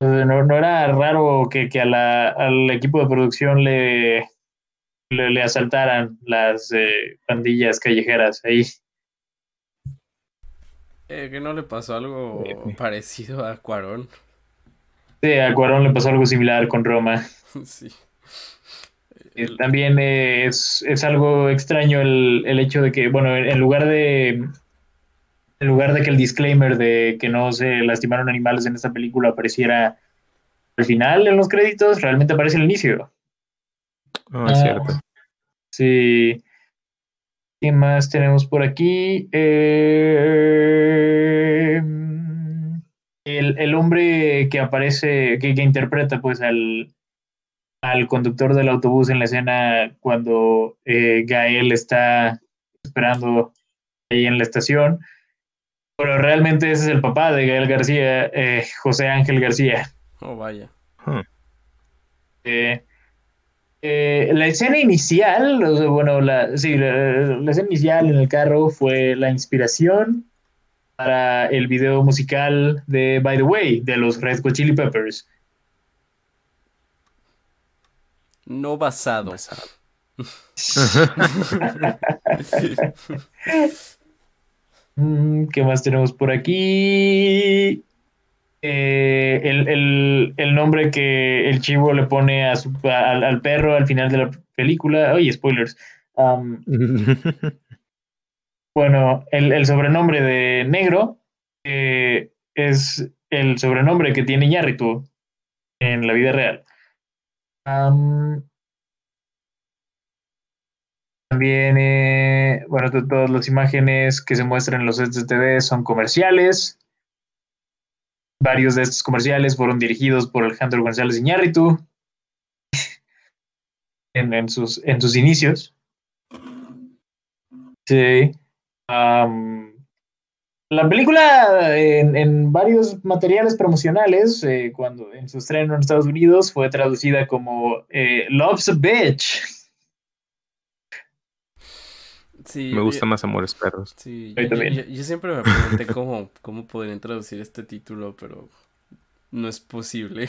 A: no, era raro que, que a la, al equipo de producción le, le, asaltaran las eh, pandillas callejeras ahí.
B: Eh, que no le pasó algo parecido a Cuarón.
A: Sí, a Cuarón le pasó algo similar con Roma. sí. Eh, también es, algo extraño el, hecho de que, bueno, en lugar de en lugar de que el disclaimer de que no se lastimaron animales en esta película apareciera al final en los créditos, realmente aparece al inicio.
C: Oh, es cierto.
A: Sí. ¿Qué más tenemos por aquí? Eh, el, hombre que aparece, que, interpreta pues al, al conductor del autobús en la escena cuando eh, Gael está esperando ahí en la estación. Pero realmente ese es el papá de Gael García, eh, José Ángel García.
B: Oh, vaya.
A: Eh, la escena inicial, bueno, la, sí, la, escena inicial en el carro fue la inspiración para el video musical de By the Way, de los Red Hot Chili Peppers.
B: No basado.
A: Mm, ¿Qué más tenemos por aquí? Eh, el, nombre que el chivo le pone a su, al, perro al final de la película. Oye, spoilers. bueno, el, sobrenombre de Negro eh, es el sobrenombre que tiene Yarritu en la vida real. también, eh, bueno, todas las imágenes que se muestran en los sets de TV son comerciales. Varios de estos comerciales fueron dirigidos por Alejandro González Iñárritu en, en, sus, en sus inicios. Sí. La película en, varios materiales promocionales, eh, cuando en su estreno en Estados Unidos, fue traducida como eh, Love's a Bitch.
C: Sí, me gusta más Amores Perros.
B: Sí, yo, siempre me pregunté cómo, cómo podrían traducir este título, pero no es posible.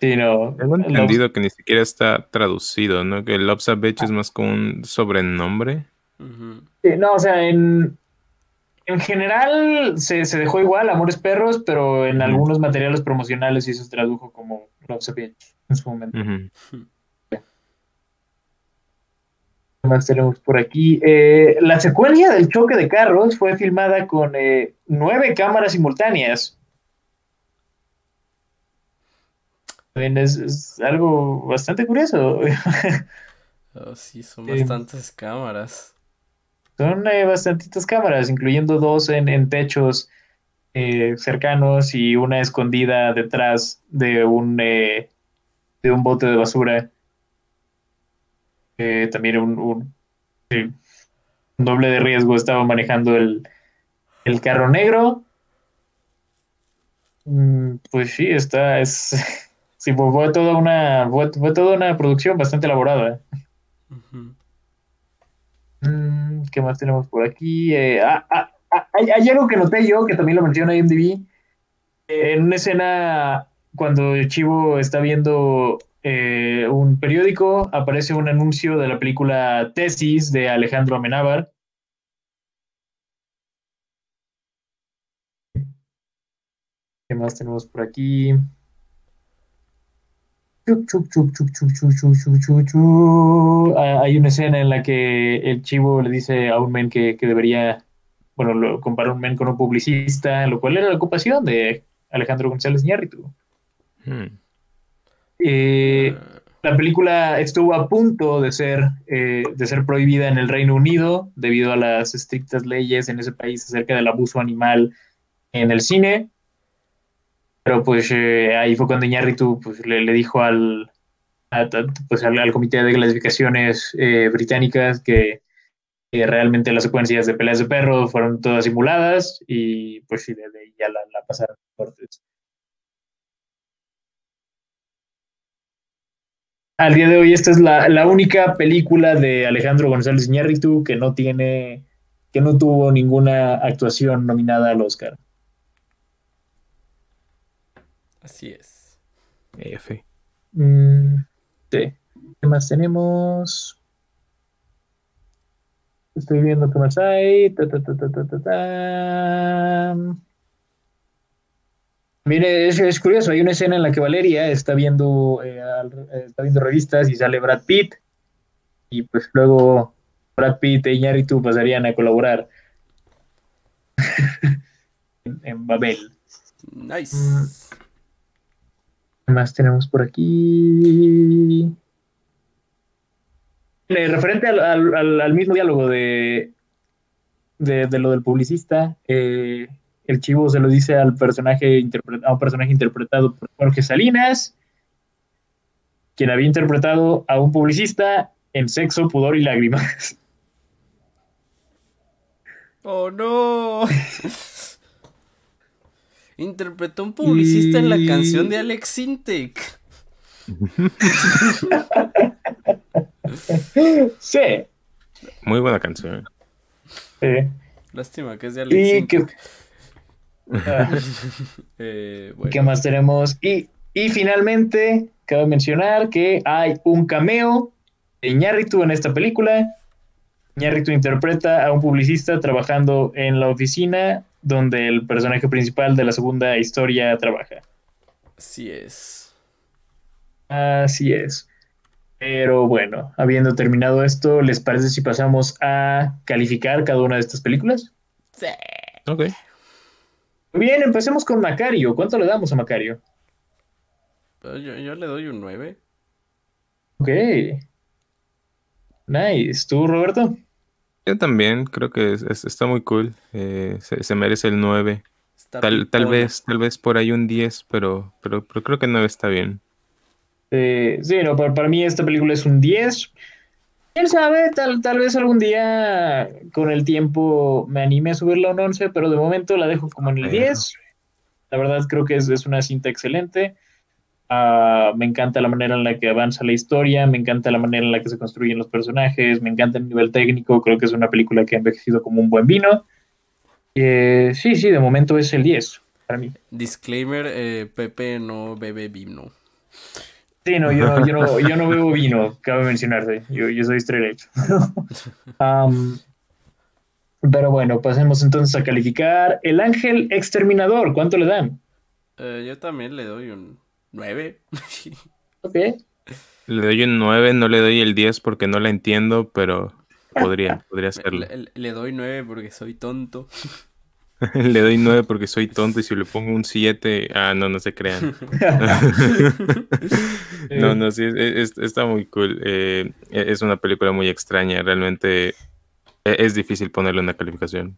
A: Sí, no.
C: Tengo entendido que ni siquiera está traducido, ¿no? Que Love's a Bitch es más como un sobrenombre.
A: Sí, no, o sea, en, en general se, dejó igual, Amores Perros, pero en algunos materiales promocionales sí se tradujo como Love Bitch en su momento. ¿Qué más tenemos por aquí? Eh, la secuencia del choque de carros fue filmada con eh, nueve cámaras simultáneas. Es, algo bastante curioso.
B: Oh, sí, son bastantes cámaras.
A: Son eh, bastantitas cámaras, incluyendo dos en, techos eh, cercanos y una escondida detrás de un, de un bote de basura. También un, un, doble de riesgo estaba manejando el, carro negro. Mm, pues sí, está, es, sí, fue, toda una, fue, toda una producción bastante elaborada. Mm, ¿Qué más tenemos por aquí? Eh, ah, ah, ah, hay, algo que noté yo, que también lo menciona IMDb. Eh, en una escena, cuando Chivo está viendo eh, un periódico, aparece un anuncio de la película Tesis de Alejandro Amenábar. ¿Qué más tenemos por aquí? Hay una escena en la que el chivo le dice a un men que, debería, bueno, lo compara un men con un publicista, lo cual era la ocupación de Alejandro González Iñárritu. la película estuvo a punto de ser, de ser prohibida en el Reino Unido debido a las estrictas leyes en ese país acerca del abuso animal en el cine. Pero pues eh, ahí fue cuando Iñárritu pues, le, dijo al, pues, al, comité de clasificaciones eh, británicas que realmente las secuencias de peleas de perros fueron todas simuladas y pues sí, desde ahí ya la, pasaron cortes. Al día de hoy esta es la, la, única película de Alejandro González Iñárritu que no tiene, que no tuvo ninguna actuación nominada al Oscar.
B: Así es.
C: F.
A: Mm, sí. ¿Qué más tenemos? Estoy viendo qué más hay. Mire, es, curioso, hay una escena en la que Valeria está viendo, eh, está viendo revistas y sale Brad Pitt. Y pues luego Brad Pitt y Iñárritu pasarían a colaborar en, Babel.
B: Nice.
A: ¿Qué más tenemos por aquí? Eh, referente al, mismo diálogo de, de, lo del publicista, eh, el chivo se lo dice al personaje a un personaje interpretado por Jorge Salinas. quien había interpretado a un publicista en Sexo, Pudor y Lágrimas.
B: ¡Oh, no! Interpretó un publicista en la canción de Alex Sintek.
A: sí.
C: Muy buena canción.
A: Sí.
B: Lástima que es de Alex Sintek.
A: Eh, ¿Qué más tenemos? Y, y finalmente, cabe mencionar que hay un cameo de Iñárritu en esta película. Iñárritu interpreta a un publicista trabajando en la oficina donde el personaje principal de la segunda historia trabaja.
B: Así es.
A: Así es. Pero bueno, habiendo terminado esto, ¿les parece si pasamos a calificar cada una de estas películas?
B: Sí.
C: Ok.
A: Bien, empecemos con Macario. ¿Cuánto le damos a Macario?
B: Pues yo, yo le doy un 9.
A: Ok. Nice. ¿Tú, Roberto?
C: Yo también, creo que está muy cool. Eh, se, merece el 9. Tal, tal, vez, tal vez por ahí un 10, pero, pero, pero creo que 9 está bien.
A: Eh, sí, no, para, para, mí esta película es un 10. Quién sabe, tal, tal vez algún día con el tiempo me anime a subirla a un 11, pero de momento la dejo como en el 10. La verdad creo que es, es una cinta excelente. Ah, me encanta la manera en la que avanza la historia, me encanta la manera en la que se construyen los personajes, me encanta el nivel técnico, creo que es una película que ha envejecido como un buen vino. Eh, sí, sí, de momento es el 10 para mí.
B: Disclaimer, eh, Pepe no bebe vino.
A: Sí, no, yo, yo, no, yo no bebo vino, cabe mencionarse, yo, yo soy straight pero bueno, pasemos entonces a calificar. El ángel exterminador, ¿cuánto le dan?
B: Eh, yo también le doy un 9.
A: ok.
C: Le doy un 9, no le doy el 10 porque no la entiendo, pero podría, podría serlo.
B: Le, doy 9 porque soy tonto.
C: le doy 9 porque soy tonto y si le pongo un 7, ah, no, no se crean. no, no, sí, está muy cool. Eh, es una película muy extraña, realmente e, es difícil ponerle una calificación.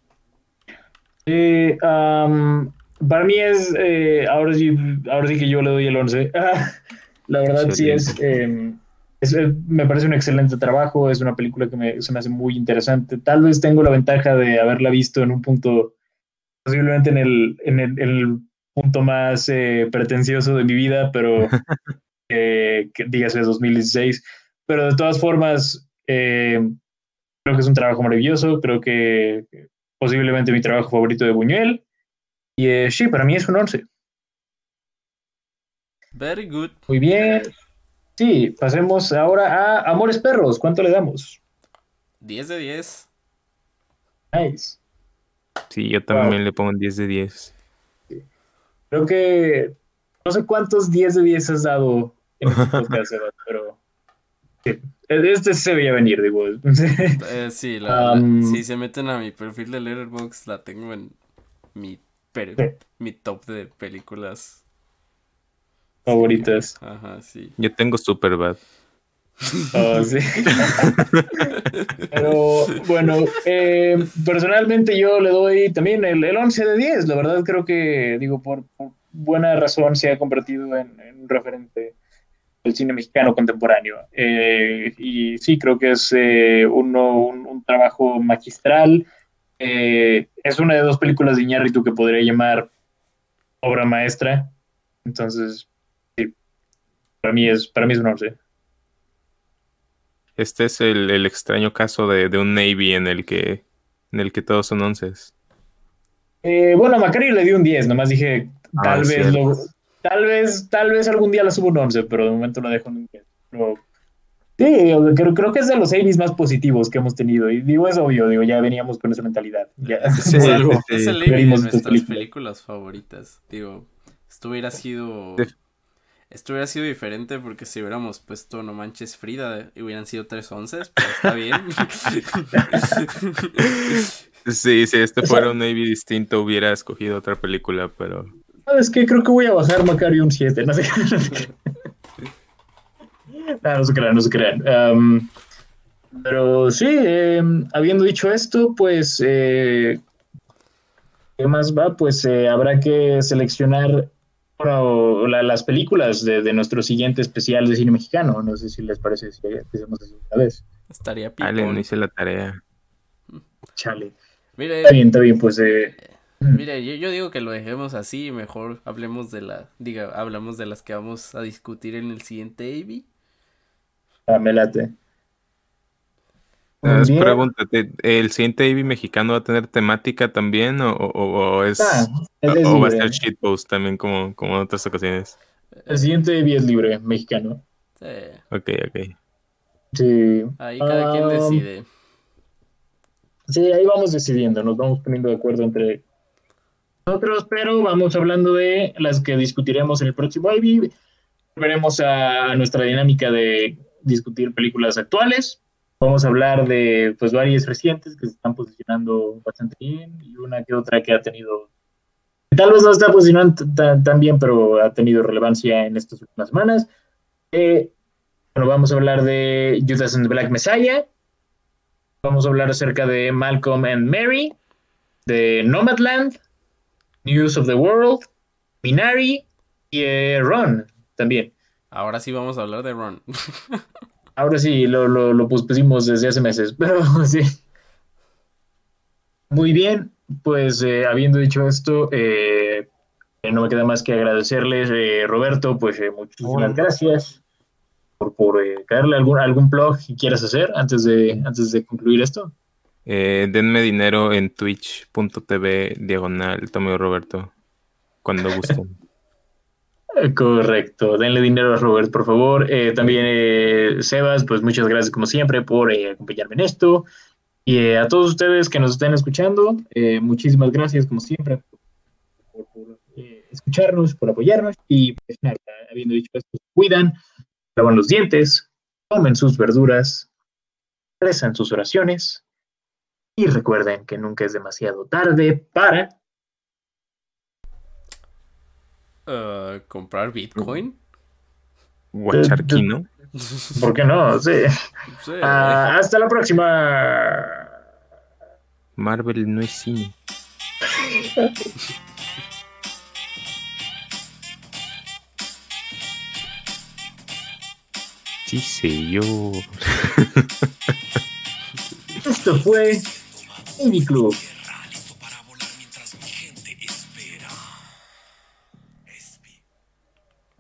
A: Sí, um, para mí es, eh, ahora, sí, ahora sí que yo le doy el 11. la verdad sí, em, es, me parece un excelente trabajo, es una película que me, se me hace muy interesante. Tal vez tengo la ventaja de haberla visto en un punto, posiblemente en el, en el, punto más eh, pretencioso de mi vida, pero eh, que dígase 2016. Pero de todas formas, creo que es un trabajo maravilloso, creo que posiblemente mi trabajo favorito de Buñuel. Y eh, sí, para mí es un 11.
B: Very good.
A: Muy bien. Sí, pasemos ahora a Amores Perros. ¿Cuánto le damos?
B: 10 de 10.
A: Nice.
C: Sí, yo también le pongo un 10 de 10.
A: Creo que no sé cuántos 10 de 10 has dado en este podcast, pero sí. este se veía venir, digo.
B: Eh, sí, la, um, si se meten a mi perfil de Letterboxd, la tengo en mi mi top de películas
A: favoritas.
B: Ajá, sí.
C: Yo tengo Superbad.
A: Oh. Pero bueno, eh, personalmente yo le doy también el, el, 11 de 10. La verdad creo que, digo, por, buena razón se ha convertido en, un referente del cine mexicano contemporáneo. Eh, y sí, creo que es eh, uno, un, trabajo magistral es una de dos películas de Iñárritu que podría llamar obra maestra. Entonces, sí, para mí es, para mí es un 11.
C: Este es el, extraño caso de, un Navy en el que, en el que todos son onces.
A: Eh, bueno, a Macario le di un 10, nomás dije, ah, tal vez tal vez, tal vez algún día la subo un 11, pero de momento lo dejo en un 10. Sí, creo, creo que es de los Avis más positivos que hemos tenido. Y digo, es obvio, digo, ya veníamos con esa mentalidad.
B: es, el de nuestras películas. favoritas. Digo, esto hubiera sido. Esto hubiera sido diferente porque si hubiéramos puesto No Manches Frida y hubieran sido tres onces, pero está bien.
C: sí, si este fuera un Navy distinto, hubiera escogido otra película, pero.
A: ¿Sabes qué? Creo que voy a bajar Macario un 7. No sé. Ah, no, se crean, no se crean. pero sí, em, habiendo dicho esto, pues, eh, ¿qué más va? Pues eh, habrá que seleccionar bueno, las películas de, nuestro siguiente especial de cine mexicano. No sé si les parece si hacemos eso una vez.
B: Estaría
C: Dale, no hice la tarea.
A: Chale. Mire, está bien, está bien, pues. Eh,
B: mm. Mire, yo, digo que lo dejemos así, mejor hablemos de la, diga, hablamos de las que vamos a discutir en el siguiente AV.
A: Ah, me late.
C: Ah, pregúntate, ¿el siguiente AV mexicano va a tener temática también o, es, ah, o va a ser shitpost también como, como en otras ocasiones?
A: El siguiente AV es libre, mexicano.
B: Sí.
C: Ok, ok.
A: Sí.
B: Ahí cada quien decide.
A: Sí, ahí vamos decidiendo, nos vamos poniendo de acuerdo entre nosotros, pero vamos hablando de las que discutiremos en el próximo AV. Veremos a nuestra dinámica de discutir películas actuales Vamos a hablar de pues varias recientes que se están posicionando bastante bien y una que otra que ha tenido, tal vez no está posicionando tan, bien, pero ha tenido relevancia en estas últimas semanas. Eh, bueno, vamos a hablar de Judas and the Black Messiah. Vamos a hablar acerca de Malcolm and Mary, de Nomadland, News of the World, Minari y eh, Ron también.
B: Ahora sí vamos a hablar de Ron.
A: Ahora sí, lo, lo, lo pusimos desde hace meses, pero sí. Muy bien, pues eh, habiendo dicho esto, eh, no me queda más que agradecerles, eh, Roberto, pues muchísimas gracias por, por caerle algún, algún blog que quieras hacer antes de, antes de concluir esto.
C: denme dinero en twitch.tv diagonal Tomeo Roberto, cuando gusten.
A: Correcto, denle dinero a Robert, por favor. Eh, también, eh, Sebas, pues muchas gracias como siempre por eh, acompañarme en esto. Y a todos ustedes que nos estén escuchando, muchísimas gracias como siempre por, escucharnos, por apoyarnos. Y pues nada, habiendo dicho esto, cuidan, lavan los dientes, comen sus verduras, rezan sus oraciones y recuerden que nunca es demasiado tarde para
B: Uh, comprar Bitcoin.
C: Guacharquino.
A: ¿Por qué no? Sí. Ah, hasta la próxima.
C: Marvel no es cine. sí, señor.
A: Esto fue mi Club.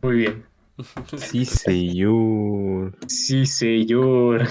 A: Muy bien.
C: Sí, señor.
A: Sí, señor.